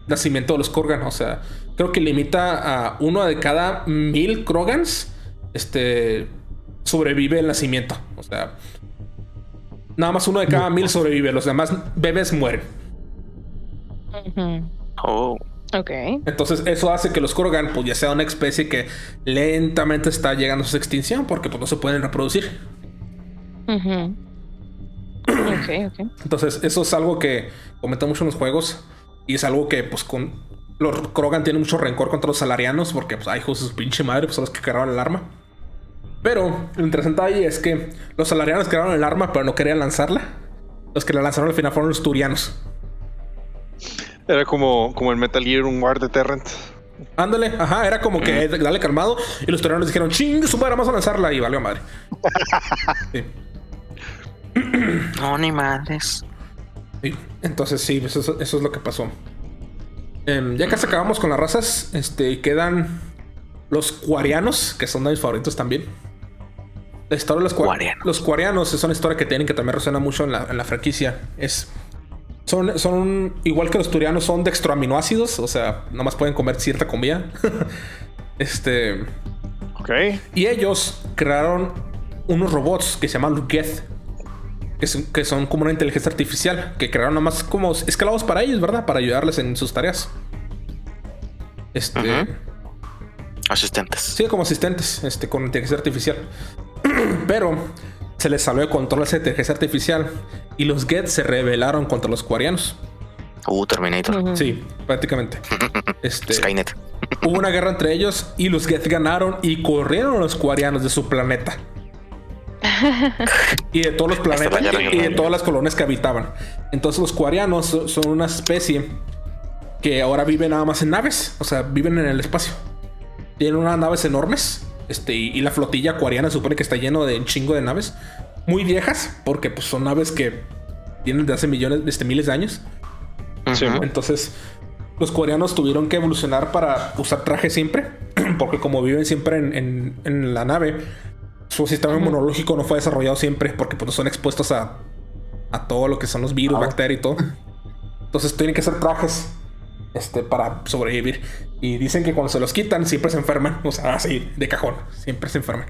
nacimiento de los Krogan. O sea, creo que limita a uno de cada mil Krogans. Este sobrevive el nacimiento. O sea, nada más uno de cada mil sobrevive. Los demás bebés mueren. Oh, Ok. Entonces eso hace que los Krogan pues ya sea una especie que lentamente está llegando a su extinción porque pues no se pueden reproducir. Ujú. Ok, ok. Entonces eso es algo que comenta mucho en los juegos y es algo que pues con los Krogan tienen mucho rencor contra los salarianos porque pues ay hijos de su pinche madre pues son los que cargaron el arma. Pero lo interesante ahí es que los salarianos crearon el arma pero no querían lanzarla. Los que la lanzaron al final fueron los turianos. Era como, como el Metal Gear, un War Deterrent. Ándale, ajá, era como que dale calmado y los turianos dijeron ching, su madre, vamos a lanzarla y valió madre. Sí. no, ni madres. Sí, entonces sí, pues eso, eso es lo que pasó. Em, ya casi acabamos con las razas. Este, quedan los cuarianos, que son de mis favoritos también. La historia de los, cua- Cuarianos. los cuarianos es una historia que tienen que también resuena mucho en la, en la franquicia. Es, son, son igual que los turianos, son dextroaminoácidos, o sea, nomás pueden comer cierta comida. este. Ok. Y ellos crearon unos robots que se llaman Geth. Que son, que son como una inteligencia artificial. Que crearon nada más como esclavos para ellos, ¿verdad? Para ayudarles en sus tareas. Este. Asistentes. Sí, como asistentes, este, con inteligencia artificial. Pero se les salió de control esa inteligencia artificial. Y los Geth se rebelaron contra los cuarianos. Uh, Terminator. Sí, prácticamente. Este, Skynet. Hubo una guerra entre ellos y los Geth ganaron y corrieron a los cuarianos de su planeta. y de todos los planetas la guerra y de todas las colonias que habitaban. Entonces los cuarianos so- son una especie que ahora vive nada más en naves, o sea, viven en el espacio. Tienen unas naves enormes, este, y, y la flotilla acuariana supone que está lleno de un chingo de naves. muy viejas, porque pues, son naves que tienen de hace millones, desde miles de años. Sí. Entonces, los coreanos tuvieron que evolucionar para usar traje siempre, porque como viven siempre en, en- en la nave, su sistema inmunológico no fue desarrollado siempre, porque pues, son expuestos a, a todo lo que son los virus, Ah. bacterias y todo. Entonces tienen que hacer trajes este, para sobrevivir. Y dicen que cuando se los quitan, siempre se enferman. O sea, así, de cajón, siempre se enferman.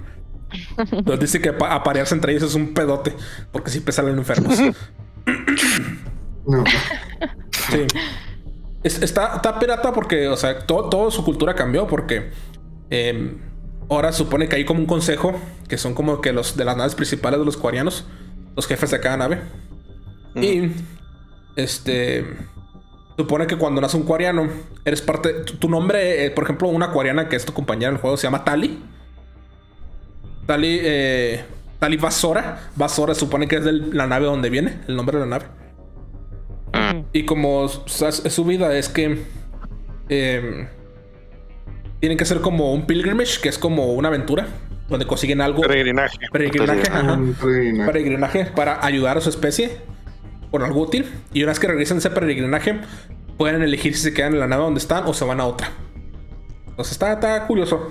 Entonces dice que pa- aparearse entre ellos es un pedote, porque siempre salen enfermos. No. Sí. Es- está, está pirata porque, o sea, todo, toda su cultura cambió porque eh, ahora supone que hay como un consejo que son como que los de las naves principales de los coreanos, los jefes de cada nave. Y este supone que cuando nace un coreano, eres parte. Tu, tu nombre, eh, por ejemplo, una coreana que es tu compañera en el juego se llama Tali. Tali, eh, Tali Vasora. Vasora supone que es de la nave donde viene, el nombre de la nave. Mm. Y como o sea, es su vida es que eh, tienen que hacer como un pilgrimage, que es como una aventura, donde consiguen algo. Peregrinaje. Peregrinaje, ajá. Peregrinaje. Peregrinaje para ayudar a su especie por algo útil. Y una vez que regresen ese peregrinaje, pueden elegir si se quedan en la nave donde están o se van a otra. Entonces está, está curioso.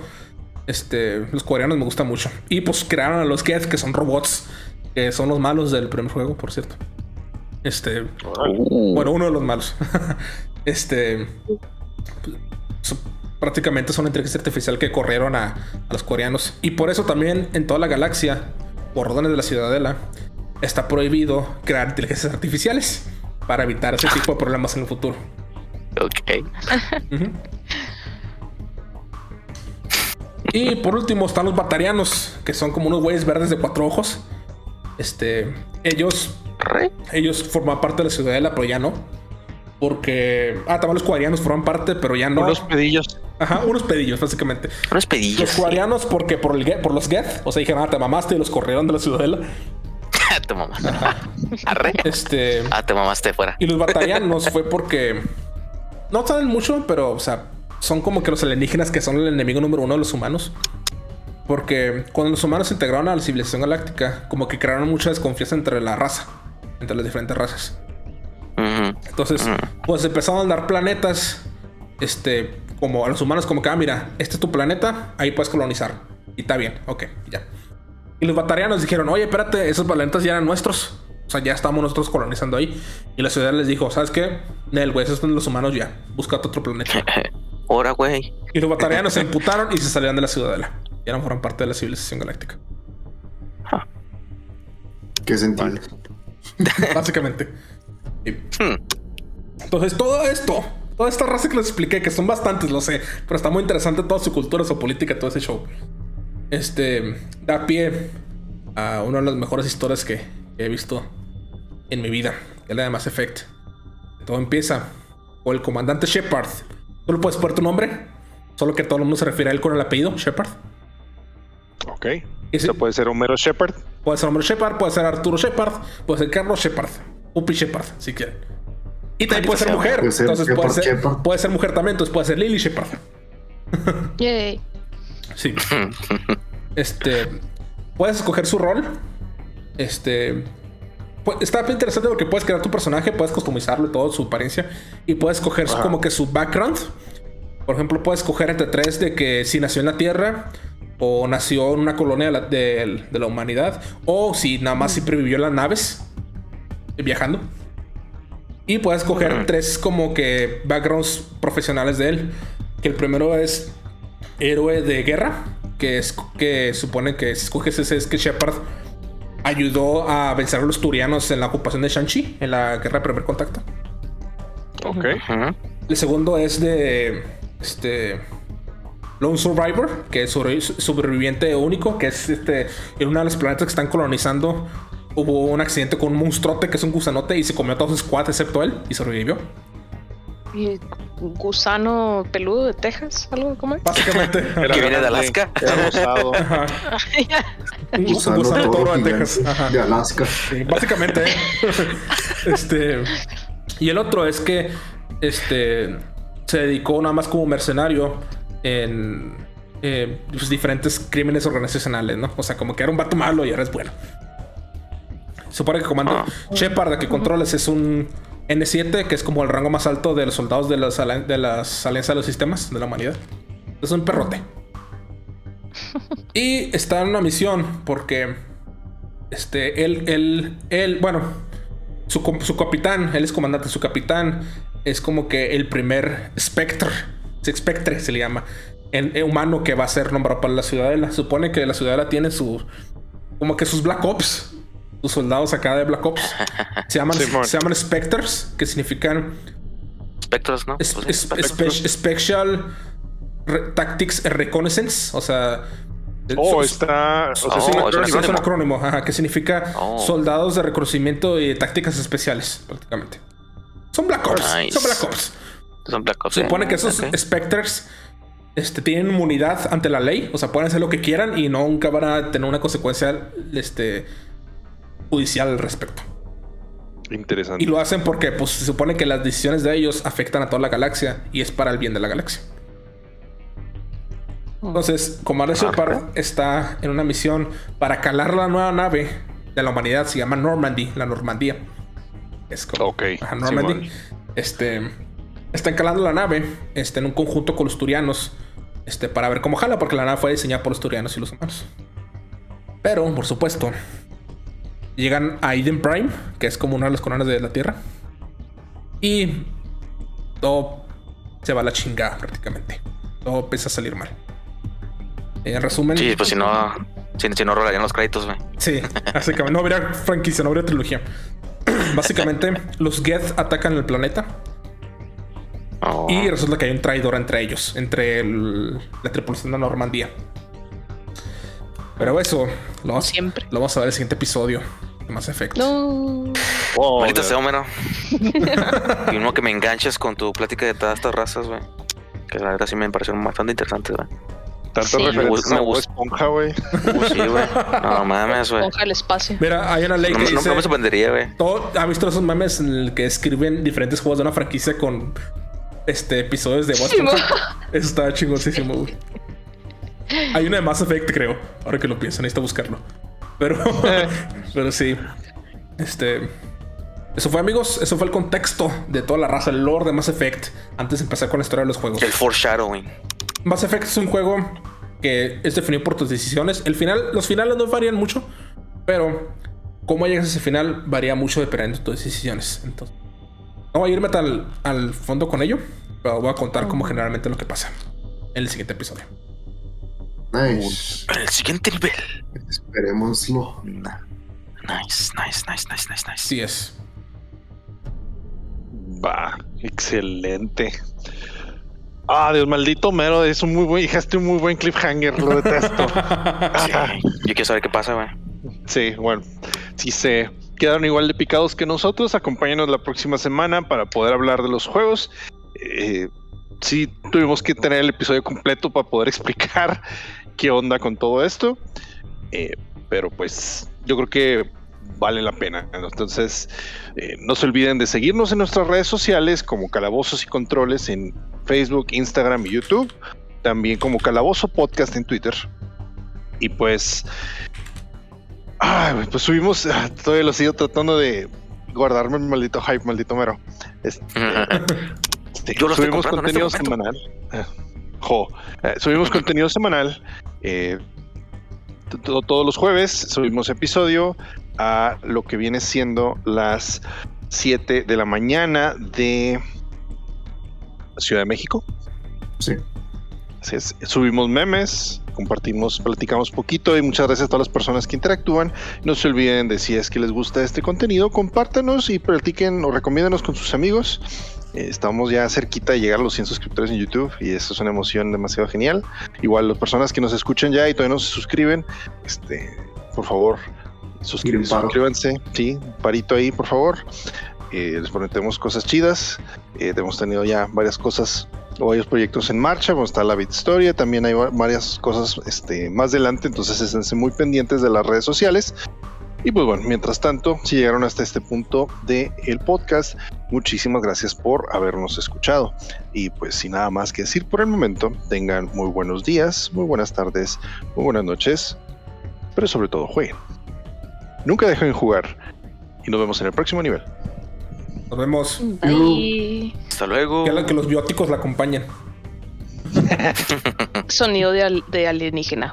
Este, los coreanos me gustan mucho. Y pues crearon a los Geth, que son robots, que son los malos del primer juego, por cierto. Este, bueno, uno de los malos. este. so- prácticamente son una inteligencia artificial que corrieron a, a los coreanos. Y por eso también en toda la galaxia, por órdenes de la ciudadela, está prohibido crear inteligencias artificiales para evitar ese tipo de problemas en el futuro. Ok. Y por último están los batarianos, que son como unos güeyes verdes de cuatro ojos. Este, ellos ellos forman parte de la ciudadela, pero ya no. Porque. Ah, también los cuadrianos forman parte, pero ya no. Unos pedillos. Ajá, unos pedillos, básicamente. Unos pedillos. Los cuadrianos, porque por, el, por los Geth, o sea, dijeron, ah, te mamaste y los corrieron de la ciudadela. Ah, te mamaste. Arre. Este. Ah, te mamaste fuera. Y los batarianos fue porque. No saben mucho, pero, o sea, son como que los alienígenas que son el enemigo número uno de los humanos. Porque cuando los humanos se integraron a la civilización galáctica, como que crearon mucha desconfianza entre la raza, entre las diferentes razas. Entonces, pues empezaron a dar planetas, este, como a los humanos, como que, ah, mira, este es tu planeta, ahí puedes colonizar. Y está bien, ok, ya. Y los batarianos dijeron, oye, espérate, esos planetas ya eran nuestros. O sea, ya estamos nosotros colonizando ahí. Y la ciudad les dijo, ¿sabes qué? Nel, güey, esos son los humanos ya. Búscate otro planeta. Ahora, güey. Y los batarianos se imputaron y se salieron de la ciudadela. Ya no fueron parte de la civilización galáctica. ¿Qué sentido? Básicamente. Y- Hmm. Entonces, todo esto, toda esta raza que les expliqué, que son bastantes, lo sé, pero está muy interesante toda su cultura, su política, todo ese show. Este da pie a una de las mejores historias que he visto en mi vida, que es la de Mass Effect. Todo empieza con el comandante Shepard. ¿Tú le puedes poner tu nombre? Solo que todo el mundo se refiere a él con el apellido Shepard. Ok. ¿Y si- Eso puede ser Homero Shepard. Puede ser hombre Shepard, puede ser Arturo Shepard, puede ser Carlos Shepard, Upi Shepard, si quieren. Y también puede ser sea, mujer. puede ser entonces puede ser, Shepard. puede ser mujer también, entonces puede ser Lily Shepard. Yay. Sí. Este. Puedes escoger su rol. Este. Está bien interesante porque puedes crear tu personaje, puedes customizarlo y todo, su apariencia. Y puedes escoger Ajá. como que su background. Por ejemplo, puedes escoger entre tres de que si nació en la Tierra o nació en una colonia de la, de- de la humanidad o si nada más siempre vivió en las naves viajando. Y puedes escoger tres como que backgrounds profesionales de él. Que el primero es héroe de guerra, que es que supone que si escoges ese es que Shepard ayudó a vencer a los turianos en la ocupación de Shanxi en la guerra de primer contacto. Ok. Ujú. El segundo es de este Lone Survivor, que es sobrevi- sobreviviente único, que es este en una de los planetas que están colonizando. Hubo un accidente con un monstruote que es un gusanote y se comió a todos su squad excepto él y sobrevivió. Y gusano peludo de Texas, algo como Básicamente, Que viene de Alaska. Un gus- Gusano gusano toro toro de Texas. Ajá. de Alaska. Sí, básicamente. este. Y el otro es que. Este. Se dedicó nada más como mercenario en. eh, pues, diferentes crímenes organizacionales, ¿no? O sea, como que era un vato malo y ahora es bueno. supone que comando Ah. Shepard que controles es un N7, que es como el rango más alto de los soldados de las, de las alianzas de los sistemas de la humanidad. Es un perrote. Y está en una misión porque este, él, él, él, bueno, su, su capitán, él es comandante, su capitán es como que el primer Spectre, Spectre se le llama, en, en humano que va a ser nombrado para la ciudadela. Supone que la ciudadela tiene su, como que sus Black Ops, sus soldados acá de Black Ops, se llaman, Simón. se llaman Spectres, que significan Spectros, ¿no? es- Pues es- sí, spe- Special Re- Tactics Reconnaissance, o sea... Oh, es- está. O sea, Oh, es un es un acrónimo. es un acrónimo, ajá, que significa Oh. soldados de reconocimiento y tácticas especiales, prácticamente. Son Black Ops, Nice. son Black Ops. Son Black Ops. Se supone eh, que esos ok. Spectres este, tienen inmunidad ante la ley, o sea, pueden hacer lo que quieran y nunca van a tener una consecuencia este, judicial al respecto. Interesante. Y lo hacen porque pues, se supone que las decisiones de ellos afectan a toda la galaxia y es para el bien de la galaxia. Entonces, Commander Shepard está en una misión para calar la nueva nave de la humanidad, se llama Normandy, la Normandía. Es como Ok. Ajá, Normandy. Este están calando la nave este, en un conjunto con los turianos. Este, para ver cómo jala, porque la nave fue diseñada por los turianos y los humanos. Pero, por supuesto, llegan a Eden Prime, que es como una de las coronas de la Tierra. Y todo se va a la chingada prácticamente. Todo empieza a salir mal. En resumen, Sí, pues si no, si, si no rolarían los créditos, güey. Sí, básicamente. No habría franquicia, no habría trilogía. Básicamente, los Geth atacan el planeta Oh, y resulta que hay un traidor entre ellos, entre el- la tripulación de Normandía. Pero eso lo vamos, Siempre. lo vamos a ver en el siguiente episodio de Mass Effect. No. Oh, Maldita de- sea, Homero. y uno que me enganches con tu plática de todas estas razas, güey. Que la verdad sí me parecieron bastante interesantes, güey. Tantas Sí. referencias Me gusta. Esponja, güey. Uh, sí, güey. No mames, güey. Ponja el espacio. Mira, hay una ley No, que no- no dice... me sorprendería, güey. todo, ¿Ha visto esos memes en el que escriben diferentes juegos de una franquicia con este episodios de Sí, Esponja? Eso está chingoncísimo, güey. Hay una de Mass Effect, creo. Ahora que lo pienso, necesito buscarlo. Pero, pero sí. Este. Eso fue, amigos. Eso fue el contexto de toda la raza, el lore de Mass Effect. Antes de empezar con la historia de los juegos. El foreshadowing. Mass Effect es un juego que es definido por tus decisiones. El final, los finales no varían mucho, pero cómo llegas a ese final varía mucho dependiendo de tus decisiones. Entonces, no voy a irme tal al fondo con ello, pero voy a contar como generalmente lo que pasa en el siguiente episodio. Nice. En el siguiente nivel. Esperémoslo. Nice, nice, nice, nice, nice, nice. Así es. Va, excelente. Ah, Dios maldito mero, es un muy buen, dejaste un muy buen cliffhanger, lo detesto. Sí, Yo quiero saber qué pasa, güey. Sí, bueno, si se quedaron igual de picados que nosotros, acompáñanos la próxima semana para poder hablar de los juegos. Eh, sí, tuvimos que tener el episodio completo para poder explicar qué onda con todo esto, Eh, pero pues yo creo que vale la pena. Entonces, eh, no se olviden de seguirnos en nuestras redes sociales como Calabozos y Controles en Facebook, Instagram y YouTube, también como Calabozo Podcast en Twitter. Y pues Ay, pues subimos, ah, todavía lo sigo tratando de guardarme el maldito hype, maldito mero. Este, Yo lo subimos contenido este semanal. Ah, jo, eh, subimos contenido semanal. Eh, todos los jueves subimos episodio a lo que viene siendo las 7 de la mañana de Ciudad de México. Sí. Así es. Subimos memes, compartimos, platicamos poquito y muchas gracias a todas las personas que interactúan. No se olviden de si es que les gusta este contenido, compártanos y platiquen o recomiéndanos con sus amigos. Eh, estamos ya cerquita de llegar a los 100 suscriptores en YouTube y eso es una emoción demasiado genial. Igual las personas que nos escuchan ya y todavía no se suscriben, este, por favor, paro. suscríbanse, sí, parito ahí, por favor. Eh, les prometemos cosas chidas. Eh, hemos tenido ya varias cosas o varios proyectos en marcha. Bueno, está la Bit Historia, también hay va- varias cosas este, más adelante, entonces estén muy pendientes de las redes sociales. Y pues bueno, mientras tanto, si llegaron hasta este punto del el podcast, muchísimas gracias por habernos escuchado. Y pues sin nada más que decir por el momento, tengan muy buenos días, muy buenas tardes, muy buenas noches, pero sobre todo jueguen. Nunca dejen de jugar y nos vemos en el próximo nivel. Nos vemos. Bye. Hasta luego. Que, la- que los bióticos la acompañen. Sonido de, al- de alienígena.